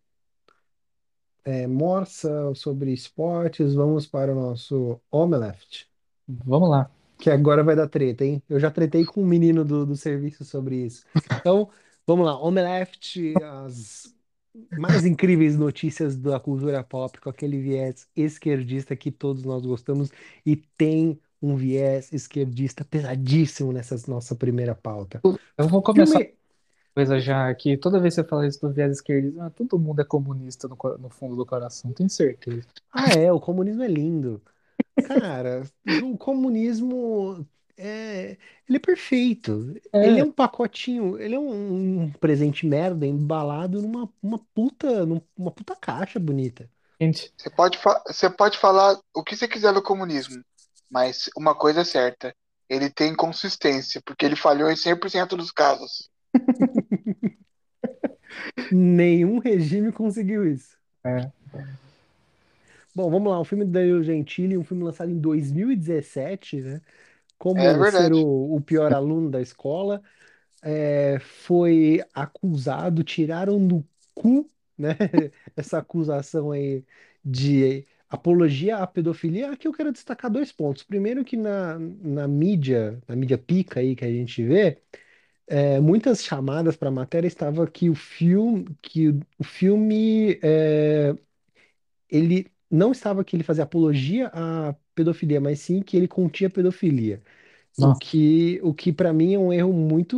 é, Morsa, sobre esportes? Vamos para o nosso Omeleft.
Vamos lá.
Que agora vai dar treta, hein? Eu já tretei com um menino do, do serviço sobre isso. Então, vamos lá. Omeleft, as mais incríveis notícias da cultura pop, com aquele viés esquerdista que todos nós gostamos, e tem um viés esquerdista pesadíssimo nessa nossa primeira pauta.
Eu vou começar
Filme.
Coisa já que toda vez que você fala isso do viés esquerdista, ah, todo mundo é comunista no, no fundo do coração, tenho certeza.
Ah, é, o comunismo é lindo. Cara, o comunismo é, ele é perfeito. Ele é
É,
um pacotinho, ele é um, um presente merda embalado numa uma puta, numa puta caixa bonita.
gente,
Você pode, fa- você pode falar o que você quiser do comunismo, mas uma coisa é certa, ele tem consistência, porque ele falhou em 100% dos casos.
Nenhum regime conseguiu isso.
é,
Bom, vamos lá, um filme do Danilo Gentili, um filme lançado em 2017, né?
É
Como ser
verdade.
o, o pior aluno da escola. é, foi acusado, tiraram do cu, né? Essa acusação aí de apologia à pedofilia. Aqui eu quero destacar dois pontos. Primeiro que na, na mídia, na mídia pica aí que a gente vê, é, muitas chamadas para a matéria estava que o filme, que o filme é, ele não estava que ele fazia apologia à pedofilia, mas sim que ele continha pedofilia. O
nossa,
que, o que para mim é um erro muito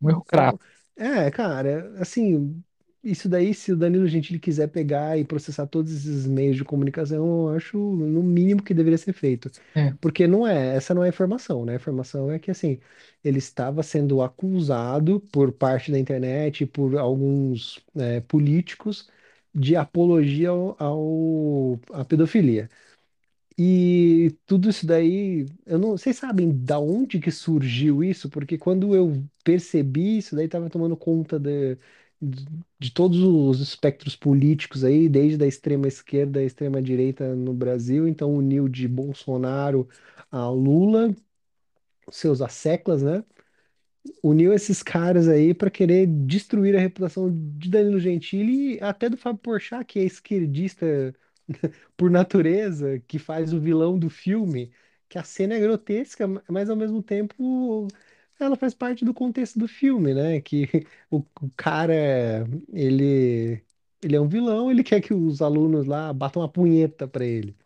um erro crasso.
É, cara, assim, isso daí, se o Danilo Gentili quiser pegar e processar todos esses meios de comunicação, eu acho no mínimo que deveria ser feito.
É,
Porque não é, essa não é a informação, né? A informação é que, assim, ele estava sendo acusado por parte da internet por alguns, é, políticos de apologia ao, ao- à pedofilia. E tudo isso daí, eu não, vocês sabem da onde que surgiu isso? Porque quando eu percebi isso daí estava tomando conta de, de, todos os espectros políticos aí, desde a extrema esquerda à extrema direita no Brasil, então uniu de Bolsonaro a Lula, seus asseclas, né? Uniu esses caras aí para querer destruir a reputação de Danilo Gentili e até do Fábio Porchat, que é esquerdista por natureza, que faz o vilão do filme, que a cena é grotesca, mas ao mesmo tempo ela faz parte do contexto do filme, né? Que o, o cara, ele, ele é um vilão, ele quer que os alunos lá batam uma punheta pra ele.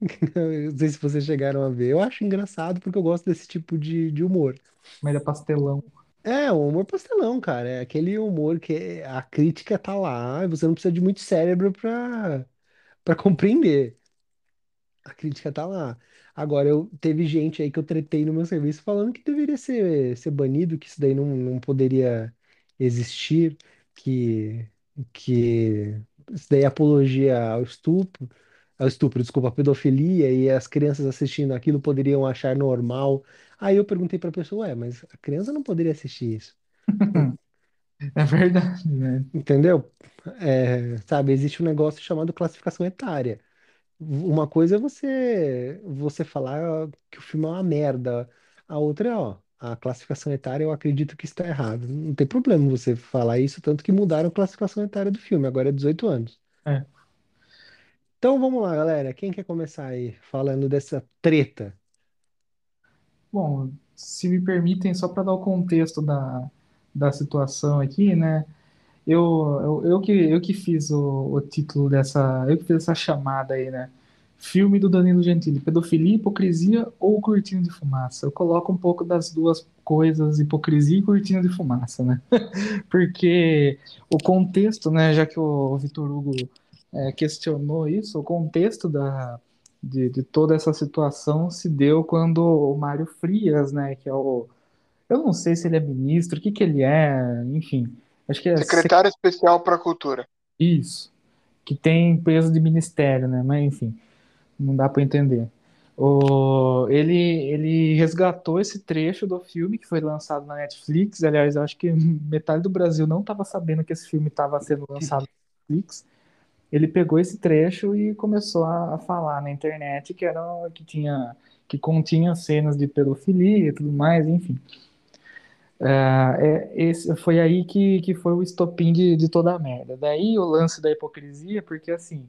Não sei se vocês chegaram a ver. Eu acho engraçado porque eu gosto desse tipo de, de humor.
mas é pastelão.
É, um humor pastelão, cara. É aquele humor que a crítica tá lá, e você não precisa de muito cérebro pra, pra compreender. A crítica tá lá. Agora, eu teve gente aí que eu tretei no meu serviço falando que deveria ser, ser banido, que isso daí não, não poderia existir, que, que isso daí é apologia ao estupro, ao estupro, desculpa, à pedofilia, e as crianças assistindo aquilo poderiam achar normal. Aí eu perguntei pra pessoa, ué, mas a criança não poderia assistir isso.
É verdade, né?
Entendeu? É, sabe, existe um negócio chamado classificação etária. Uma coisa é você você falar que o filme é uma merda. A outra é, ó, a classificação etária eu acredito que está errado. Não tem problema você falar isso, tanto que mudaram a classificação etária do filme, agora é 18 anos.
É.
Então vamos lá, galera. Quem quer começar aí falando dessa treta?
Bom, se me permitem, só para dar o contexto da, da situação aqui, né? Eu, eu, eu que, eu que fiz o, o título dessa. Eu que fiz essa chamada aí, né? Filme do Danilo Gentili, pedofilia, hipocrisia ou cortina de fumaça? Eu coloco um pouco das duas coisas, hipocrisia e cortina de fumaça, né? Porque o contexto, né? Já que o Vitor Hugo é, questionou isso, o contexto da, de, de toda essa situação se deu quando o Mário Frias, né? Que é o. Eu não sei se ele é ministro, o que que ele é, enfim. Acho que é
Secretário Especial para a Cultura.
isso, que tem peso de ministério, né? Mas enfim, não dá para entender. O, ele, ele resgatou esse trecho do filme que foi lançado na Netflix. Aliás, eu acho que metade do Brasil não estava sabendo que esse filme estava sendo lançado na Netflix. Ele pegou esse trecho e começou a, a falar na internet que era que tinha que continha cenas de pedofilia e tudo mais, enfim. Ah, é, esse, foi aí que, que foi o estopim de, de toda a merda. Daí o lance da hipocrisia, porque assim,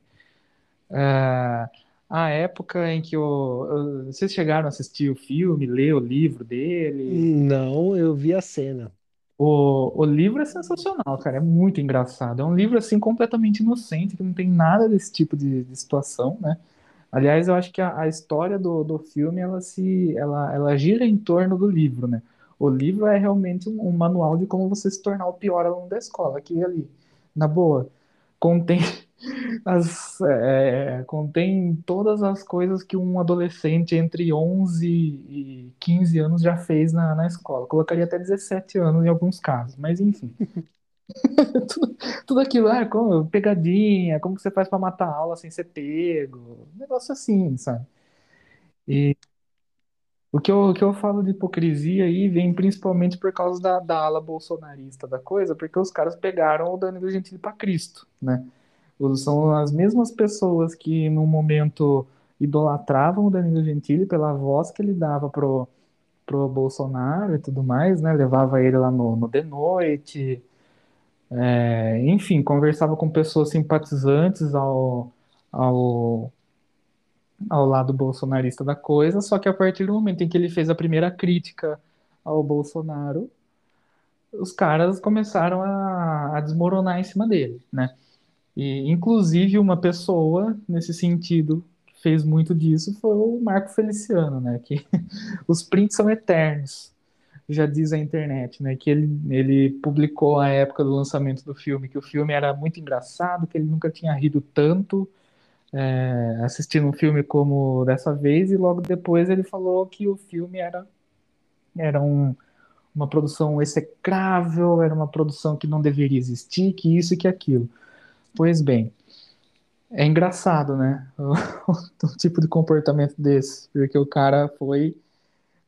ah, a época em que o, vocês chegaram a assistir o filme, ler o livro dele,
Não, eu vi a cena.
o, o livro é sensacional, cara, é muito engraçado. É um livro assim completamente inocente, que não tem nada desse tipo de, de situação, né? Aliás, eu acho que a, a história do, do filme ela se ela, ela gira em torno do livro, né? O livro é realmente um, um manual de como você se tornar o pior aluno da escola. Aqui ali, na boa, contém as, é, contém todas as coisas que um adolescente entre 11 e 15 anos já fez na, na escola. Colocaria até 17 anos em alguns casos, mas enfim. tudo, tudo aquilo, ah, como, pegadinha, como que você faz para matar a aula sem ser pego, um negócio assim, sabe? E o que eu, o que eu falo de hipocrisia aí vem principalmente por causa da, da ala bolsonarista da coisa, porque os caras pegaram o Danilo Gentili para Cristo, né? São as mesmas pessoas que no momento idolatravam o Danilo Gentili pela voz que ele dava pro, pro Bolsonaro e tudo mais, né? Levava ele lá no, no The Noite, é, enfim, conversava com pessoas simpatizantes ao, ao, ao lado bolsonarista da coisa, só que a partir do momento em que ele fez a primeira crítica ao Bolsonaro, os caras começaram a, a desmoronar em cima dele, né? E, inclusive, uma pessoa, nesse sentido, que fez muito disso foi o Marco Feliciano, né? Que os prints são eternos, já diz a internet, né? Que ele, ele publicou a época do lançamento do filme que o filme era muito engraçado, que ele nunca tinha rido tanto é, assistindo um filme como dessa vez, e logo depois ele falou que o filme era, era um, uma produção execrável, era uma produção que não deveria existir, que isso e que aquilo. Pois bem, é engraçado, né? O, tipo de comportamento desse, porque o cara foi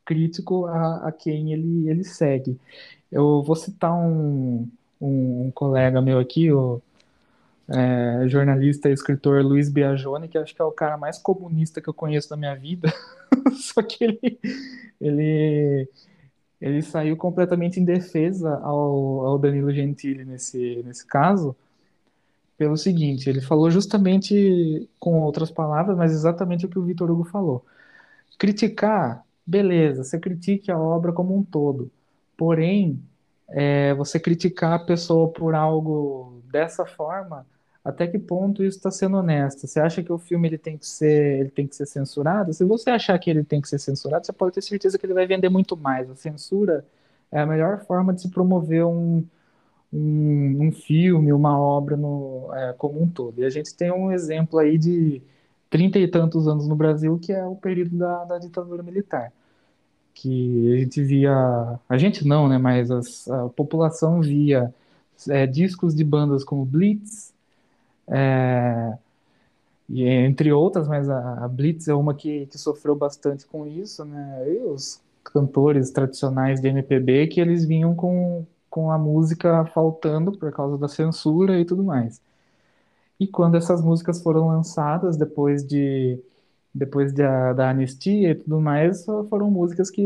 crítico a, a quem ele, ele segue. Eu vou citar um, um, um colega meu aqui, o é, jornalista e escritor Luiz Biagione, que acho que é o cara mais comunista que eu conheço da minha vida. Só que ele, ele, ele saiu completamente em defesa ao, ao Danilo Gentili nesse, nesse caso, pelo seguinte, ele falou justamente com outras palavras, mas exatamente o que o Vitor Hugo falou. Criticar, beleza, você critique a obra como um todo. Porém, é, você criticar a pessoa por algo dessa forma, até que ponto isso está sendo honesto? Você acha que o filme ele tem que ser, ele tem que ser censurado? Se você achar que ele tem que ser censurado, você pode ter certeza que ele vai vender muito mais. A censura é a melhor forma de se promover um, um, um filme, uma obra no, é, como um todo. E a gente tem um exemplo aí de trinta e tantos anos no Brasil, que é o período da, da ditadura militar. Que a gente via, a gente não, né, mas as, a população via é, discos de bandas como Blitz, é, e entre outras, mas a, a, Blitz é uma que, que sofreu bastante com isso, né, e os cantores tradicionais de MPB que eles vinham com, com a música faltando por causa da censura e tudo mais. E quando essas músicas foram lançadas depois de depois da, da anistia e tudo mais, foram músicas que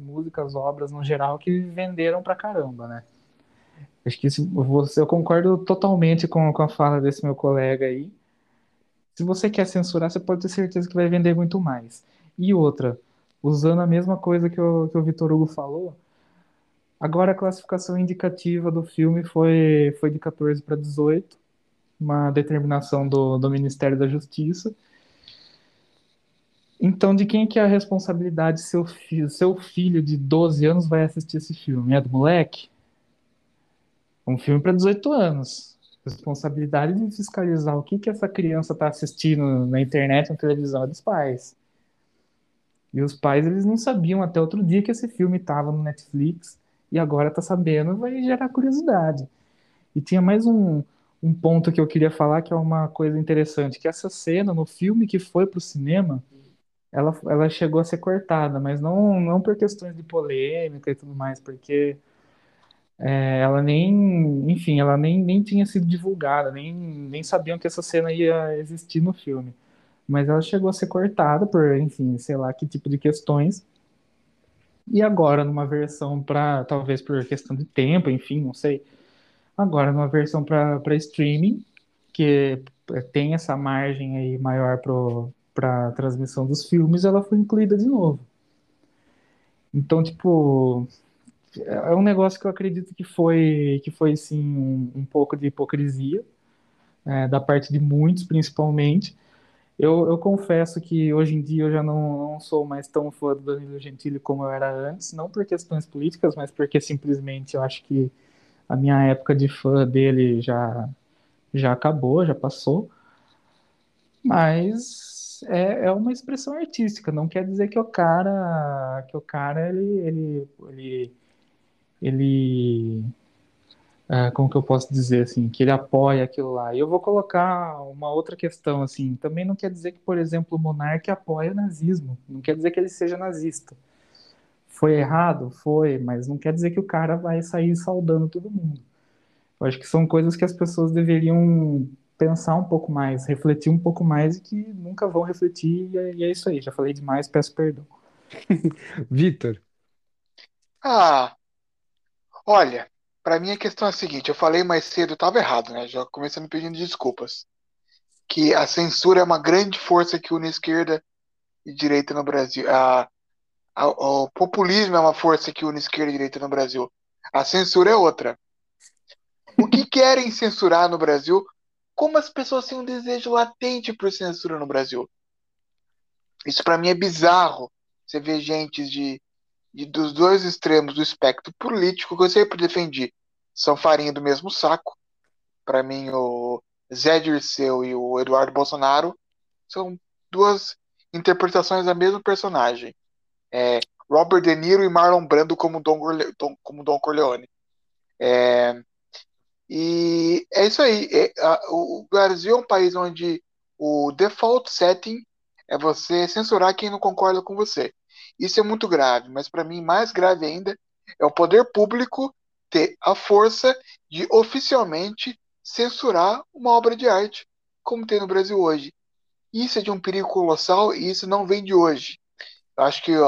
músicas, obras no geral que venderam pra caramba, né? Acho que você, eu concordo totalmente com, com a fala desse meu colega aí. Se você quer censurar, você pode ter certeza que vai vender muito mais. E outra, usando a mesma coisa que o, que o Vitor Hugo falou, Agora a classificação indicativa do filme foi, foi de 14 para 18, uma determinação do, do Ministério da Justiça. Então, de quem que é a responsabilidade seu seu filho de 12 anos vai assistir esse filme? É do moleque? Um filme para 18 anos. Responsabilidade de fiscalizar o que que essa criança está assistindo na internet, na televisão, é dos pais. E os pais, eles não sabiam até outro dia que esse filme estava no Netflix e agora tá sabendo, vai gerar curiosidade. E tinha mais um, um ponto que eu queria falar que é uma coisa interessante, que essa cena no filme que foi pro cinema, ela, ela chegou a ser cortada, mas não, não por questões de polêmica e tudo mais, porque é, ela nem, enfim, ela nem, nem tinha sido divulgada, nem, nem sabiam que essa cena ia existir no filme. Mas ela chegou a ser cortada por, enfim, sei lá que tipo de questões. E agora, numa versão para, talvez por questão de tempo, enfim, não sei. Agora, numa versão para streaming, que tem essa margem aí maior para transmissão dos filmes, ela foi incluída de novo. Então, tipo, é um negócio que eu acredito que foi, que foi sim, um, um pouco de hipocrisia, é, da parte de muitos, principalmente. Eu, eu confesso que hoje em dia eu já não, não sou mais tão fã do Danilo Gentili como eu era antes, não por questões políticas, mas porque simplesmente eu acho que a minha época de fã dele já, já acabou, já passou. Mas é, é uma expressão artística, não quer dizer que o cara, que o cara ele, ele, ele, ele ah, como que eu posso dizer assim, que ele apoia aquilo lá. E eu vou colocar uma outra questão assim, também não quer dizer que, por exemplo, o monarca apoia o nazismo, não quer dizer que ele seja nazista. Foi errado? Foi, mas não quer dizer que o cara vai sair saudando todo mundo. Eu acho que são coisas que as pessoas deveriam pensar um pouco mais, refletir um pouco mais e que nunca vão refletir, e é, e é isso aí. Já falei demais, peço perdão.
Vitor,
Ah, olha, pra mim a questão é a seguinte, eu falei mais cedo, eu tava errado, né? Já comecei me pedindo desculpas. Que a censura é uma grande força que une esquerda e direita no Brasil. A, a- o populismo é uma força que une esquerda e direita no Brasil. A censura é outra. O que querem censurar no Brasil? Como as pessoas têm um desejo latente por censura no Brasil? Isso pra mim é bizarro. Você vê gente de, de- dos dois extremos do espectro político que eu sempre defendi. São farinha do mesmo saco. Pra mim, o Zé Dirceu e o Eduardo Bolsonaro são duas interpretações da mesma personagem. É, Robert De Niro e Marlon Brando como Don, Corle- Don- como Don Corleone. É, e é isso aí. É, a- o Brasil é um país onde o default setting é você censurar quem não concorda com você. Isso é muito grave, mas para mim mais grave ainda é o poder público ter a força de oficialmente censurar uma obra de arte, como tem no Brasil hoje. Isso é de um perigo colossal e isso não vem de hoje. Eu acho que o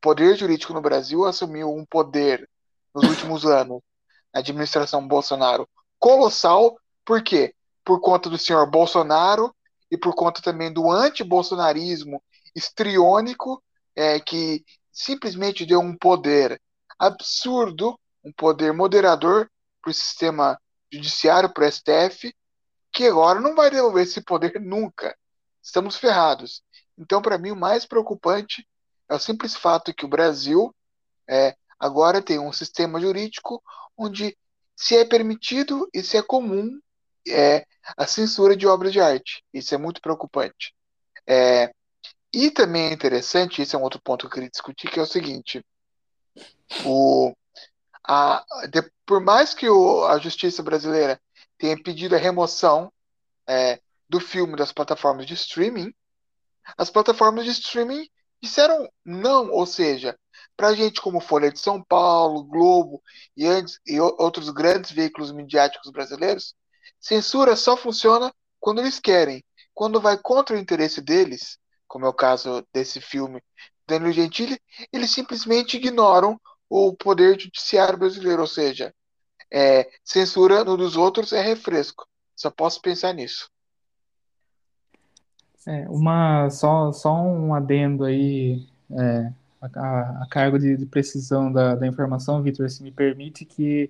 poder jurídico no Brasil assumiu um poder nos últimos anos a administração Bolsonaro colossal. Por quê? Por conta do senhor Bolsonaro e por conta também do antibolsonarismo estriônico, é, que simplesmente deu um poder absurdo, um poder moderador para o sistema judiciário, para o STF, que agora não vai devolver esse poder nunca. Estamos ferrados. Então, para mim, o mais preocupante é o simples fato que o Brasil é, agora tem um sistema jurídico onde se é permitido e se é comum é, a censura de obras de arte. Isso é muito preocupante. É, e também é interessante, esse é um outro ponto que eu queria discutir, que é o seguinte: o, a, de- por mais que o- a justiça brasileira tenha pedido a remoção é, do filme das plataformas de streaming, as plataformas de streaming disseram não, ou seja, para gente como Folha de São Paulo, Globo e, antes, e outros grandes veículos midiáticos brasileiros, censura só funciona quando eles querem. Quando vai contra o interesse deles, como é o caso desse filme Danilo Gentili, eles simplesmente ignoram o poder judiciário brasileiro, ou seja, é, censura no dos outros é refresco. Só posso pensar nisso.
É, uma, só, só um adendo aí, é, a, a- cargo de, de precisão da, da informação, Vitor, se me permite que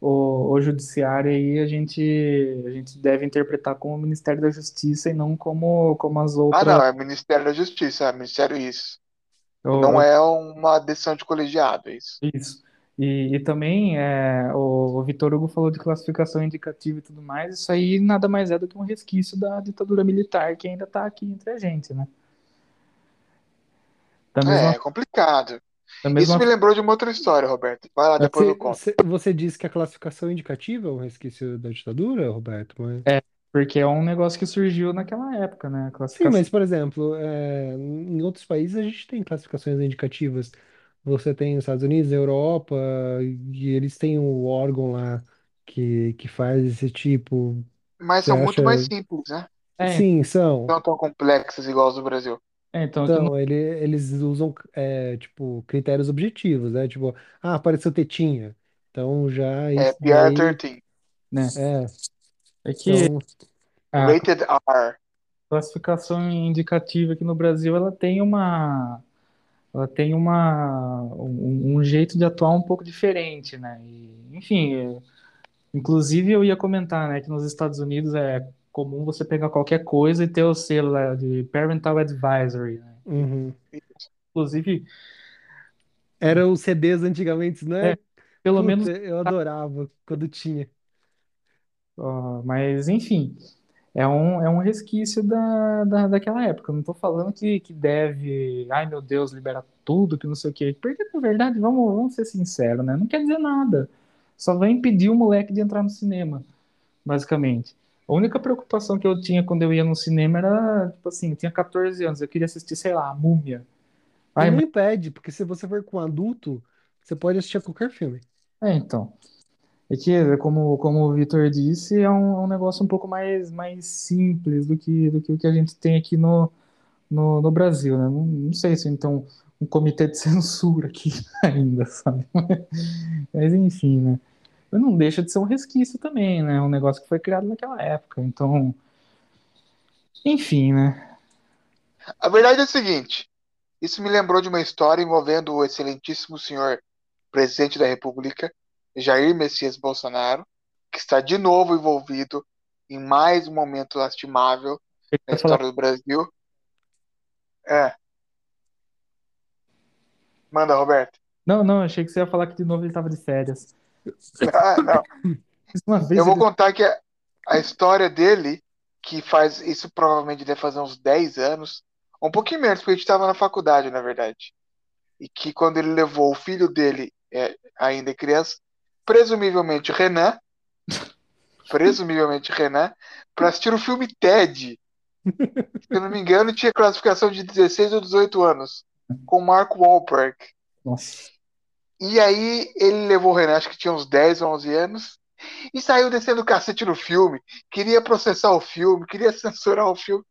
o, o judiciário aí a gente, a gente deve interpretar como o Ministério da Justiça e não como, como as
Ah,
outras.
não, é Ministério da Justiça, é Ministério isso. Não é uma decisão de colegiado, é isso.
Isso. E, e também é, o, o Vitor Hugo falou de classificação indicativa e tudo mais, isso aí nada mais é do que um resquício da ditadura militar que ainda está aqui entre a gente, né? Da
É,
mesma,
é complicado. Isso me lembrou de uma outra história, Roberto. Vai lá, depois
você,
eu conto.
você, você disse que a classificação indicativa é um resquício da ditadura, Roberto, mas...
Porque é um negócio que surgiu naquela época, né? A
Sim,
classificação.
mas, por exemplo, é, em outros países a gente tem classificações indicativas. Você tem nos Estados Unidos, Europa, e eles têm o órgão lá que, que faz esse tipo.
Mas
Você
são muito mais simples, né?
É,
Sim, são.
Não tão complexas igual as do Brasil.
É, então aqui no,
Então, ele, eles usam, é, tipo, critérios objetivos, né? Tipo, ah, apareceu tetinha. Então, já
É
isso daí,
PR13,
né?
é,
É que
então,
a
Rated R.
classificação indicativa aqui no Brasil, ela tem uma, ela tem uma, um, um jeito de atuar um pouco diferente, né? E, enfim, é, inclusive eu ia comentar, né, que nos Estados Unidos é comum você pegar qualquer coisa e ter o selo lá de Parental Advisory, né?
Uhum.
Inclusive,
Eram os CDs antigamente, né?
É, pelo
Puta,
menos,
eu adorava quando tinha.
mas enfim, é um, é um resquício da, da, daquela época. Eu não tô falando que, que deve, ai meu Deus, liberar tudo, que não sei o quê. Porque, na verdade, vamos, vamos ser sinceros, né? Não quer dizer nada. Só vai impedir o moleque de entrar no cinema, basicamente. A única preocupação que eu tinha quando eu ia no cinema era, tipo assim, eu tinha 14 anos, eu queria assistir, sei lá, a Múmia.
E
Ai,
não
mas,
impede, porque se você for com um adulto, você pode assistir a qualquer filme.
é, então. É que, como, como o Vitor disse, é um, é um negócio um pouco mais, mais simples do que, do que o que a gente tem aqui no, no, no Brasil, né? Não, não sei se então um comitê de censura aqui ainda, sabe? Mas enfim, né? Não deixa de ser um resquício também, né? Um negócio que foi criado naquela época. Então, enfim, né?
A verdade é a seguinte: isso me lembrou de uma história envolvendo o excelentíssimo senhor presidente da República, Jair Messias Bolsonaro, que está de novo envolvido em mais um momento lastimável na
falar-
história do Brasil. É. Manda, Roberto.
Não, não, achei que você ia falar que de novo ele tava de férias.
Ah, Eu vou
ele-
contar que a, a história dele, que faz isso provavelmente deve fazer uns 10 anos, um pouquinho menos, porque a gente estava na faculdade, na verdade. E que quando ele levou o filho dele, é, ainda criança, presumivelmente Renan, presumivelmente Renan, para assistir o filme Ted. Se eu não me engano, tinha classificação de 16 ou 18 anos, com Mark Wahlberg.
Nossa.
E aí ele levou o Renan, acho que tinha uns 10 ou 11 anos, e saiu descendo o cacete no filme. Queria processar o filme, queria censurar o filme.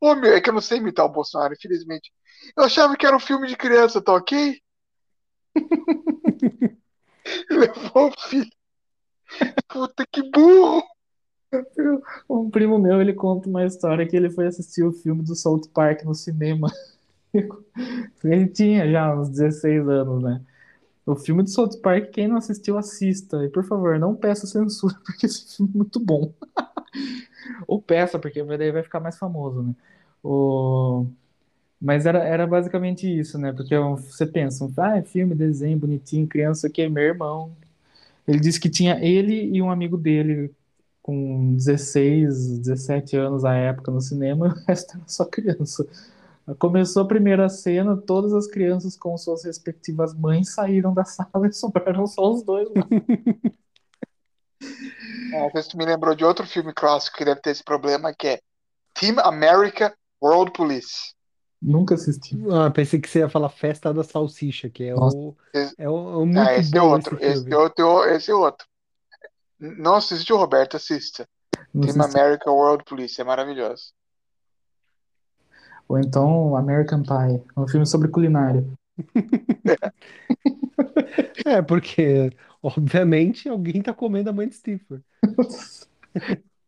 Ô meu, é que eu não sei imitar o Bolsonaro, infelizmente. Eu achava que era um filme de criança, tá ok? levou o filho. Puta que burro!
Um primo meu, ele conta uma história que ele foi assistir o filme do South Park no cinema. Ele tinha já uns 16 anos, né? O filme do South Park, quem não assistiu, assista. E por favor, não peça censura, porque esse filme é muito bom. Ou peça, porque daí vai ficar mais famoso, né? O... Mas era, era basicamente isso, né? Porque você pensa, ah, é filme, desenho, bonitinho, criança, que é meu irmão. Ele disse que tinha ele e um amigo dele com 16, 17 anos à época no cinema, e o resto era só criança. Começou a primeira cena, todas as crianças com suas respectivas mães saíram da sala e sobraram só os dois lá.
Ah, isso me lembrou de outro filme clássico que deve ter esse problema, que é Team America World Police.
Nunca assisti.
Ah, pensei que você ia falar Festa da Salsicha, que é
Nossa.
o,
Esse-
é o, é o muito
Ah, esse é outro.
esse
Esse é outro, esse é outro. Não assistiu, Roberto? Assista.
Não
Team
assisti.
America World Police, é maravilhoso.
Ou então American Pie, um filme sobre culinária.
É, porque, obviamente, alguém tá comendo a mãe de Stifler.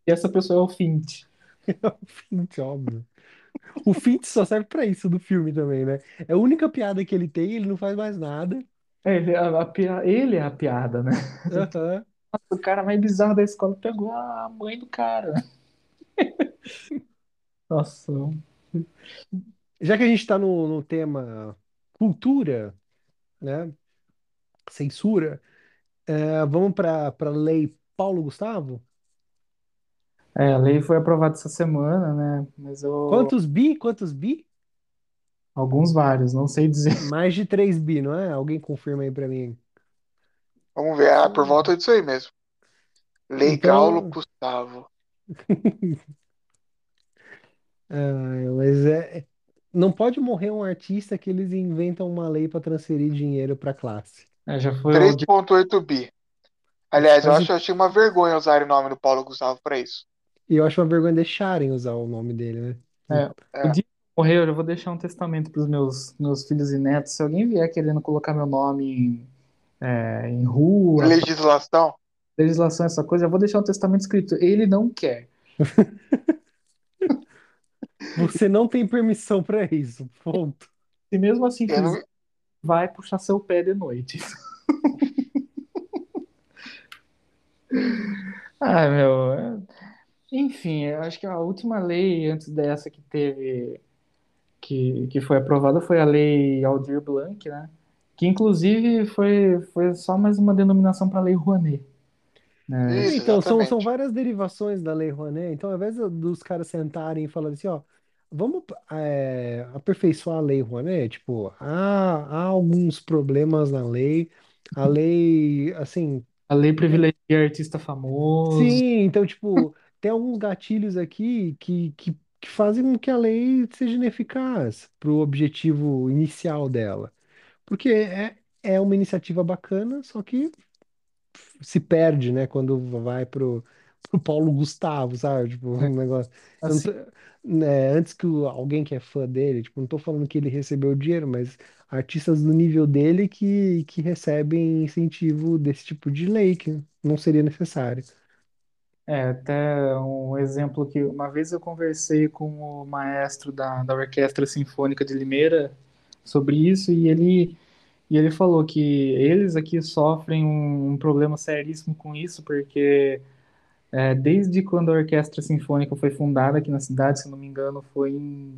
E essa pessoa é o Fint.
É o Fint, óbvio. O Fint só serve pra isso do filme também, né? É a única piada que ele tem, ele não faz mais nada.
É, ele, a- a pia- ele é a piada, né?
Aham.
O cara mais bizarro da escola pegou a mãe do cara. Nossa.
Já que a gente tá no, no tema cultura, né? Censura, é, vamos pra, pra lei Paulo Gustavo?
É, a lei foi aprovada essa semana, né? Mas eu.
Quantos bi? Quantos bi?
Alguns vários, não sei dizer.
Mais de 3 bi, não é? Alguém confirma aí pra mim.
Vamos ver, ah, por volta disso aí mesmo. Lei
Então-
Gaulo Gustavo.
Mas é. Não pode morrer um artista que eles inventam uma lei pra transferir dinheiro pra classe.
É, já foi o de-
3.8 bi. Aliás, eu
Mas
acho, eu achei uma vergonha usar o nome do Paulo Gustavo pra isso.
E eu acho uma vergonha deixarem usar o nome dele, né?
É, o dia que eu morrer, eu já vou deixar um testamento pros meus, meus filhos e netos. Se alguém vier querendo colocar meu nome em, é, em rua,
Legislação.
legislação, essa coisa, eu vou deixar um testamento escrito. Ele não quer.
Você não tem permissão pra isso. Ponto.
Se mesmo assim
não-
vai puxar seu pé de noite. Ah, meu. Enfim, eu acho que a última lei antes dessa que teve, que, que foi aprovada foi a lei Aldir Blanc, né? Que inclusive foi, foi só mais uma denominação para a lei Rouanet, né?
Isso,
Então, são, são várias derivações da Lei Rouanet. Então, ao invés dos caras sentarem e falarem assim, ó, vamos é, aperfeiçoar a Lei Rouanet, tipo, há, há alguns problemas na lei, a lei, assim,
A lei
né?
privilegia artista famoso.
Sim, então, tipo, tem alguns gatilhos aqui que, que, que fazem com que a lei seja ineficaz para o objetivo inicial dela. Porque é, é uma iniciativa bacana, só que se perde, né, quando vai pro, pro Paulo Gustavo, sabe? Tipo, um negócio. Eu não
Assim,
tô- né, antes que o- alguém que é fã dele, tipo, não tô falando que ele recebeu dinheiro, mas artistas do nível dele que, que recebem incentivo desse tipo de lei, que não seria necessário.
é, até um exemplo que uma vez eu conversei com o maestro da, da Orquestra Sinfônica de Limeira sobre isso e ele, e ele falou que eles aqui sofrem um, um problema seríssimo com isso, porque é, desde quando a Orquestra Sinfônica foi fundada aqui na cidade, se não me engano, foi em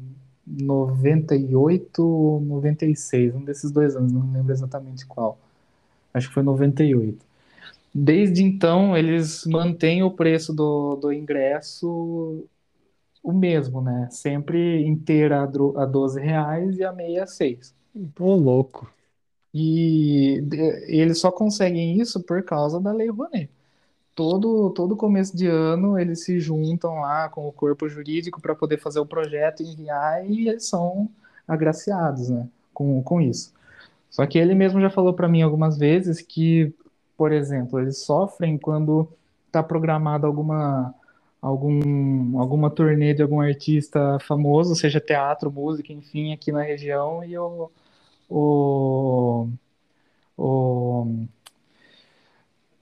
98 ou 96, um desses dois anos, não lembro exatamente qual. Acho que foi 98. Desde então, eles mantêm o preço do, do ingresso o mesmo, né? Sempre inteira a dro- a 12 reais e a meia a 6.
Ô, louco.
E eles só conseguem isso por causa da Lei Rouanet. Todo, todo começo de ano eles se juntam lá com o corpo jurídico para poder fazer o projeto e enviar e eles são agraciados, né? Com, com isso. Só que ele mesmo já falou para mim algumas vezes que, por exemplo, eles sofrem quando está programada alguma algum alguma turnê de algum artista famoso, seja teatro, música, enfim, aqui na região e o o,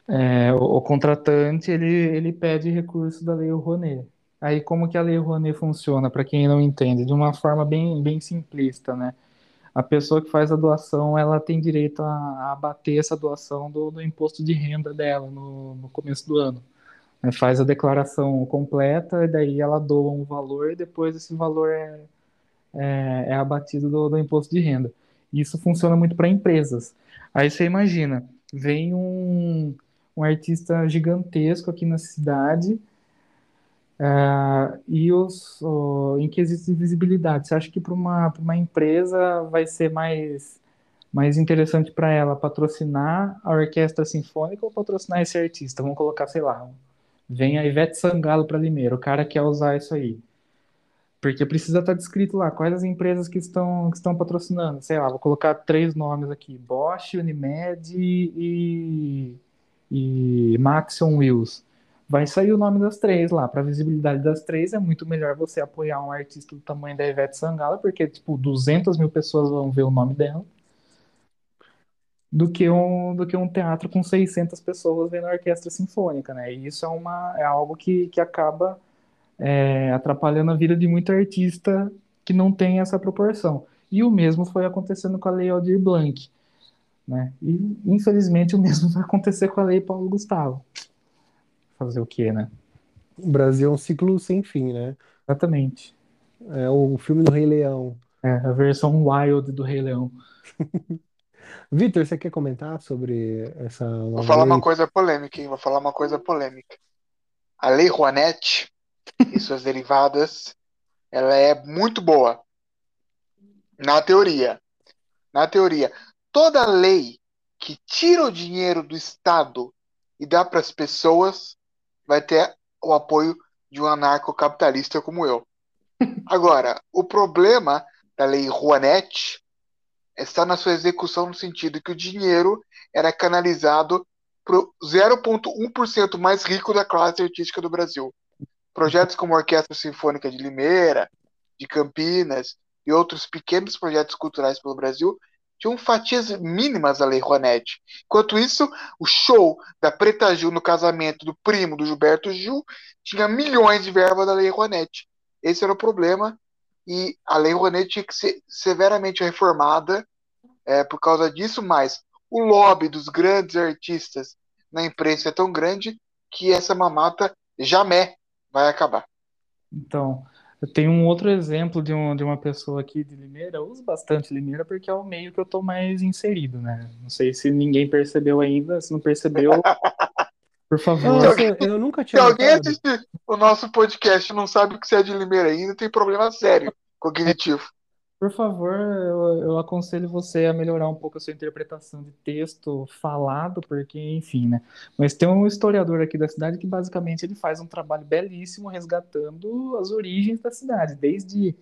é, o, o contratante ele, ele pede recurso da Lei Rouanet. Aí como que a Lei Rouanet funciona, para quem não entende? De uma forma bem, bem simplista, né? a pessoa que faz a doação, ela tem direito a, a abater essa doação do, do imposto de renda dela no, no começo do ano. Faz a declaração completa e daí ela doa um valor e depois esse valor é, é, é abatido do, do imposto de renda. Isso funciona muito para empresas. Aí você imagina, vem um, um artista gigantesco aqui na cidade ah, e os, o, em quesitos de visibilidade, você acha que para uma, uma empresa vai ser mais mais interessante para ela patrocinar a orquestra sinfônica ou patrocinar esse artista? Vamos colocar, sei lá, vem a Ivete Sangalo para Limeira, o cara quer usar isso aí. Porque precisa estar descrito lá quais as empresas que estão, que estão patrocinando. Sei lá, vou colocar três nomes aqui: Bosch, Unimed e, e Maxion Wills. Vai sair o nome das três lá. Para visibilidade das três, é muito melhor você apoiar um artista do tamanho da Ivete Sangalo, porque, tipo, 200 mil pessoas vão ver o nome dela do que um, do que um teatro com 600 pessoas vendo a orquestra sinfônica, né? E isso é, uma, é algo que, que acaba é, atrapalhando a vida de muito artista que não tem essa proporção. E o mesmo foi acontecendo com a Lei Aldir Blanc, né? E infelizmente o mesmo vai acontecer com a Lei Paulo Gustavo. Fazer o quê, né?
O Brasil é um ciclo sem fim, né?
Exatamente.
É o filme do Rei Leão.
É, a versão wild do Rei Leão.
Vitor, você quer comentar sobre essa
Vou falar uma
lei?
coisa polêmica, hein? Vou falar uma coisa polêmica. A Lei Rouanet e suas derivadas, ela é muito boa. Na teoria. Na teoria. Toda lei que tira o dinheiro do Estado e dá para as pessoas vai ter o apoio de um anarcocapitalista como eu. Agora, o problema da Lei Rouanet está na sua execução no sentido que o dinheiro era canalizado para o 0,1% mais rico da classe artística do Brasil. Projetos como a Orquestra Sinfônica de Limeira, de Campinas e outros pequenos projetos culturais pelo Brasil tinham fatias mínimas da Lei Rouanet. Enquanto isso, o show da Preta Gil no casamento do primo do Gilberto Gil tinha milhões de verba da Lei Rouanet. Esse era o problema e a Lei Rouanet tinha que ser severamente reformada é, por causa disso, mas o lobby dos grandes artistas na imprensa é tão grande que essa mamata jamais vai acabar.
Então, eu tenho um outro exemplo de, um, de uma pessoa aqui de Limeira. Eu uso bastante Limeira porque é o meio que eu tô mais inserido, né? Não sei se ninguém percebeu ainda. Se não percebeu, por favor.
Nossa, eu nunca
Se
tinha
alguém
notado.
assistir o nosso podcast e não sabe que você é de Limeira ainda, tem problema sério cognitivo.
Por favor, eu, eu aconselho você a melhorar um pouco a sua interpretação de texto falado, porque, enfim, né? Mas tem um historiador aqui da cidade que basicamente ele faz um trabalho belíssimo resgatando as origens da cidade, desde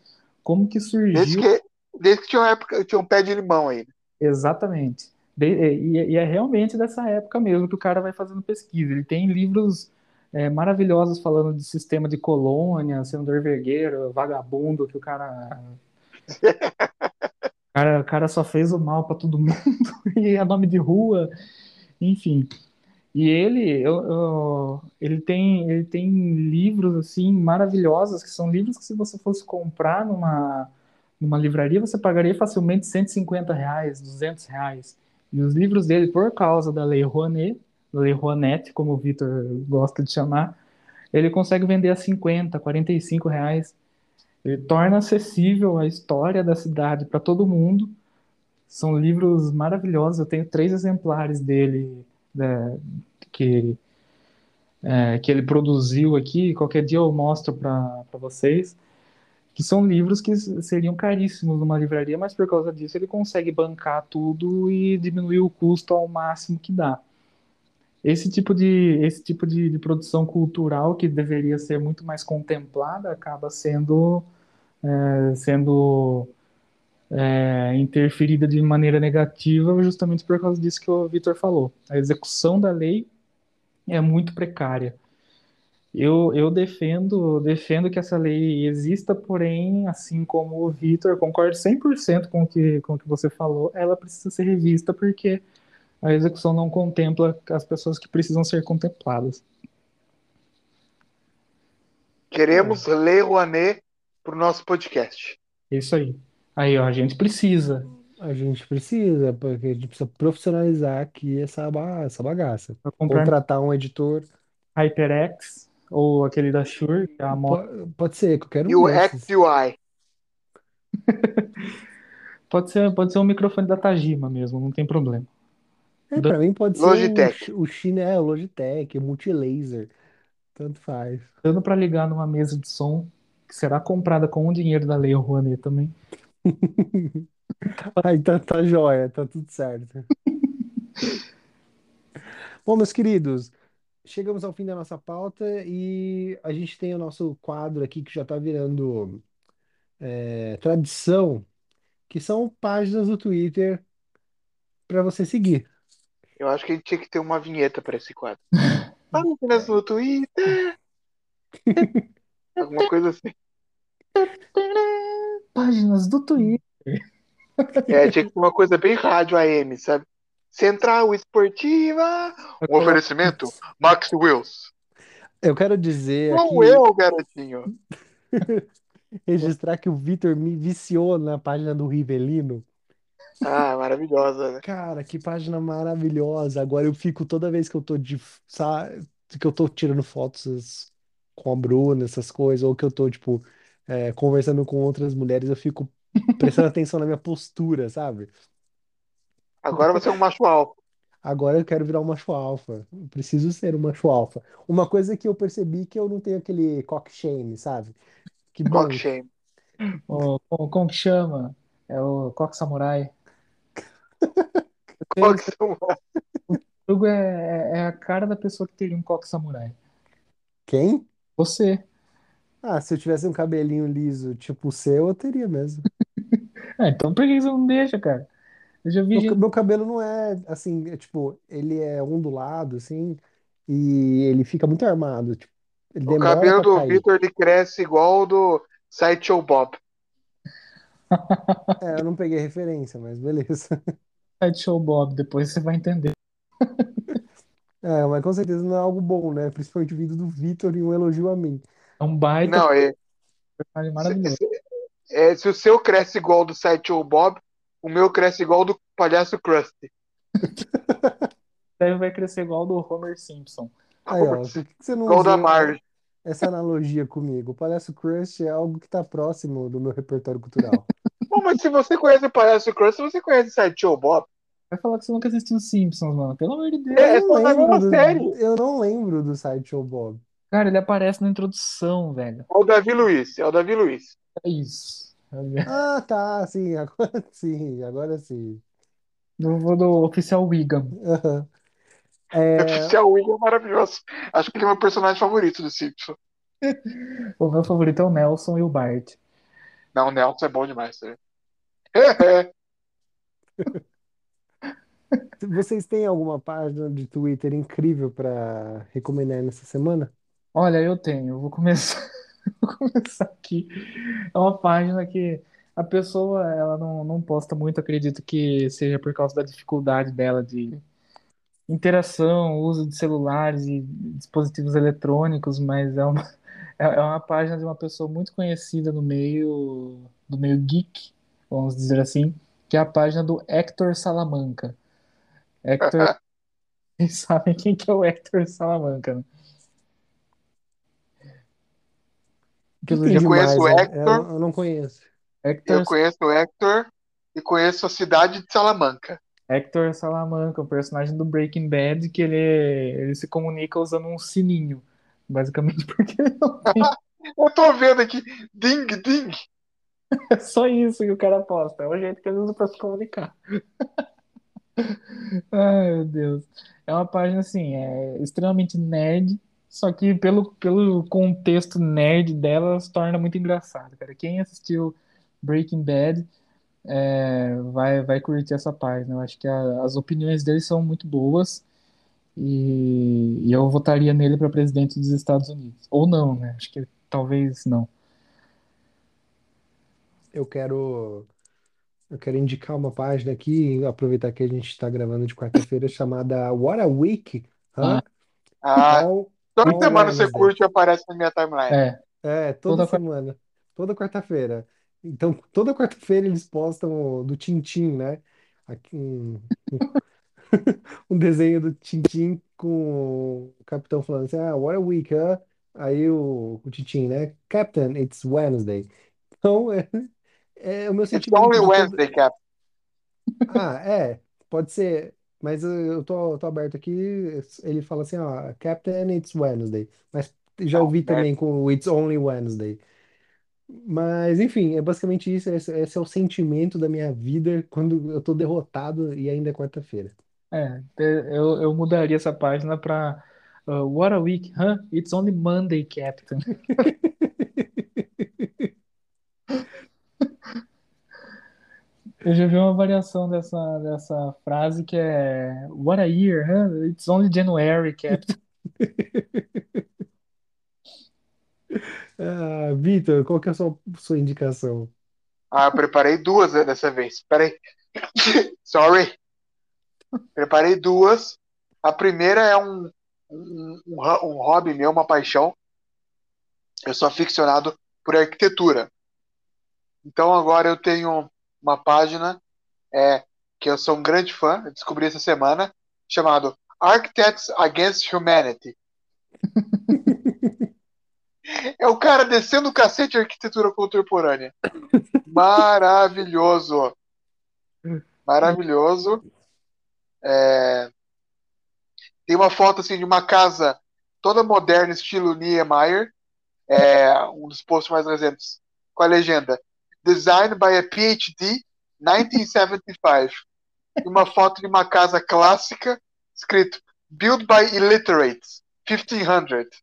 como que
Desde
surgiu
que, desde que tinha uma época, tinha um pé de limão aí.
Exatamente. De- e, e é realmente dessa época mesmo que o cara vai fazendo pesquisa. Ele tem livros é, maravilhosos falando de sistema de colônia, senador vergueiro, vagabundo, que o cara. Cara, o cara só fez o mal pra todo mundo, e é nome de rua, enfim. E ele, eu, eu- ele tem, ele tem livros assim maravilhosos, que são livros que se você fosse comprar numa, numa livraria, você pagaria facilmente 150 reais, 200 reais. E os livros dele, por causa da Lei Rouanet, Lei Rouanet, como o Vitor gosta de chamar, ele consegue vender a 50, 45 reais. Ele torna acessível a história da cidade para todo mundo. São livros maravilhosos. Eu tenho três exemplares dele, né, que, é, que ele produziu aqui. Qualquer dia eu mostro para vocês. Que são livros que seriam caríssimos numa livraria, mas por causa disso ele consegue bancar tudo e diminuir o custo ao máximo que dá. Esse tipo de, esse tipo de, de produção cultural que deveria ser muito mais contemplada acaba sendo, é, sendo é, interferida de maneira negativa justamente por causa disso que o Vitor falou. A execução da lei é muito precária. Eu, eu defendo, defendo que essa lei exista, porém, assim como o Vitor, concordo 100% com o que, com o que você falou, ela precisa ser revista porque a execução não contempla as pessoas que precisam ser contempladas.
Queremos Lei Rouanet pro nosso podcast.
Isso aí. Aí, ó, a gente precisa.
A gente precisa, porque a gente precisa profissionalizar aqui essa, essa bagaça. Contratar um editor.
HyperX ou aquele da Shure, que é a moto.
Po- Pode ser, qualquer
E
um
o
desses.
XUI.
Pode ser, pode ser um microfone da Tajima mesmo, não tem problema.
É, pra mim pode ser
Logitech.
o, o China, é, o Logitech, o Multilaser. Tanto faz.
Dando para ligar numa mesa de som que será comprada com o dinheiro da Lei Rouanet também.
Aí tá, tá jóia, tá tudo certo. Bom, meus queridos, chegamos ao fim da nossa pauta e a gente tem o nosso quadro aqui que já tá virando é, tradição, que são páginas do Twitter para você seguir.
Eu acho que a gente tinha que ter uma vinheta para esse quadro. Páginas no Twitter. Alguma coisa assim.
Páginas do Twitter.
É, tinha que ter uma coisa bem rádio AM, sabe? Central Esportiva. Um oferecimento, Max Wills.
Eu quero dizer
Não
aqui,
eu, garotinho.
registrar que o Vitor me viciou na página do Rivelino.
Ah, maravilhosa, né?
Cara, que página maravilhosa. Agora eu fico toda vez que eu tô de, sa- que eu tô tirando fotos com a Bruna, essas coisas, ou que eu tô, tipo, é, conversando com outras mulheres, eu fico prestando atenção na minha postura, sabe?
Agora você é um macho alfa.
Agora eu quero virar um macho alfa. Eu preciso ser um macho alfa. Uma coisa que eu percebi que eu não tenho aquele cock shame, sabe? Que bom.
Cock shame.
O, o- como que chama? É o Coque Samurai.
Cock shame.
O Hugo é, é a cara da pessoa que teria um Coque Samurai.
Quem?
Você.
Ah, se eu tivesse um cabelinho liso, tipo o seu, eu teria mesmo.
Ah, então por que você não deixa, cara? Eu já vi
Meu,
gente.
meu cabelo não é assim, é, tipo, ele é ondulado, assim, e ele fica muito armado. Tipo, ele
O
demora
cabelo
pra
do
cair.
Victor ele cresce igual o do Sideshow Bob.
É, eu não peguei referência, mas beleza.
Show Bob, depois você vai entender.
É, mas com certeza não é algo bom, né? Principalmente vindo do Vitor e um elogio a mim.
É um baita
Não, é,
personagem maravilhoso.
é, se o seu cresce igual o do Sideshow Bob, o meu cresce igual o do palhaço Krusty.
Deve vai crescer igual ao do Homer Simpson.
Aí, ó, por que que você não
Igual da Marge.
essa analogia comigo. O Palhaço Crush é algo que tá próximo do meu repertório cultural.
Bom, mas se você conhece o Palhaço Crush, você conhece o Sideshow Bob.
Vai falar que você nunca assistiu Simpsons, mano. Pelo amor de Deus.
É,
Eu
só na
lembro do-
série.
Eu não lembro do Sideshow Bob.
Cara, ele aparece na introdução, velho.
É o Davi Luiz, é o Davi Luiz.
É isso.
Ah, tá, sim, agora sim, agora sim.
Do, do oficial Wiggum.
Aham. É,
O oficial William é maravilhoso. Acho que ele é meu personagem favorito do Simpson.
O meu favorito é o Nelson e o Bart.
Não, o Nelson é bom demais. Né?
vocês têm alguma página de Twitter incrível para recomendar nessa semana?
Olha, eu tenho. Eu vou começar, vou começar aqui. É uma página que a pessoa ela não, não posta muito, acredito que seja por causa da dificuldade dela de interação, uso de celulares e dispositivos eletrônicos, mas é uma, é é uma página de uma pessoa muito conhecida no meio do meio geek, vamos dizer assim, que é a página do Hector Salamanca. Hector, vocês sabem quem que é o Hector Salamanca, né? Pelo
Eu conheço
mais,
o
né?
Hector.
Eu, eu não conheço.
Hector
Eu conheço o Hector e conheço a cidade de Salamanca.
Hector Salamanca, o personagem do Breaking Bad, que ele, ele se comunica usando um sininho. Basicamente porque não tem.
Eu tô vendo aqui, ding, ding.
É só isso que o cara posta. É o jeito que ele usa pra se comunicar. Ai, meu Deus. É uma página, assim, é extremamente nerd, só que pelo, pelo contexto nerd dela, se torna muito engraçado, cara. Quem assistiu Breaking Bad é, vai, vai curtir essa página. Eu acho que a- as opiniões dele são muito boas e, e eu votaria nele para presidente dos Estados Unidos. Ou não, né? Acho que talvez não.
Eu quero, eu quero indicar uma página aqui, aproveitar que a gente está gravando de quarta-feira, chamada What a Week, hã?
Ah,
All,
toda
all
semana você
Wednesday.
curte e aparece na minha timeline.
É,
É, toda
Toda quarta-
semana, toda quarta-feira. Então, toda quarta-feira eles postam do Tintim, né? Aqui, um, um, desenho do Tintim com o capitão falando assim, ah, what a week, huh? Aí o, o Tintim, né? Captain, it's Wednesday. Então, é, é o meu
It's
sentimento
only
de todo-
Wednesday, Cap.
Ah, é, pode ser, mas eu eu tô, tô aberto aqui. Ele fala assim, ó, Captain, it's Wednesday. Mas já
Não,
ouvi
merda.
também com o It's Only Wednesday. Mas, enfim, é basicamente isso. Esse, esse é o sentimento da minha vida quando eu tô derrotado e ainda é quarta-feira.
É. Eu, eu mudaria essa página para uh, What a Week, huh? It's only Monday, Captain. Eu já vi uma variação dessa, dessa frase que é What a year, huh? It's only January, Captain.
Ah, Vitor, qual que é a sua, sua indicação?
Ah, preparei duas né, dessa vez. Peraí. Sorry. Preparei duas. A primeira é um, um, um ho- um hobby meu, uma paixão. Eu sou aficionado por arquitetura. Então agora eu tenho uma página é, que eu sou um grande fã, descobri essa semana, chamado Architects Against Humanity. É o cara descendo o cacete de arquitetura contemporânea. Maravilhoso. Maravilhoso. É, Tem uma foto assim de uma casa toda moderna, estilo Niemeyer. É, um dos posts mais recentes. Com a legenda Designed by a PhD 1975. E uma foto de uma casa clássica escrito Built by Illiterates 1500.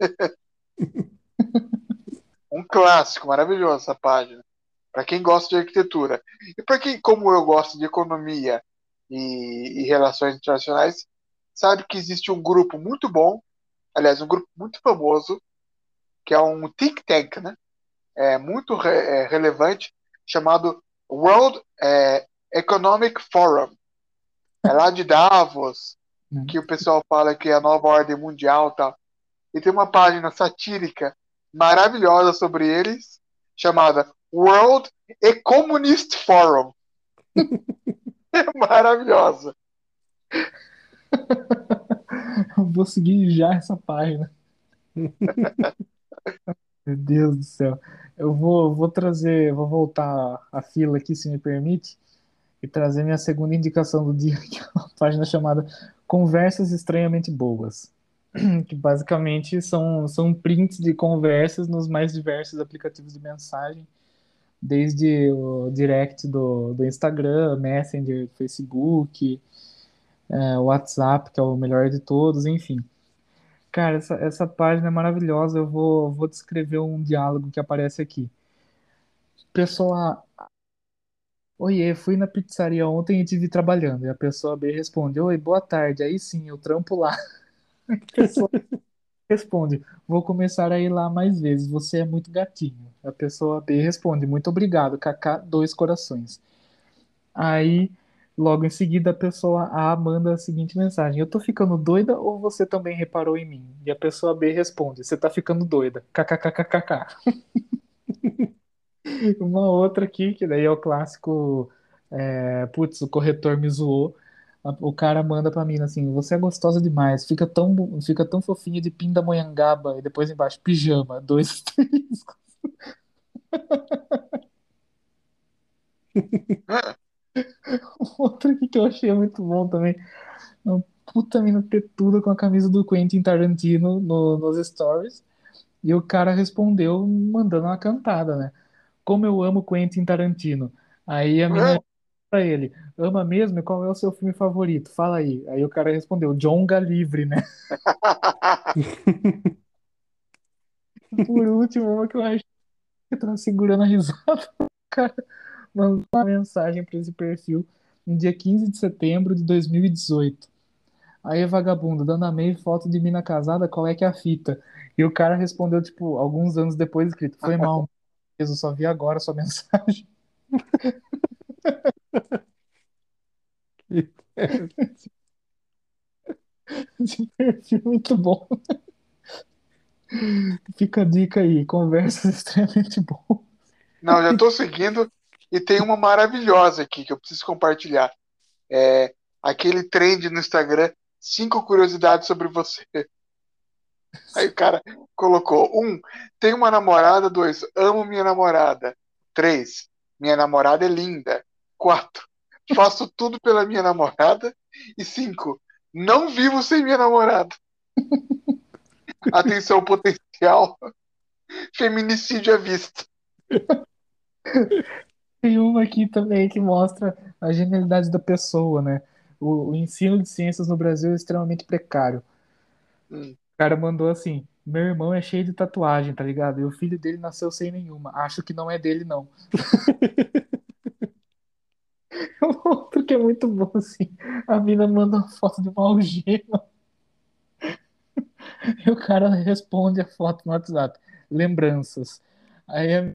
Um clássico, maravilhoso essa página. Para quem gosta de arquitetura. E para quem, como eu, gosto de economia e, e relações internacionais, sabe que existe um grupo muito bom, aliás, um grupo muito famoso, que é um think tank, né? É muito re- é, relevante, chamado World é, Economic Forum. É lá de Davos,
Hum.
que o pessoal fala que é a nova ordem mundial tal. E tem uma página satírica maravilhosa sobre eles, chamada World Economist Forum. É maravilhosa.
Eu vou seguir já essa página. Meu Deus do céu. Eu vou, vou trazer, vou voltar a fila aqui, se me permite, e trazer minha segunda indicação do dia, que é uma página chamada Conversas Estranhamente Boas. Que basicamente são, são prints de conversas nos mais diversos aplicativos de mensagem, desde o direct do, do Instagram, Messenger, Facebook, é, WhatsApp, que é o melhor de todos, enfim. Cara, essa, essa página é maravilhosa. Eu vou, vou descrever um diálogo que aparece aqui. Pessoa A. Oiê, fui na pizzaria ontem e te vi trabalhando. E a pessoa B responde: Oi, boa tarde. Aí sim, eu trampo lá. Pessoa responde: Vou começar a ir lá mais vezes. Você é muito gatinho. A pessoa B responde: Muito obrigado, KK, dois corações. Aí Logo em seguida, a pessoa A manda a seguinte mensagem: Eu tô ficando doida ou você também reparou em mim? E a pessoa B responde: Você tá ficando doida. KKKKK. Uma outra aqui, que daí é o clássico: é, Putz, o corretor me zoou. O cara manda pra mim assim: Você é gostosa demais, fica tão, fica tão fofinha de pindamonhangaba. E depois embaixo: Pijama, dois asteriscos. Outro que eu achei muito bom também. Uma puta mina tetuda com a camisa do Quentin Tarantino no, nos stories. E o cara respondeu mandando uma cantada, né? Como eu amo Quentin Tarantino. Aí a mina pra ele, ama mesmo? Qual é o seu filme favorito? Fala aí. Aí o cara respondeu, John Livre, né? Por último, uma que eu acho que tava segurando a risada. Cara, mandou uma mensagem para esse perfil no dia 15 de setembro de 2018. Aí, vagabundo, dando a meio foto de mina casada, qual é que é a fita? E o cara respondeu, tipo, alguns anos depois, escrito, foi mal, eu só vi agora a sua mensagem. Esse perfil é muito bom. Fica a dica aí, conversas extremamente boas.
Não, já tô seguindo e tem uma maravilhosa aqui que eu preciso compartilhar. É aquele trend no Instagram, cinco curiosidades sobre você. Aí o cara colocou: um, tem uma namorada. Dois, amo minha namorada. Três, minha namorada é linda. Quatro, faço tudo pela minha namorada. E cinco, não vivo sem minha namorada. Atenção potencial. Feminicídio à vista.
Tem uma aqui também que mostra a genialidade da pessoa, né? O, o ensino de ciências no Brasil é extremamente precário.
Hum.
O cara mandou assim: meu irmão é cheio de tatuagem, tá ligado? E o filho dele nasceu sem nenhuma. Acho que não é dele, não. Outro que é muito bom, assim. A mina manda uma foto de uma algema. E o cara responde a foto no WhatsApp. Lembranças. Aí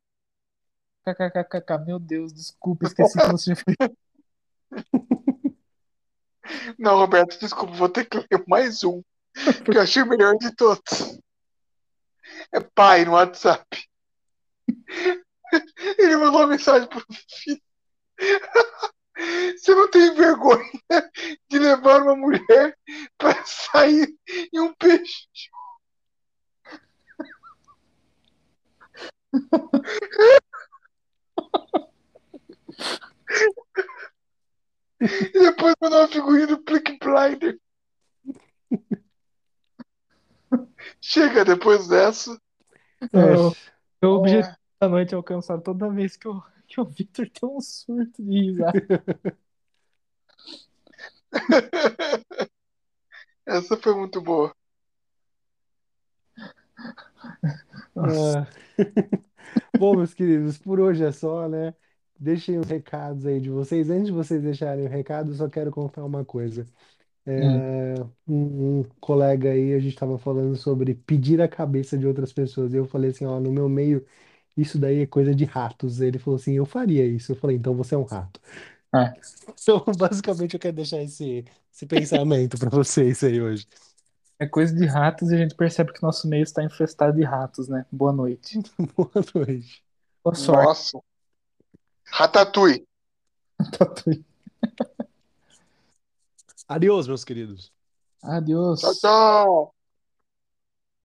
KKKK, meu Deus, desculpa, esqueci que você foi.
Não, Roberto, desculpa, vou ter que ler mais um, que eu achei o melhor de todos. É pai no WhatsApp. Ele mandou uma mensagem pro filho. Você não tem vergonha de levar uma mulher para sair em um peixe? E depois mandou uma figurinha do Plick Blinder. Chega depois dessa.
O meu objetivo da noite é alcançar toda vez que, eu, que o Victor tem um surto de risada.
Essa foi muito boa.
Bom, meus queridos, por hoje é só, né? Deixem os recados aí de vocês. Antes de vocês deixarem o recado, eu só quero contar uma coisa. É, um, um colega aí, a gente estava falando sobre pedir a cabeça de outras pessoas. E eu falei assim, ó, no meu meio, isso daí é coisa de ratos. Ele falou assim, eu faria isso. Eu falei, então você é um rato.
É.
Então, basicamente, eu quero deixar esse, esse pensamento para vocês aí hoje.
É coisa de ratos e a gente percebe que nosso meio está infestado de ratos, né? Boa noite.
Boa noite.
Boa sorte.
Nossa. Ratatouille.
Adeus, meus queridos.
Adiós.
Tchau, tchau.